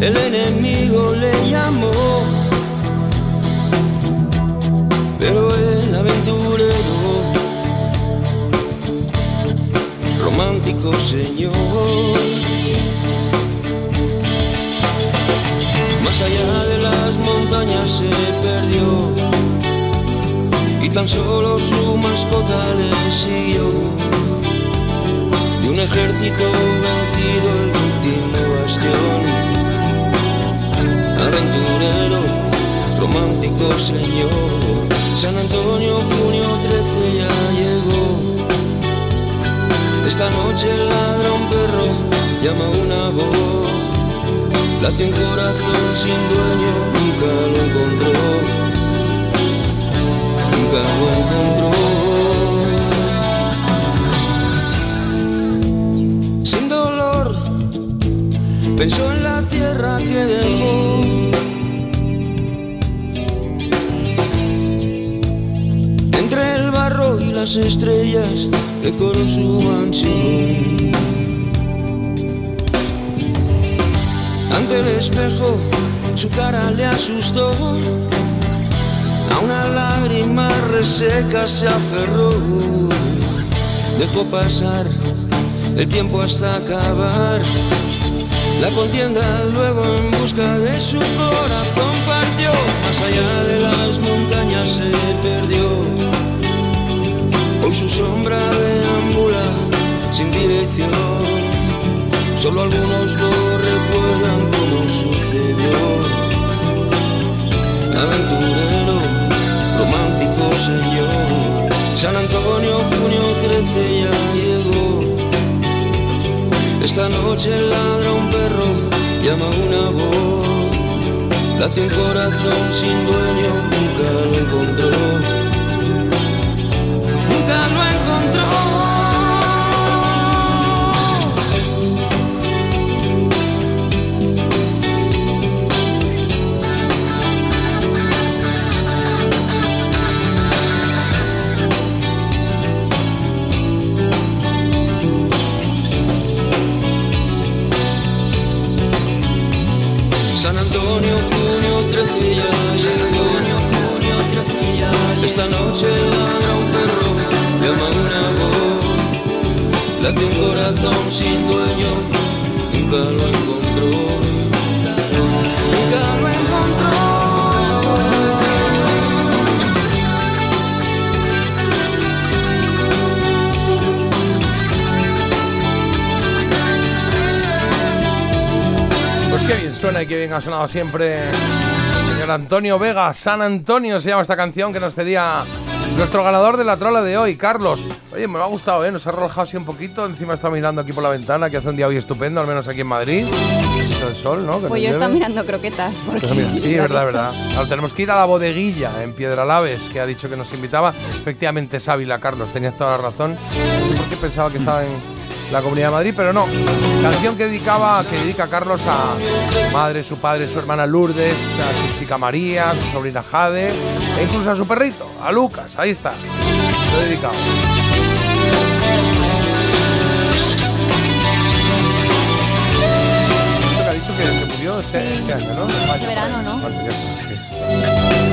el enemigo le llamó. Pero el aventurero, romántico señor, más allá de las montañas se perdió tan solo su mascota le siguió. De un ejército vencido el último bastión, aventurero, romántico señor. San Antonio, junio 13 ya llegó. Esta noche ladra un perro, llama una voz. Late un corazón sin dueño, nunca lo encontró. Sin dolor, pensó en la tierra que dejó. Entre el barro y las estrellas decoró su mansión. Ante el espejo su cara le asustó. A una lágrima reseca se aferró. Dejó pasar el tiempo hasta acabar. La contienda luego en busca de su corazón partió. Más allá de las montañas se perdió. Hoy su sombra deambula sin dirección. Solo algunos lo recuerdan como sucedió. Aventurero, romántico señor. San Antonio, junio 13 ya llegó. Esta noche ladra un perro, llama una voz. Late un corazón sin dueño, nunca lo encontró. Esta noche ladra un perro, llama una voz Late un corazón sin dueño, nunca lo encontró. Nunca lo encontró. Pues qué bien suena y qué bien ha sonado siempre. Antonio Vega, San Antonio se llama esta canción que nos pedía nuestro ganador de la trola de hoy, Carlos. Oye, me ha gustado, ¿eh? Nos ha relajado así un poquito. Encima está mirando aquí por la ventana, que hace un día hoy estupendo, al menos aquí en Madrid. El sol, ¿no? Que Pues yo estaba llueve. mirando croquetas. Porque Pues mira, sí, es verdad, verdad. Ahora tenemos que ir a la bodeguilla en Piedralaves, que ha dicho que nos invitaba. Efectivamente, es Ávila, Carlos, tenías toda la razón. No sé por qué pensaba que estaba en la Comunidad de Madrid, pero no. Canción que dedicaba, que dedica Carlos a su madre, su padre, su hermana Lourdes, a su chica María, a su sobrina Jade, e incluso a su perrito, a Lucas. Ahí está. Lo he dedicado. Que ha dicho que se murió este, este año, ¿no? Este verano. ¿no?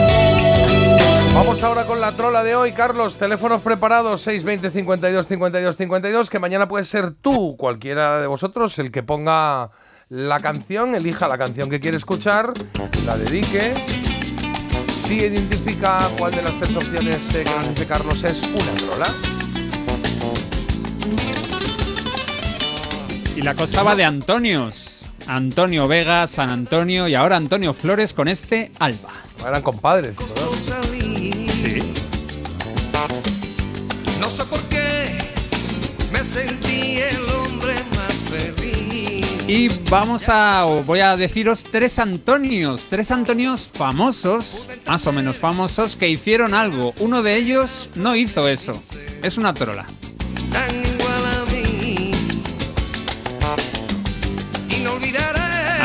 Vamos ahora con la trola de hoy, Carlos. Teléfonos preparados 620 52 52 52. Que mañana puede ser tú, cualquiera de vosotros, el que ponga la canción, elija la canción que quiere escuchar, la dedique. Si identifica cuál de las tres opciones que nos dice Carlos es una trola. Y la cosa va de Antonios. Antonio Vega, San Antonio y ahora Antonio Flores con este Alba. Eran compadres, Sí. No sé por qué me sentí el hombre más feliz. Y vamos a, voy a deciros tres Antonios, tres Antonios famosos, más o menos famosos, que hicieron algo. Uno de ellos no hizo eso. Es una trola. tan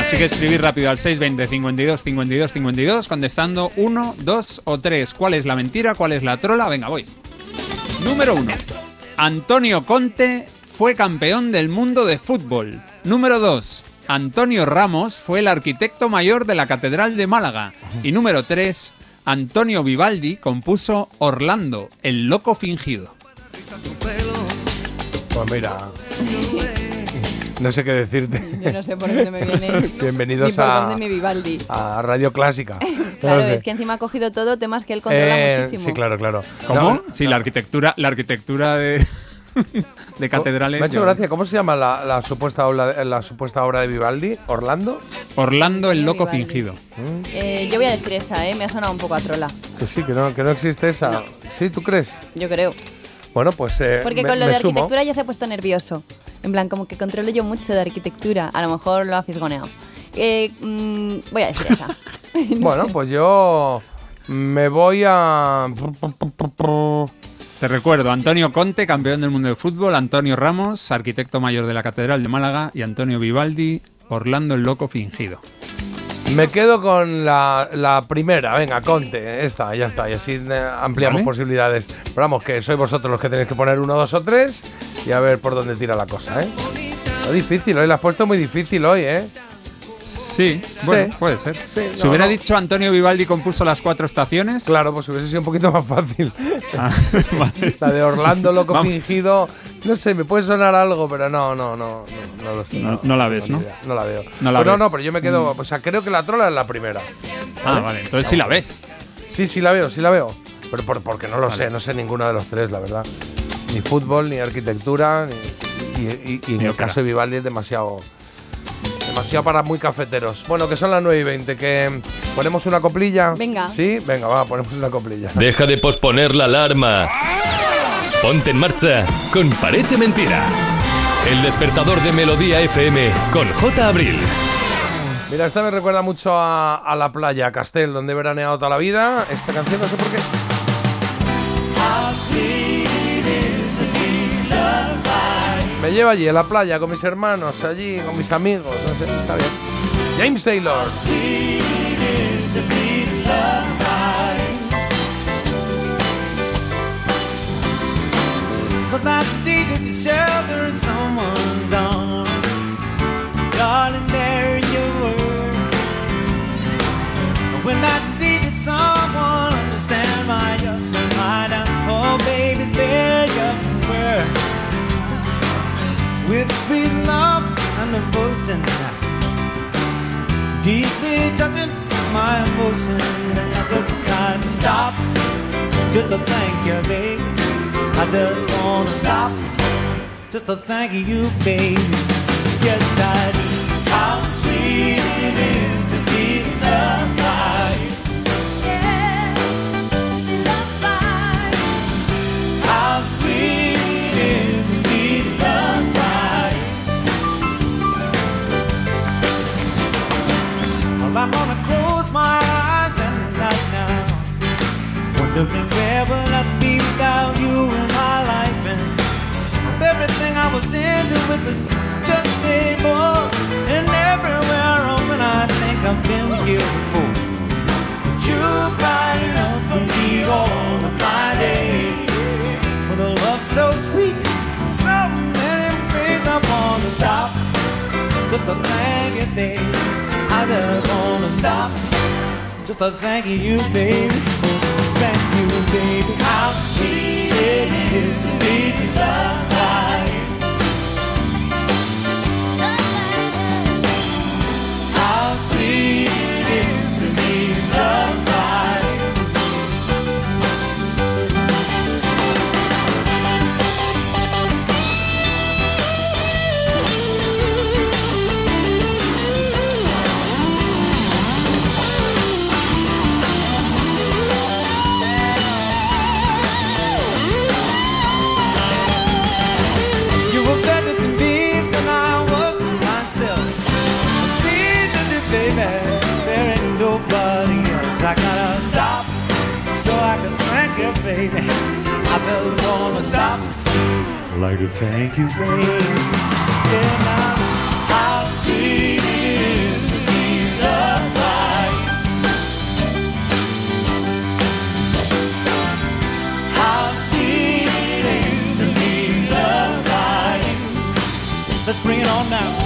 Así que escribir rápido al 620 52 52 52 contestando 1, 2 o 3. ¿Cuál es la mentira? ¿Cuál es la trola? Venga, voy. Número 1. Antonio Conte fue campeón del mundo de fútbol. Número 2. Antonio Ramos fue el arquitecto mayor de la Catedral de Málaga. Y número 3. Antonio Vivaldi compuso Orlando, el loco fingido. Pues mira. No sé qué decirte. Yo no sé por dónde me viene. Bienvenidos ni por a, dónde mi Vivaldi. a Radio Clásica. Claro, No sé. es que encima ha cogido todo temas que él controla Eh, muchísimo. Sí, claro, claro. ¿Cómo? No, Sí, la arquitectura, la arquitectura de, de catedrales. Me ha hecho gracia. ¿Cómo se llama la, la supuesta, obra, la supuesta obra de Vivaldi? ¿Orlando? Orlando, el loco Vivaldi. fingido. Eh, yo voy a decir esa, ¿eh? Me ha sonado un poco a trola. Que sí, que no, que no existe esa. ¿Sí, tú crees? Yo creo. Bueno, pues. eh, Porque me- con lo de sumo. arquitectura ya se ha puesto nervioso. En plan, como que controlo yo mucho de arquitectura. A lo mejor lo ha fisgoneado. Eh, mm, voy a decir esa. No Bueno, sé. pues yo me voy a. Te recuerdo, Antonio Conte, campeón del mundo de fútbol, Antonio Ramos, arquitecto mayor de la Catedral de Málaga, y Antonio Vivaldi, Orlando el loco fingido. Me quedo con la, la primera, venga, Conte, esta, ya está, y así eh, ampliamos Vale. posibilidades. Pero vamos, que sois vosotros los que tenéis que poner uno, dos o tres y a ver por dónde tira la cosa, ¿eh? Es difícil, hoy la has puesto muy difícil hoy, ¿eh? Sí, bueno, Sí. puede ser. Sí, si hubiera no. dicho Antonio Vivaldi compuso las cuatro estaciones. Claro, pues hubiese sido un poquito más fácil. Ah. La de Orlando loco Vamos. fingido, no sé, me puede sonar algo, pero no, no, no, no, no lo sé. No- no la ves, ¿no? No la veo. No la Pues no, ves. no, pero yo me quedo, o sea, creo que la trola es la primera. Ah, vale, entonces sí la ves. Sí, sí la veo, sí la veo. Pero por, porque no lo Vale. sé, no sé ninguno de los tres, la verdad. Ni fútbol, ni arquitectura, ni, y, y- y en Ni el caso de Vivaldi es demasiado. Demasiado para muy cafeteros. Bueno, que son las 9 y 20, que ponemos una coplilla. Venga. Sí, venga, va, ponemos una coplilla. Deja de posponer la alarma. Ponte en marcha con Parece Mentira. El despertador de Melodía FM con J. Abril. Mira, esta me recuerda mucho a, a la playa, a Castel, donde he veraneado toda la vida. Esta canción no sé por qué. Me lleva allí, a la playa, con mis hermanos, allí, con mis amigos. No sé, está bien. James Taylor. The When I someone understand my ups and my downs Oh, baby, there you were With sweet love and devotion Deeply touching my emotion. And I just can't stop. Just to thank you, baby I just wanna stop. Just to thank you, baby. Yes, I do. How sweet it is to be my eyes and night now. Wondering where will I be without you in my life. And everything I was into it was just bore and everywhere I went I think I've been here before. But you bright enough for me all of my days. With a love so sweet so many ways I wanna stop. Just to thank you baby I just wanna stop just to thank you baby thank you, baby. How sweet it is to be loved by baby. I don't wanna stop. I'd like to thank you, baby. And I'm, how sweet it is to be loved by you. How sweet it is to be loved by you. Let's bring it on now.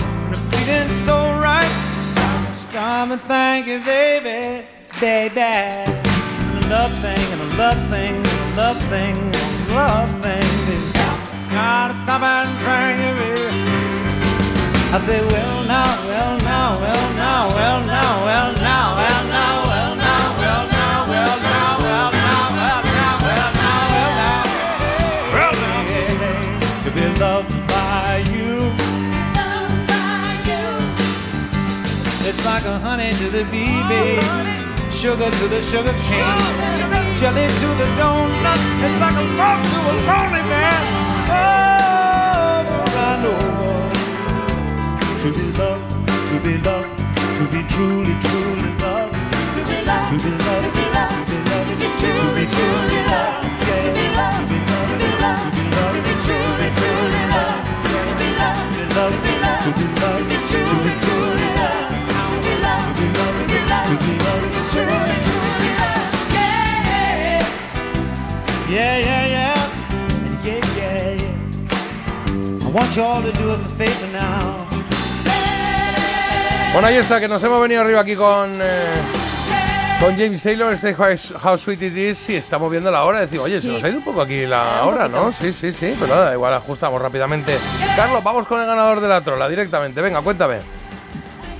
looking so right. Stop and thank you, baby, baby. And I love thing, and a love thing, and I love thing, and I love thing. Is gotta stop and thank you, baby. I say, well now, well now, well now, well now, well now, well now, well now, well now, well now, well now, well now, well now, well now, well now, well now, well It's like a honey to the bee, babe. Sugar to the sugar cane, jelly to the donut. It's like a love to a lonely man. Over and over. To be loved, to be loved, to be truly, truly loved. To be loved, to be loved, to be loved, to be loved, to be truly, truly loved. To be loved, to be loved, to be loved, to be loved, to be truly, truly loved. To be loved, to be loved, to be loved, to be truly, truly Yeah, yeah, yeah, yeah, and yeah, yeah, yeah. I want you all to do us a favor now. Bueno, ahí está, que nos hemos venido arriba aquí con, eh, con James Taylor, este How, How Sweet It Is, y estamos viendo la hora. Decimos, oye, se nos ha ido un poco aquí la hora, ¿no? Sí, sí, sí, pero nada, igual ajustamos rápidamente. Carlos, vamos con el ganador de la trola directamente. Venga, cuéntame.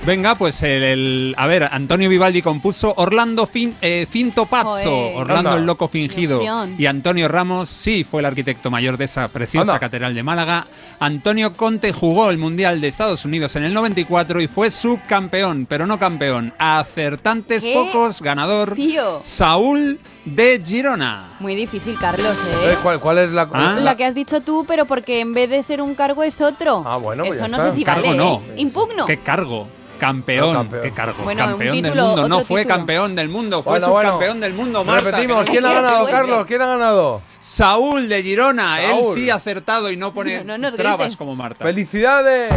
Venga, pues el, el- a ver, Antonio Vivaldi compuso Orlando fin, eh, Finto Pazzo, Joder. Orlando Anda. el loco fingido. Y Antonio Ramos sí fue el arquitecto mayor de esa preciosa Anda. catedral de Málaga. Antonio Conte jugó el Mundial de Estados Unidos en el 94 y fue subcampeón, pero no campeón. Acertantes ¿Qué? pocos, ganador Tío. Saúl de Girona. Muy difícil, Carlos, Eh, ¿eh? ¿cuál, cuál es la, Ah. La que has dicho tú, pero porque en vez de ser un cargo es otro. Ah, bueno, pues Eso ya no está. sé si Cargo vale. no. ¿eh? Impugno. ¿Qué cargo? Campeón, No, campeón. qué cargo. Bueno, campeón del mundo. No fue título. campeón del mundo, fue Bueno, bueno. subcampeón del mundo. Marta, Repetimos, ¿quién ha ganado. Carlos? ¿Quién ha ganado? Saúl de Girona, él sí ha acertado y no pone No, no nos trabas grites. como Marta. ¡Felicidades!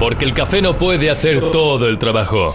Porque el café no puede hacer todo el trabajo.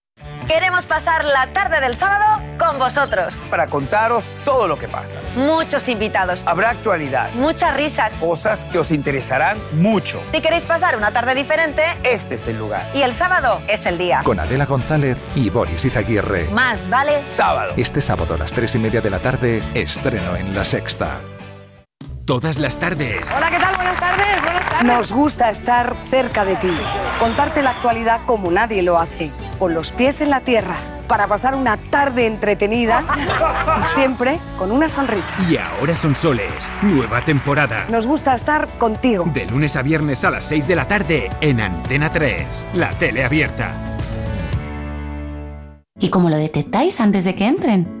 Queremos pasar la tarde del sábado con vosotros. para contaros todo lo que pasa. Muchos invitados, Habrá actualidad, muchas risas. cosas que os interesarán mucho. Si queréis pasar una tarde diferente, Este es el lugar. y el sábado es el día. Con Adela González y Boris Izaguirre. Más vale Sábado. Este sábado a las 3 y media de la tarde, estreno en La Sexta. Todas las tardes. Hola, ¿qué tal? Buenas tardes, buenas tardes. Nos gusta estar cerca de ti, contarte la actualidad como nadie lo hace, con los pies en la tierra, para pasar una tarde entretenida y siempre con una sonrisa. Y ahora son soles. Nueva temporada. Nos gusta estar contigo. De lunes a viernes a las 6 de la tarde en Antena 3. La tele abierta. ¿Y cómo lo detectáis antes de que entren?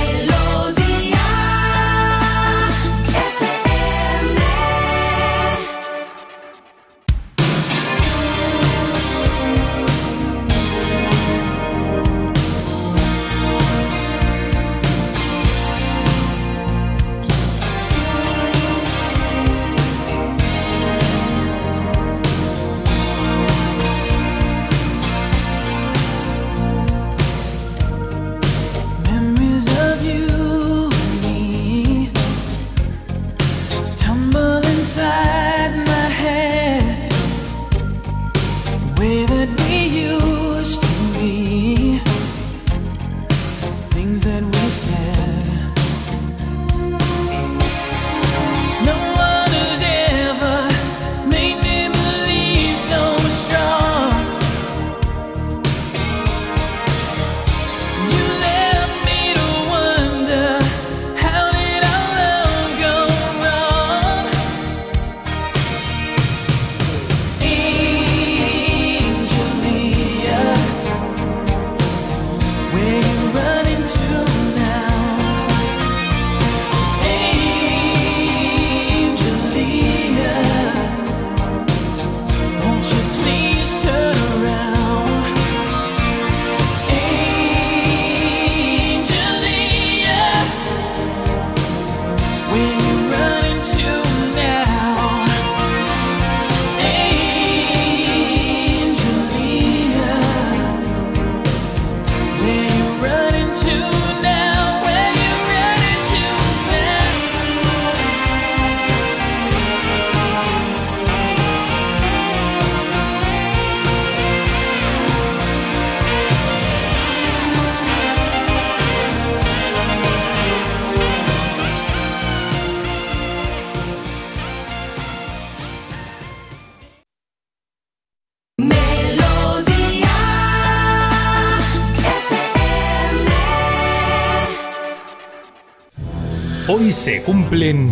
Hoy se cumplen...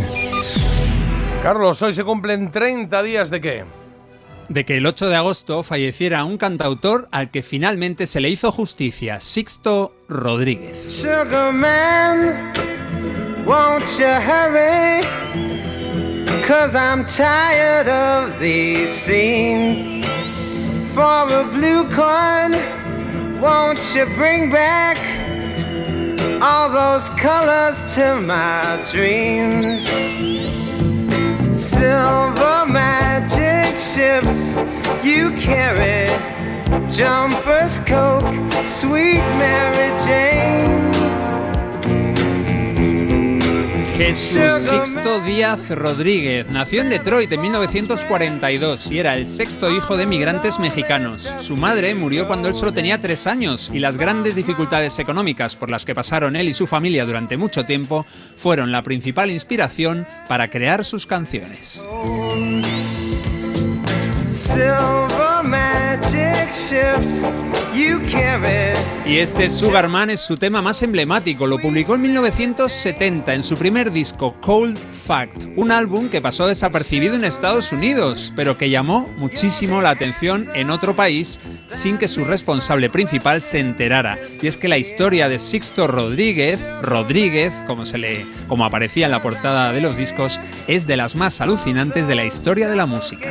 Carlos, hoy se cumplen 30 días de qué? de que el 8 de agosto falleciera un cantautor al que finalmente se le hizo justicia, Sixto Rodríguez. Sugar man, won't you hurry? Cause I'm tired of these scenes. For a blue coin, won't you bring back all those colors to my dreams? Silver magic ships you carry, jumpers, coke, sweet Mary Jane. Jesús Sixto Díaz Rodríguez nació en Detroit en 1942 y era el sexto hijo de migrantes mexicanos. Su madre murió cuando él solo tenía tres años y las grandes dificultades económicas por las que pasaron él y su familia durante mucho tiempo fueron la principal inspiración para crear sus canciones. Y este Sugarman es su tema más emblemático. Lo publicó en 1970 en su primer disco, Cold Fact, un álbum que pasó desapercibido en Estados Unidos, pero que llamó muchísimo la atención en otro país sin que su responsable principal se enterara. Y es que la historia de Sixto Rodríguez, Rodríguez, como se le como aparecía en la portada de los discos, es de las más alucinantes de la historia de la música.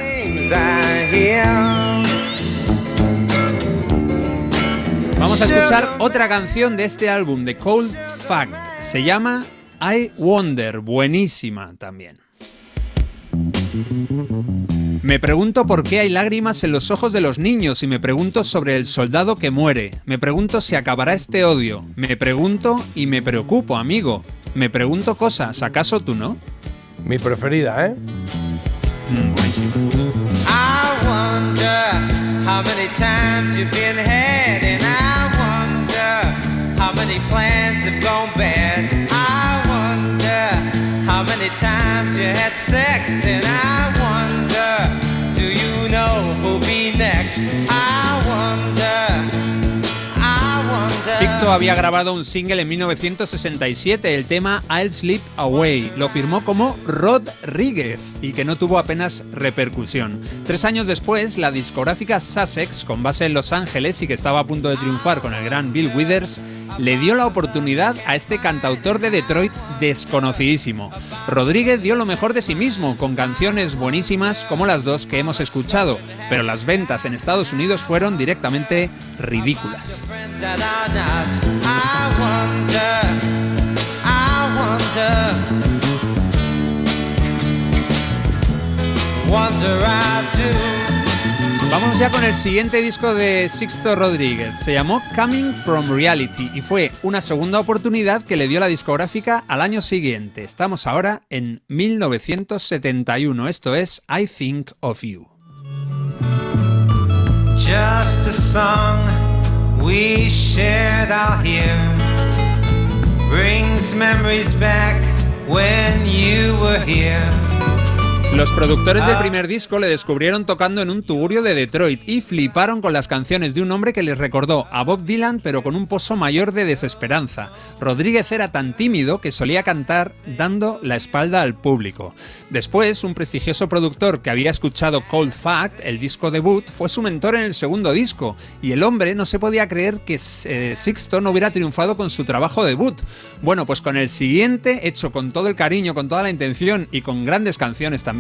Vamos a escuchar otra canción de este álbum, de Cold Fact. Se llama I Wonder, buenísima también. Me pregunto por qué hay lágrimas en los ojos de los niños y me pregunto sobre el soldado que muere. Me pregunto si acabará este odio. Me pregunto y me preocupo, amigo. Me pregunto cosas, ¿acaso tú no? Mi preferida, ¿eh? Mm, buenísima. I wonder how many times you've been how many plans have gone bad. I wonder how many times you had sex, and I wonder, do you know who'll be next? I había grabado un single en 1967, el tema I'll Sleep Away. Lo firmó como Rodríguez y que no tuvo apenas repercusión. Tres años después, la discográfica Sussex, con base en Los Ángeles y que estaba a punto de triunfar con el gran Bill Withers, le dio la oportunidad a este cantautor de Detroit desconocidísimo. Rodríguez dio lo mejor de sí mismo, con canciones buenísimas como las dos que hemos escuchado, pero las ventas en Estados Unidos fueron directamente ridículas. Vamos ya con el siguiente disco de Sixto Rodríguez. Se llamó Coming from Reality y fue una segunda oportunidad que le dio la discográfica al año siguiente. Estamos ahora en 1971. Esto es I Think of You. Just a song we shared out here brings memories back when you were here. Los productores del primer disco le descubrieron tocando en un tugurio de Detroit y fliparon con las canciones de un hombre que les recordó a Bob Dylan pero con un pozo mayor de desesperanza. Rodríguez era tan tímido que solía cantar dando la espalda al público. Después, un prestigioso productor que había escuchado Cold Fact, el disco debut, fue su mentor en el segundo disco y el hombre no se podía creer que eh, Sixto no hubiera triunfado con su trabajo debut. Bueno, pues con el siguiente, hecho con todo el cariño, con toda la intención y con grandes canciones también,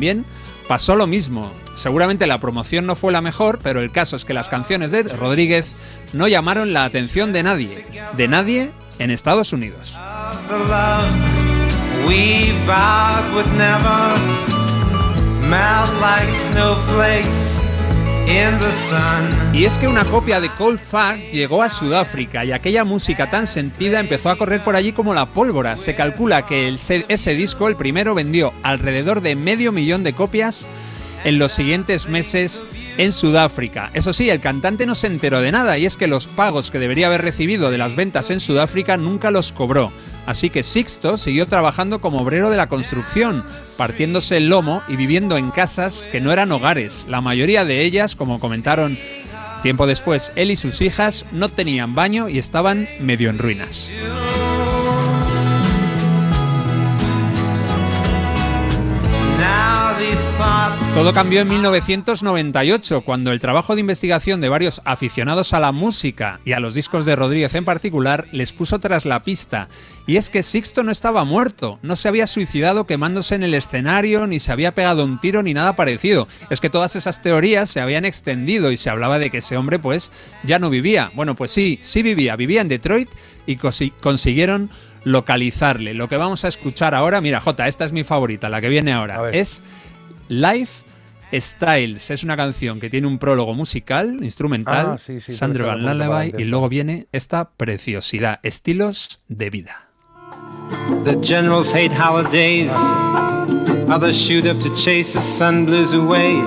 pasó lo mismo. Seguramente la promoción no fue la mejor, pero el caso es que las canciones de Rodríguez no llamaron la atención de nadie. De nadie en Estados Unidos. Y es que una copia de Cold Fact llegó a Sudáfrica y aquella música tan sentida empezó a correr por allí como la pólvora. Se calcula que ese disco, el primero, vendió alrededor de medio millón de copias en los siguientes meses en Sudáfrica. Eso sí, el cantante no se enteró de nada y es que los pagos que debería haber recibido de las ventas en Sudáfrica nunca los cobró. Así que Sixto siguió trabajando como obrero de la construcción, partiéndose el lomo y viviendo en casas que no eran hogares. La mayoría de ellas, como comentaron tiempo después, él y sus hijas no tenían baño y estaban medio en ruinas. Todo cambió en 1998, cuando el trabajo de investigación de varios aficionados a la música y a los discos de Rodríguez en particular les puso tras la pista. Y es que Sixto no estaba muerto, no se había suicidado quemándose en el escenario, ni se había pegado un tiro, ni nada parecido. Es que todas esas teorías se habían extendido y se hablaba de que ese hombre pues ya no vivía. Bueno, pues sí, sí vivía, vivía en Detroit y consi- consiguieron localizarle. Lo que vamos a escuchar ahora, mira Jota, esta es mi favorita, la que viene ahora, es Life Styles. Es una canción que tiene un prólogo musical, instrumental, Ah, sí, sí, Sandro Van Lullaby, y luego viene esta preciosidad, estilos de vida. The generals hate holidays. Others shoot up to chase the sun blues away.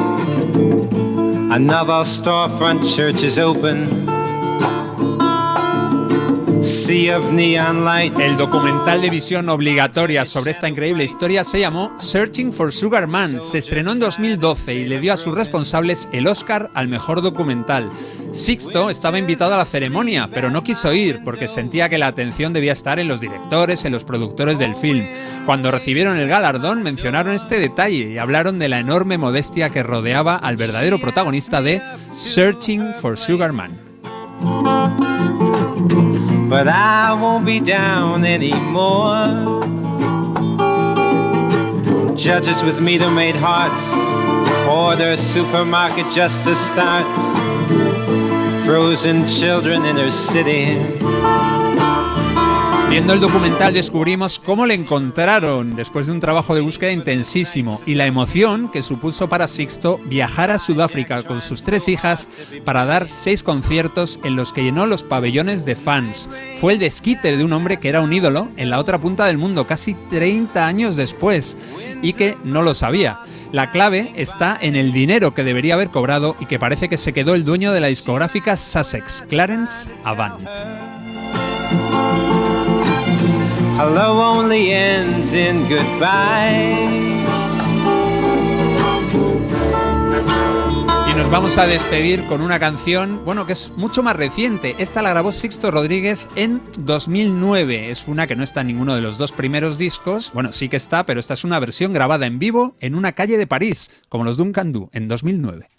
Another storefront church is open. El documental de visión obligatoria sobre esta increíble historia se llamó Searching for Sugar Man. Se estrenó en 2012 y le dio a sus responsables el Oscar al mejor documental. Sixto estaba invitado a la ceremonia, pero no quiso ir porque sentía que la atención debía estar en los directores, en los productores del film. Cuando recibieron el galardón mencionaron este detalle y hablaron de la enorme modestia que rodeaba al verdadero protagonista de Searching for Sugar Man. But I won't be down anymore. Judges with meter made hearts, order supermarket justice starts. Frozen children in her city. Viendo el documental descubrimos cómo le encontraron después de un trabajo de búsqueda intensísimo y la emoción que supuso para Sixto viajar a Sudáfrica con sus tres hijas para dar seis conciertos en los que llenó los pabellones de fans. Fue el desquite de un hombre que era un ídolo en la otra punta del mundo casi 30 años después y que no lo sabía. La clave está en el dinero que debería haber cobrado y que parece que se quedó el dueño de la discográfica Sussex, Clarence Avant. Hello only ends in goodbye. Y nos vamos a despedir con una canción, bueno, que es mucho más reciente. Esta la grabó Sixto Rodríguez en 2009. Es una que no está en ninguno de los dos primeros discos. Bueno, sí que está, pero esta es una versión grabada en vivo en una calle de París, como los Duncan Du, en 2009.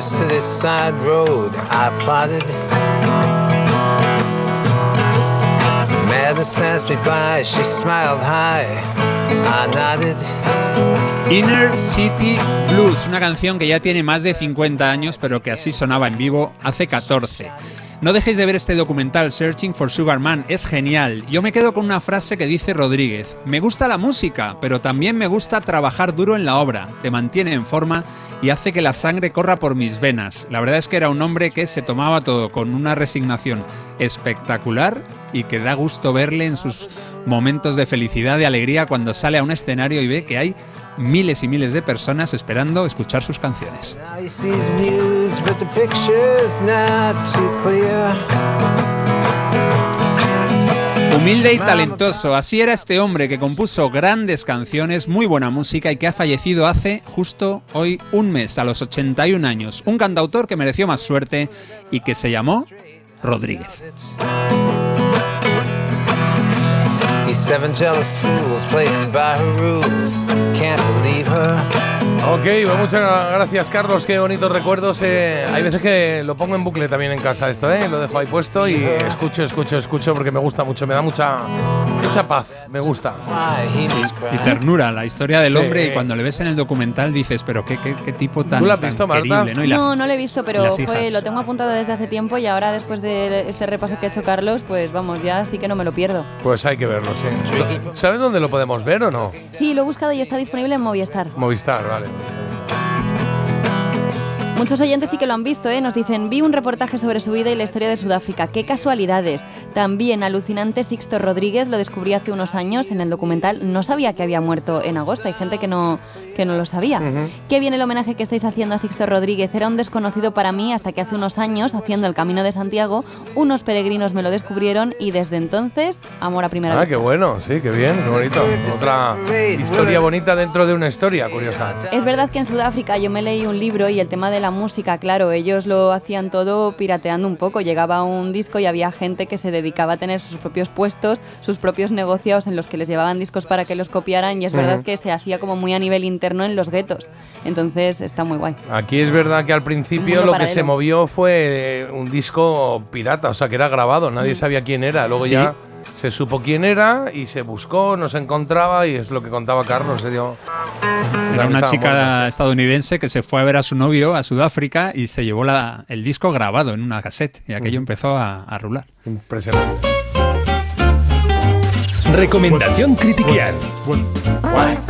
City side road, I plotted. Madness passed me by, she smiled high. I nodded. Inner City Blues, una canción que ya tiene más de 50 años, pero que así sonaba en vivo hace 14. No dejéis de ver este documental Searching for Sugar Man, es genial. Yo me quedo con una frase que dice Rodríguez, me gusta la música, pero también me gusta trabajar duro en la obra, te mantiene en forma y hace que la sangre corra por mis venas. La verdad es que era un hombre que se tomaba todo con una resignación espectacular y que da gusto verle en sus momentos de felicidad y alegría cuando sale a un escenario y ve que hay miles y miles de personas esperando escuchar sus canciones. Humilde y talentoso, así era este hombre que compuso grandes canciones, muy buena música y que ha fallecido hace justo hoy un mes, a los 81 años. Un cantautor que mereció más suerte y que se llamó Rodríguez. Seven jealous fools playing by her rules. Can't believe her. Ok, pues muchas gracias Carlos, qué bonitos recuerdos. eh, hay veces que lo pongo en bucle también en casa esto, ¿eh? lo dejo ahí puesto y escucho, escucho, escucho porque me gusta mucho, me da mucha, mucha paz, me gusta. Y ternura, la historia del hombre Sí. y cuando le ves en el documental dices, pero qué, qué, qué tipo tan, ¿Tú lo has tan visto, Marta? querible, ¿no? Y las- no, no lo he visto, pero fue, lo tengo apuntado desde hace tiempo y ahora después de este repaso que ha hecho Carlos, pues vamos, ya sí que no me lo pierdo. Pues hay que verlo, sí. ¿Sabes dónde lo podemos ver o no? Sí, lo he buscado y está disponible en Movistar. Movistar, vale. Muchos oyentes sí que lo han visto, ¿eh? Nos dicen, vi un reportaje sobre su vida y la historia de Sudáfrica. ¡Qué casualidades! También alucinante Sixto Rodríguez lo descubrí hace unos años en el documental. No sabía que había muerto en agosto. Hay gente que no, que no lo sabía. Qué bien el homenaje que estáis haciendo a Sixto Rodríguez. Era un desconocido para mí hasta que hace unos años, haciendo el Camino de Santiago, unos peregrinos me lo descubrieron y desde entonces, amor a primera Ah, vista. qué bueno, sí, qué bien, qué bonito. Otra historia bonita dentro de una historia curiosa. Es verdad que en Sudáfrica yo me leí un libro y el tema de la la música, claro, ellos lo hacían todo pirateando un poco. Llegaba un disco y había gente que se dedicaba a tener sus propios puestos, sus propios negocios en los que les llevaban discos para que los copiaran y es verdad que se hacía como muy a nivel interno en los guetos. Entonces está muy guay. Aquí es verdad que al principio lo que se movió fue eh, un disco pirata, o sea que era grabado, nadie Mm. sabía quién era. Luego Sí. ya se supo quién era y se buscó, no se encontraba y es lo que contaba Carlos. Se dio Era una chica estadounidense que se fue a ver a su novio a Sudáfrica y se llevó la- el disco grabado en una cassette y aquello empezó a, a rular. Impresionante. Recomendación. What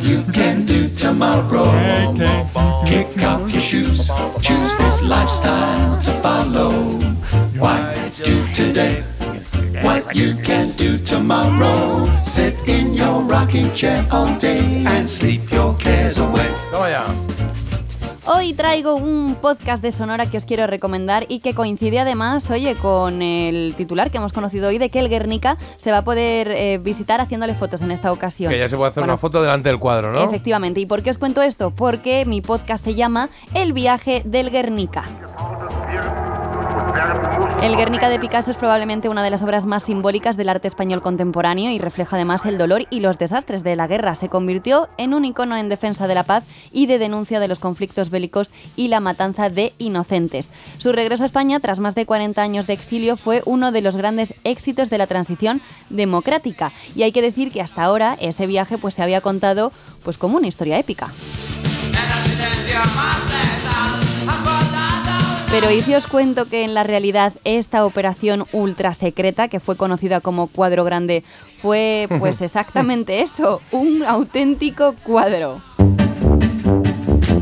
you can do tomorrow. Kick off your shoes. Choose this lifestyle to follow. Why do today what you can do tomorrow. Sit in your rocking chair all day and sleep your cares away. Oh, Toma ya. Hoy traigo un podcast de Sonora que os quiero recomendar y que coincide además, oye, con el titular que hemos conocido hoy de que el Guernica se va a poder eh, visitar haciéndole fotos en esta ocasión. Que ya se puede hacer Bueno, una foto delante del cuadro, ¿no? Efectivamente. ¿Y por qué os cuento esto? Porque mi podcast se llama El viaje del Guernica. El Guernica de Picasso es probablemente una de las obras más simbólicas del arte español contemporáneo y refleja además el dolor y los desastres de la guerra. Se convirtió en un icono en defensa de la paz y de denuncia de los conflictos bélicos y la matanza de inocentes. Su regreso a España tras más de 40 años de exilio fue uno de los grandes éxitos de la transición democrática y hay que decir que hasta ahora ese viaje pues se había contado pues como una historia épica. Pero ¿y si os cuento que en la realidad esta operación ultra secreta, que fue conocida como Cuadro Grande, fue pues exactamente eso, un auténtico cuadro?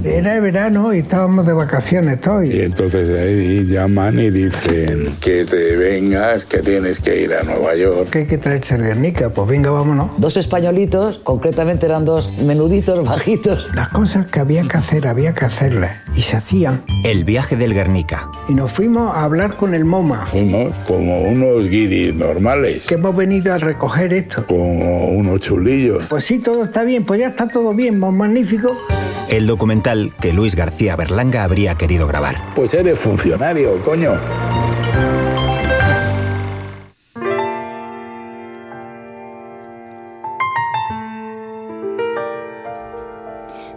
Era verano y estábamos de vacaciones todos. Y entonces ahí llaman y dicen que te vengas, que tienes que ir a Nueva York. Que hay que traerse Guernica, pues venga, vámonos. Dos españolitos, concretamente eran dos menuditos bajitos. Las cosas que había que hacer, había que hacerlas. Y se hacían. El viaje del Guernica. Y nos fuimos a hablar con el MoMA. Fuimos como unos guiris normales, Que hemos venido a recoger esto. como unos chulillos. Pues sí, todo está bien, pues ya está todo bien, más magnífico. El documental que Luis García Berlanga habría querido grabar. Pues eres funcionario, coño.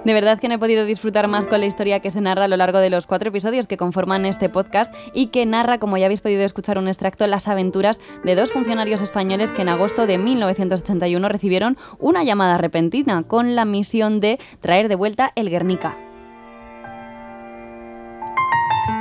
De verdad que no he podido disfrutar más con la historia que se narra a lo largo de los cuatro episodios que conforman este podcast y que narra, como ya habéis podido escuchar un extracto, las aventuras de dos funcionarios españoles que en agosto de 1981 recibieron una llamada repentina con la misión de traer de vuelta el Guernica.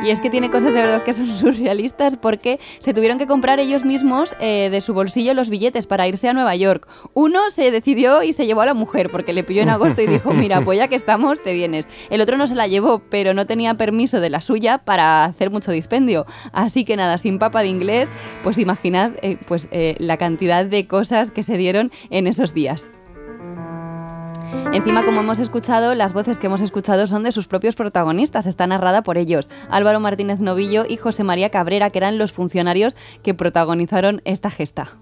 Y es que tiene cosas de verdad que son surrealistas porque se tuvieron que comprar ellos mismos eh, de su bolsillo los billetes para irse a Nueva York. Uno se decidió y se llevó a la mujer porque le pilló en agosto y dijo, mira, pues ya que estamos, te vienes. El otro no se la llevó, pero no tenía permiso de la suya para hacer mucho dispendio. Así que nada, sin papa de inglés, pues imaginad eh, pues, eh, la cantidad de cosas que se dieron en esos días. Encima, como hemos escuchado, las voces que hemos escuchado son de sus propios protagonistas, está narrada por ellos, Álvaro Martínez Novillo y José María Cabrera, que eran los funcionarios que protagonizaron esta gesta.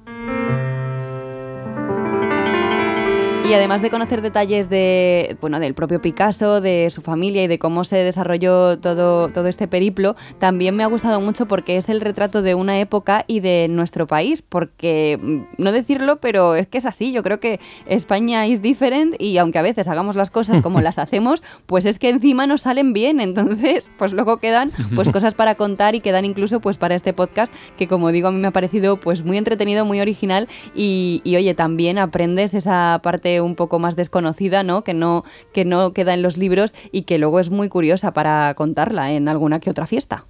Y además de conocer detalles de, bueno, del propio Picasso, de su familia y de cómo se desarrolló todo, todo este periplo, también me ha gustado mucho porque es el retrato de una época y de nuestro país, porque mm, no decirlo, pero es que es así, yo creo que España es different y aunque a veces hagamos las cosas como las hacemos, pues es que encima nos salen bien, entonces pues luego quedan pues cosas para contar y quedan incluso pues para este podcast que como digo a mí me ha parecido pues muy entretenido, muy original y, y, oye, también aprendes esa parte un poco más desconocida, ¿no? Que no que no queda en los libros y que luego es muy curiosa para contarla en alguna que otra fiesta.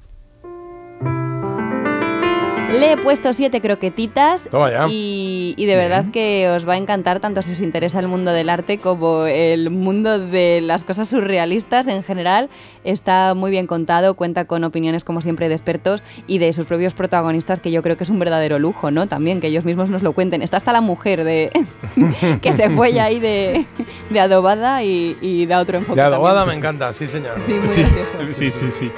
Le he puesto siete croquetitas Toma ya. y, y de verdad que os va a encantar tanto si os interesa el mundo del arte como el mundo de las cosas surrealistas en general. Está muy bien contado, cuenta con opiniones como siempre de expertos y de sus propios protagonistas que yo creo que es un verdadero lujo, ¿no? También que ellos mismos nos lo cuenten. Está hasta la mujer de que se fue ya ahí de, de adobada y, y da otro enfoque. De adobada me encanta, sí señor. Sí, muy Sí, gracioso. sí, sí, sí.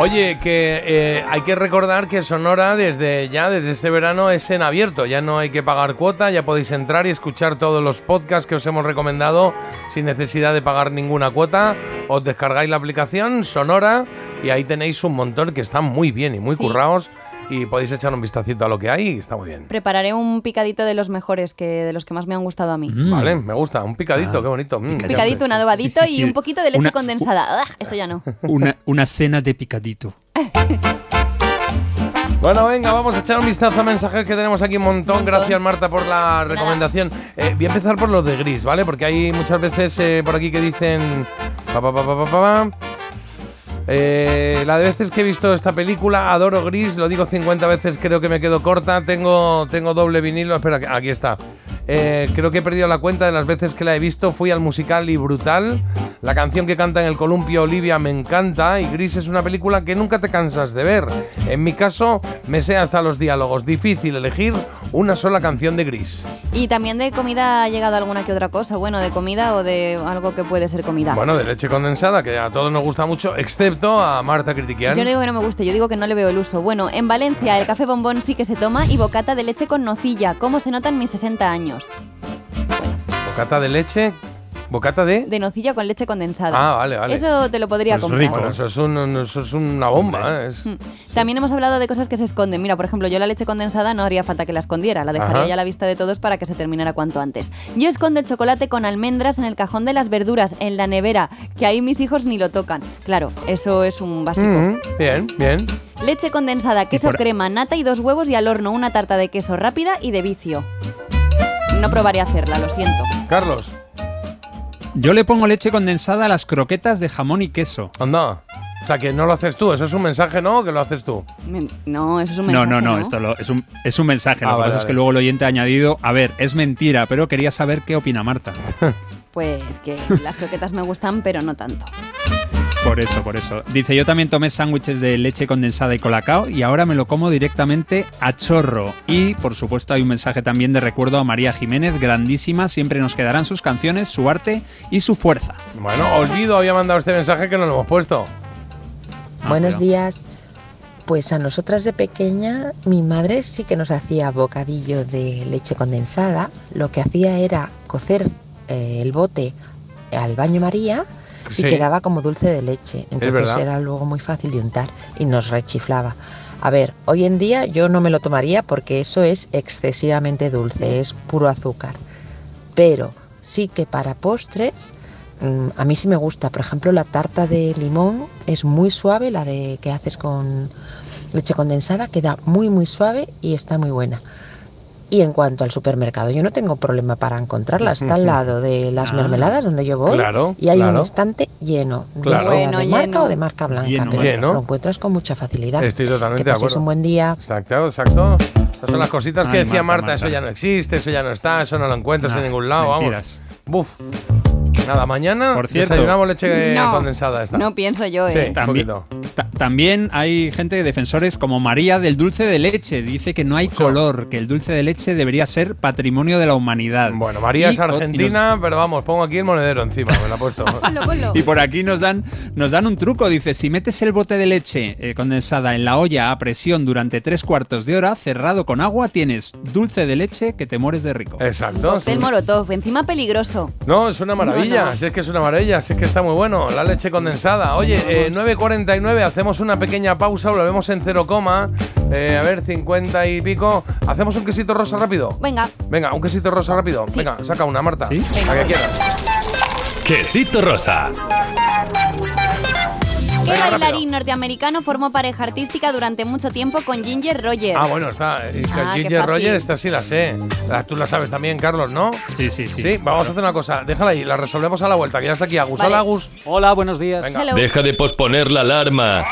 Oye, que eh, hay que recordar que Sonora desde ya, desde este verano, es en abierto. Ya no hay que pagar cuota, ya podéis entrar y escuchar todos los podcasts que os hemos recomendado sin necesidad de pagar ninguna cuota. Os descargáis la aplicación Sonora y ahí tenéis un montón que están muy bien y muy Sí. currados. Y podéis echar un vistacito a lo que hay y está muy bien. Prepararé un picadito de los mejores, que de los que más me han gustado a mí. Vale, me gusta. Un picadito, qué bonito. Mm. Un picadito, un adobadito Sí, sí, sí. y un poquito de leche Una- condensada. ¡Ugh! esto ya no. Una, una cena de picadito. Bueno, venga, vamos a echar un vistazo a mensajes que tenemos aquí un montón. Gracias, Marta, por la recomendación. Eh, voy a empezar por los de gris, ¿vale? Porque hay muchas veces eh, por aquí que dicen. pa, pa, pa, pa, pa, pa, pa. Eh, la de veces que he visto esta película, adoro Gris, lo digo 50 veces, creo que me quedo corta. Tengo, tengo doble vinilo, espera, aquí está. Eh, creo que he perdido la cuenta de las veces que la he visto. Fui al musical y brutal. La canción que canta en el columpio Olivia me encanta. Y Gris es una película que nunca te cansas de ver. En mi caso, me sé hasta los diálogos. Difícil elegir una sola canción de Gris. Y también de comida ha llegado alguna que otra cosa. Bueno, de comida o de algo que puede ser comida. Bueno, de leche condensada, que a todos nos gusta mucho, excepto a Marta Critiquian. Yo no digo que no me guste, yo digo que no le veo el uso. Bueno, en Valencia el café bombón sí que se toma y bocata de leche con nocilla. ¿Cómo se nota en mis 60 años? Bocata de leche. Bocata de. De nocilla con leche condensada. Ah, vale, vale. Eso te lo podría Pues comprar. rico. Bueno, eso, es un- eso es una bomba. ¿eh? Es- Mm. También hemos hablado de cosas que se esconden. Mira, por ejemplo, yo la leche condensada no haría falta que la escondiera, la dejaría Ajá. ya a la vista de todos para que se terminara cuanto antes. Yo escondo el chocolate con almendras en el cajón de las verduras, en la nevera, que ahí mis hijos ni lo tocan. Claro, eso es un básico. Mm, bien, bien. Leche condensada, queso por- crema, nata y dos huevos y al horno una tarta de queso rápida y de vicio. No probaré a hacerla, lo siento. Carlos. Yo le pongo leche condensada a las croquetas de jamón y queso. Anda. O sea, que no lo haces tú. Eso es un mensaje, ¿no? Que lo haces tú. Men- No, eso es un No, mensaje, no, no, esto lo- es, un, es un mensaje. Ah, lo que vale, pasa es vale. que luego el oyente ha añadido, a ver, es mentira, pero quería saber qué opina Marta. Pues que las croquetas me gustan, pero no tanto. Por eso, por eso. Dice, yo también tomé sándwiches de leche condensada y colacao y ahora me lo como directamente a chorro. Y, por supuesto, hay un mensaje también de recuerdo a María Jiménez, grandísima, siempre nos quedarán sus canciones, su arte y su fuerza. Bueno, Olvido había mandado este mensaje que no lo hemos puesto. Buenos días. Pues a nosotras de pequeña, mi madre sí que nos hacía bocadillo de leche condensada. Lo que hacía era cocer eh, el bote al baño María y quedaba como dulce de leche. Entonces era luego muy fácil de untar y nos rechiflaba. A ver, hoy en día yo no me lo tomaría porque eso es excesivamente dulce, es puro azúcar. Pero sí que para postres mm, a mí sí me gusta. Por ejemplo, la tarta de limón es muy suave, la de que haces con leche condensada, queda muy muy suave y está muy buena. Y en cuanto al supermercado, yo no tengo problema para encontrarla. Está al lado de las Ah, mermeladas donde yo voy claro, y hay un claro. estante lleno, Claro. ya sea Bueno, de marca lleno. o de marca blanca, Lleno, pero lleno. lo encuentras con mucha facilidad. Estoy totalmente que de pases acuerdo. un buen día. Exacto, exacto. Estas son las cositas que Ay, decía Marta, Marta, eso ya no existe, eso ya no está, eso no lo encuentras en ningún lado, mentiras. vamos. Buf. Nada, mañana Por cierto- desayunamos leche No, condensada esta. No pienso yo, Sí, ¿eh? También, hay gente defensores como María del dulce de leche. Dice que no hay color, que el dulce de leche debería ser patrimonio de la humanidad. Bueno, María Y- es argentina, pero vamos, pongo aquí el monedero encima, me la he puesto. Y por aquí nos dan, nos dan un truco. Dice, si metes el bote de leche eh, condensada en la olla a presión durante tres cuartos de hora, cerrado con agua, tienes dulce de leche que te mueres de rico. Exacto. sí. Molotov, encima peligroso. No, es una maravilla, No, no. Si es que es una maravilla, si es que está muy bueno, la leche condensada. Oye, eh, 9.49, hacemos una pequeña pausa, volvemos en cero coma, eh, a ver, 50 y pico. ¿Hacemos un quesito rosa rápido? Venga, Venga, un quesito rosa rápido. Sí. Venga, saca una, Marta. ¿Sí? La que quieras. Quesito rosa. ¿Qué Venga, bailarín norteamericano formó pareja artística durante mucho tiempo con Ginger Rogers? Ah, bueno, está. eh, Ah, qué Ginger fácil. Rogers, esta sí la sé. La- Tú la sabes también, Carlos, ¿no? Sí, sí, sí. Sí, vamos a hacer una cosa. Déjala ahí, la resolvemos a la vuelta, que ya está aquí Agus. Vale. Hola, Agus. Hola, buenos días. Venga. Hello. Deja de posponer la alarma.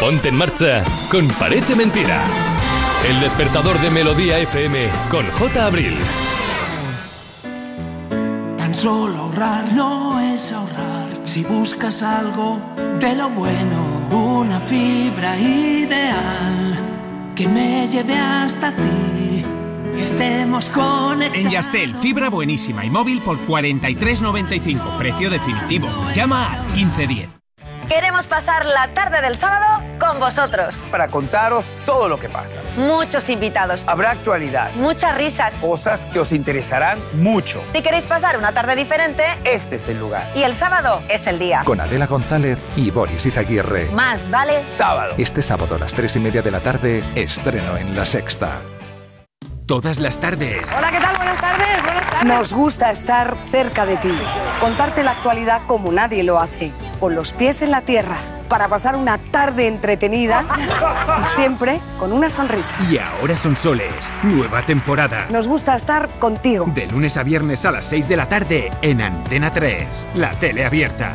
Ponte en marcha con Parece Mentira. El despertador de Melodía FM con J. Abril. Tan solo ahorrar no es ahorrar. Si buscas algo de lo bueno, una fibra ideal que me lleve hasta ti. Estemos conectados. En Yastel, fibra buenísima y móvil por 43.95, precio definitivo. Llama al 1510. Queremos pasar la tarde del sábado con vosotros. Para contaros todo lo que pasa. Muchos invitados, Habrá actualidad, muchas risas. cosas que os interesarán mucho. Si queréis pasar una tarde diferente, Este es el lugar. y el sábado es el día. Con Adela González y Boris Izaguirre. Más vale Sábado. Este sábado a las 3 y media de la tarde, estreno en La Sexta. Todas las tardes. Hola, ¿qué tal? Buenas tardes, buenas tardes. Nos gusta estar cerca de ti, contarte la actualidad como nadie lo hace, con los pies en la tierra, para pasar una tarde entretenida y siempre con una sonrisa. Y ahora son soles. Nueva temporada. Nos gusta estar contigo. De lunes a viernes a las 6 de la tarde en Antena 3. La tele abierta.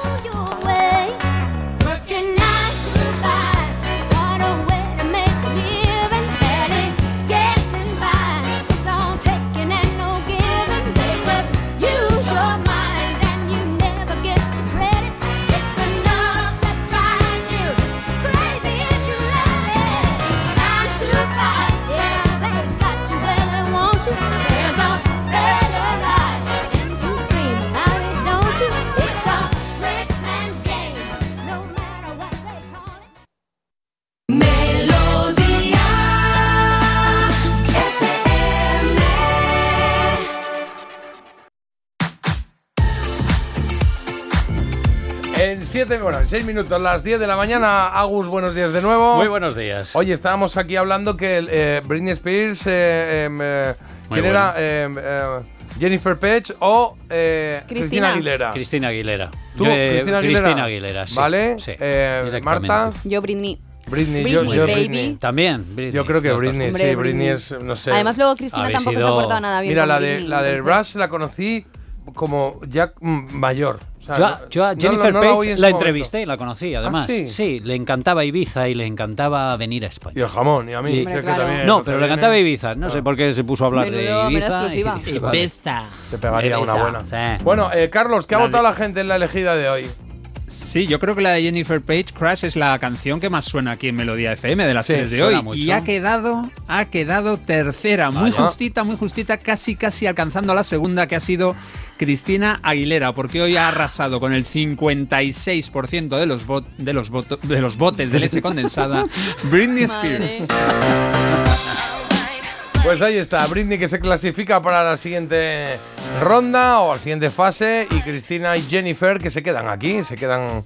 7, bueno, en 6 minutos, las 10 de la mañana. Agus, buenos días de nuevo. Muy buenos días. Oye, estábamos aquí hablando que eh, Britney Spears, eh, em, eh, ¿quién era? Em, eh, Jennifer Page o eh, Cristina. Aguilera. Cristina Aguilera. ¿Tú, Yo, eh, Cristina Aguilera? Cristina Aguilera, sí. ¿Vale? sí, Eh. Marta. Yo, Britney. Britney, Britney, yo, yo baby. Britney. También, Britney. Yo creo que Britney, Hombre, sí, Britney Britney. es, no sé. Además, luego Cristina Habéis tampoco se ha portado nada bien Mira, con la de, la de Rush la conocí como ya mm, mayor. Sea, Yo, a- yo a no Jennifer la- no la Page la momento. entrevisté, la conocí, además. ¿Ah, sí? sí? le encantaba Ibiza y le encantaba venir a España. Y el jamón, y a mí. Y- que también no, pero le encantaba Ibiza. No sé Ah. por qué se puso a hablar Menudo- de Ibiza. y- y vale. Ibiza. Te pegaría una buena. sí. Bueno, eh, Carlos, ¿qué ha La votado la gente en la elegida de hoy? Sí, yo creo que la de Jennifer Page, Crash, es la canción que más suena aquí en Melodía FM de las Sí, tres de hoy. mucho. Y ha quedado, ha quedado tercera, muy Vaya. justita, muy justita, casi casi alcanzando a la segunda, que ha sido Cristina Aguilera, porque hoy ha arrasado con el 56% de los, de, los de los botes de leche condensada Britney Spears. Pues ahí está, Britney que se clasifica para la siguiente ronda o la siguiente fase y Cristina y Jennifer que se quedan aquí, se quedan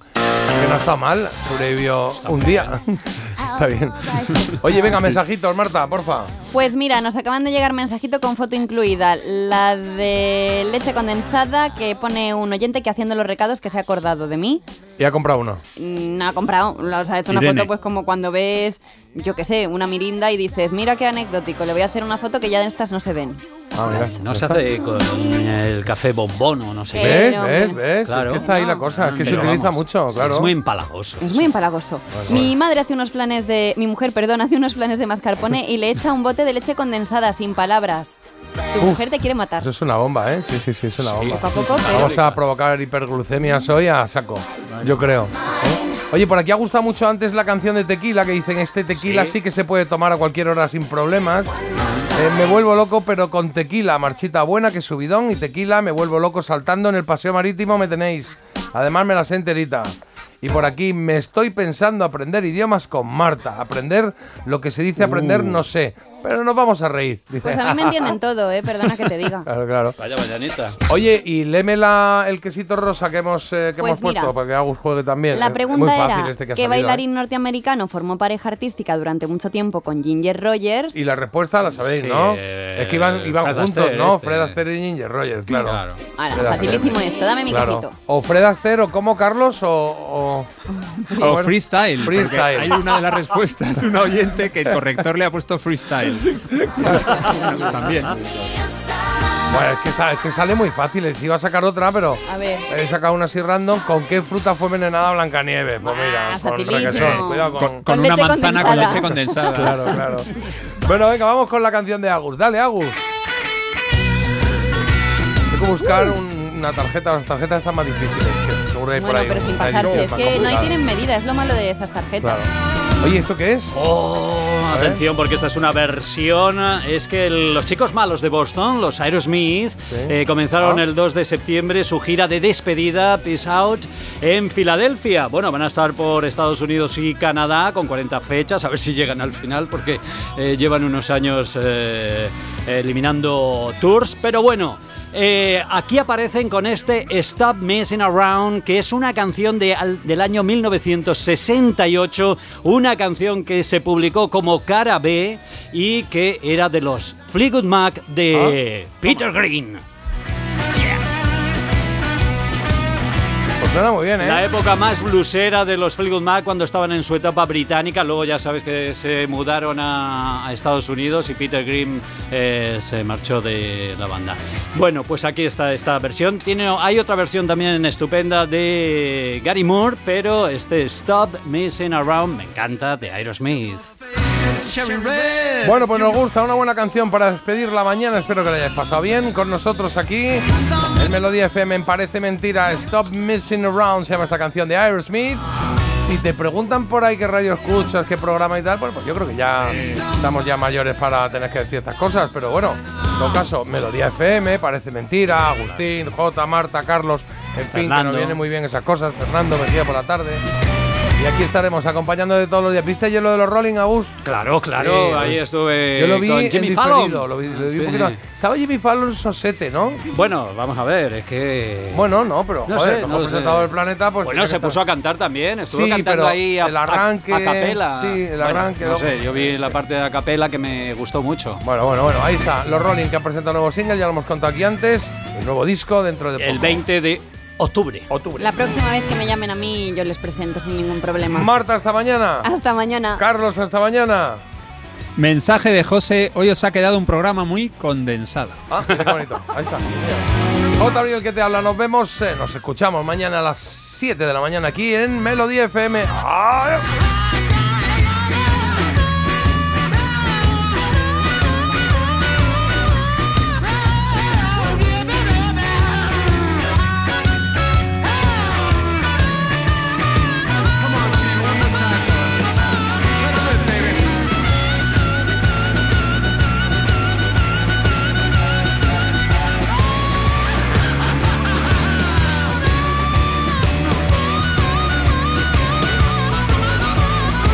que no está mal, sobrevivió un día. está bien. Oye, venga, mensajitos, Marta, porfa. Pues mira, nos acaban de llegar mensajito con foto incluida. La de leche condensada que pone un oyente que haciendo los recados que se ha acordado de mí. Y ha comprado uno. Mm, ha comprado, o sea, ha hecho una foto pues como cuando ves, yo qué sé, una mirinda y dices, mira qué anecdótico, le voy a hacer una foto que ya de estas no se ven. Ah, mira. No se hace con el café bombón o no sé qué. ¿Ves? ¿Ves? ¿Ves? Claro. Es que está ahí la cosa, es que se Pero utiliza vamos, mucho, claro. Es muy empalagoso. Es muy empalagoso. Bueno. Mi madre hace unos planes de. Mi mujer, perdón, hace unos planes de mascarpone y le echa un bote de leche condensada sin palabras. Tu mujer te quiere matar. Eso es una bomba, ¿eh? Sí, sí, sí, es una bomba. Poco a poco, pero- Vamos a provocar hiperglucemias hoy a saco, yo creo. ¿eh? Oye, por aquí ha gustado mucho antes la canción de Tequila, que dicen, este tequila sí, que se puede tomar a cualquier hora sin problemas. Eh, me vuelvo loco, pero con tequila, marchita buena, que subidón, y tequila, me vuelvo loco saltando en el paseo marítimo, me tenéis. Además me la sé enterita. Y por aquí me estoy pensando aprender idiomas con Marta. Aprender lo que se dice aprender, Uh. no sé. Pero nos vamos a reír. dice. Pues a mí me entienden todo, ¿eh? Perdona que te diga. Claro, claro. Vaya mañanita. Oye, y léeme la, el quesito rosa que hemos, eh, que Pues hemos puesto para que Agus juegue también. La Eh, pregunta muy fácil era, este que ¿qué salido, bailarín norteamericano formó pareja artística durante mucho tiempo con Ginger Rogers? ¿eh? Y la respuesta la sabéis, Sí, ¿no? eh, es que iban, iban juntos, ¿no? este. Fred Astaire y Ginger Rogers, claro. claro. Ahora, facilísimo esto, dame mi Claro. quesito. O Fred Astaire o como Carlos o... O, freestyle. Freestyle. Hay una de las respuestas de un oyente que el corrector le ha puesto freestyle. También. Bueno, es que, sa- es que sale muy fácil. Si iba a sacar otra, pero A ver. he sacado una así random. ¿Con qué fruta fue envenenada Blancanieves? Pues mira, con facilísimo. requesón. Cuidado con... Con, Con una leche manzana con condensada. leche condensada. Claro, claro. Bueno, venga, vamos con la canción de Agus. Dale, Agus. Tengo que buscar un- una tarjeta. Las tarjetas están más difíciles. Que seguro que hay por Bueno, ahí. pero sin Hay pasarse, es más que no hay tienen medida, es lo malo de estas tarjetas. Claro. Oye, ¿esto qué es? Oh, atención, porque esta es una versión. Es que el- los chicos malos de Boston, los Aerosmith, eh, comenzaron Ah. el 2 de septiembre su gira de despedida, Peace Out, en Filadelfia. Bueno, van a estar por Estados Unidos y Canadá con 40 fechas, a ver si llegan al final, porque eh, llevan unos años eh, eliminando tours. Pero bueno. Eh, aquí aparecen con este Stop Messing Around, que es una canción de, del año 1968, una canción que se publicó como cara B y que era de los Fleetwood Mac de Peter Green. ¿Eh? La época más blusera de los Fleetwood Mac cuando estaban en su etapa británica. Luego ya sabes que se mudaron a, Estados Unidos y Peter Green eh, se marchó de la banda. Bueno, pues aquí está esta versión. Tiene, hay otra versión también estupenda de Gary Moore, pero este Stop Messing Around me encanta de Aerosmith. Bueno, pues nos gusta una buena canción para despedir la mañana. Espero que la hayáis pasado bien con nosotros aquí. El Melodía FM en Parece Mentira. Stop Missing Around se llama esta canción de Aerosmith. Si te preguntan por ahí qué radio escuchas, qué programa y tal, pues, pues yo creo que ya estamos ya mayores para tener que decir estas cosas. Pero bueno, en todo caso, Melodía FM, Parece Mentira, Agustín, J, Marta, Carlos, en fin, que nos vienen muy bien esas cosas. Fernando, vendía por la tarde. Y aquí estaremos acompañando de todos los días. ¿Viste ayer lo de los Rolling, Agus? Claro, claro, Sí, ahí estuve Yo lo vi con en Jimmy diferido, Fallon. Lo vi, lo vi Sí. un poquito. Estaba Jimmy Fallon sosete, ¿no? Bueno, vamos a ver, es que... Bueno, no, pero No joder, sé, como no presentado el planeta, pues. Bueno, se puso a cantar también, estuvo Sí, cantando pero ahí a, el arranque, a, a capela. sí, el Bueno, arranque, no luego- sé, yo vi la parte de a capela que me gustó mucho. Bueno, bueno, bueno, ahí está. Los Rolling que han presentado nuevo single, ya lo hemos contado aquí antes. El nuevo disco dentro de El poco. 20 de octubre. Octubre. La próxima vez que me llamen a mí, yo les presento sin ningún problema. Marta, hasta mañana. Hasta mañana. Carlos, hasta mañana. Mensaje de José, hoy os ha quedado un programa muy condensado. Ah, qué bonito. Ahí está. J. Abril que te habla. Nos vemos, eh, nos escuchamos mañana a las 7 de la mañana aquí en Melodía FM. Adiós.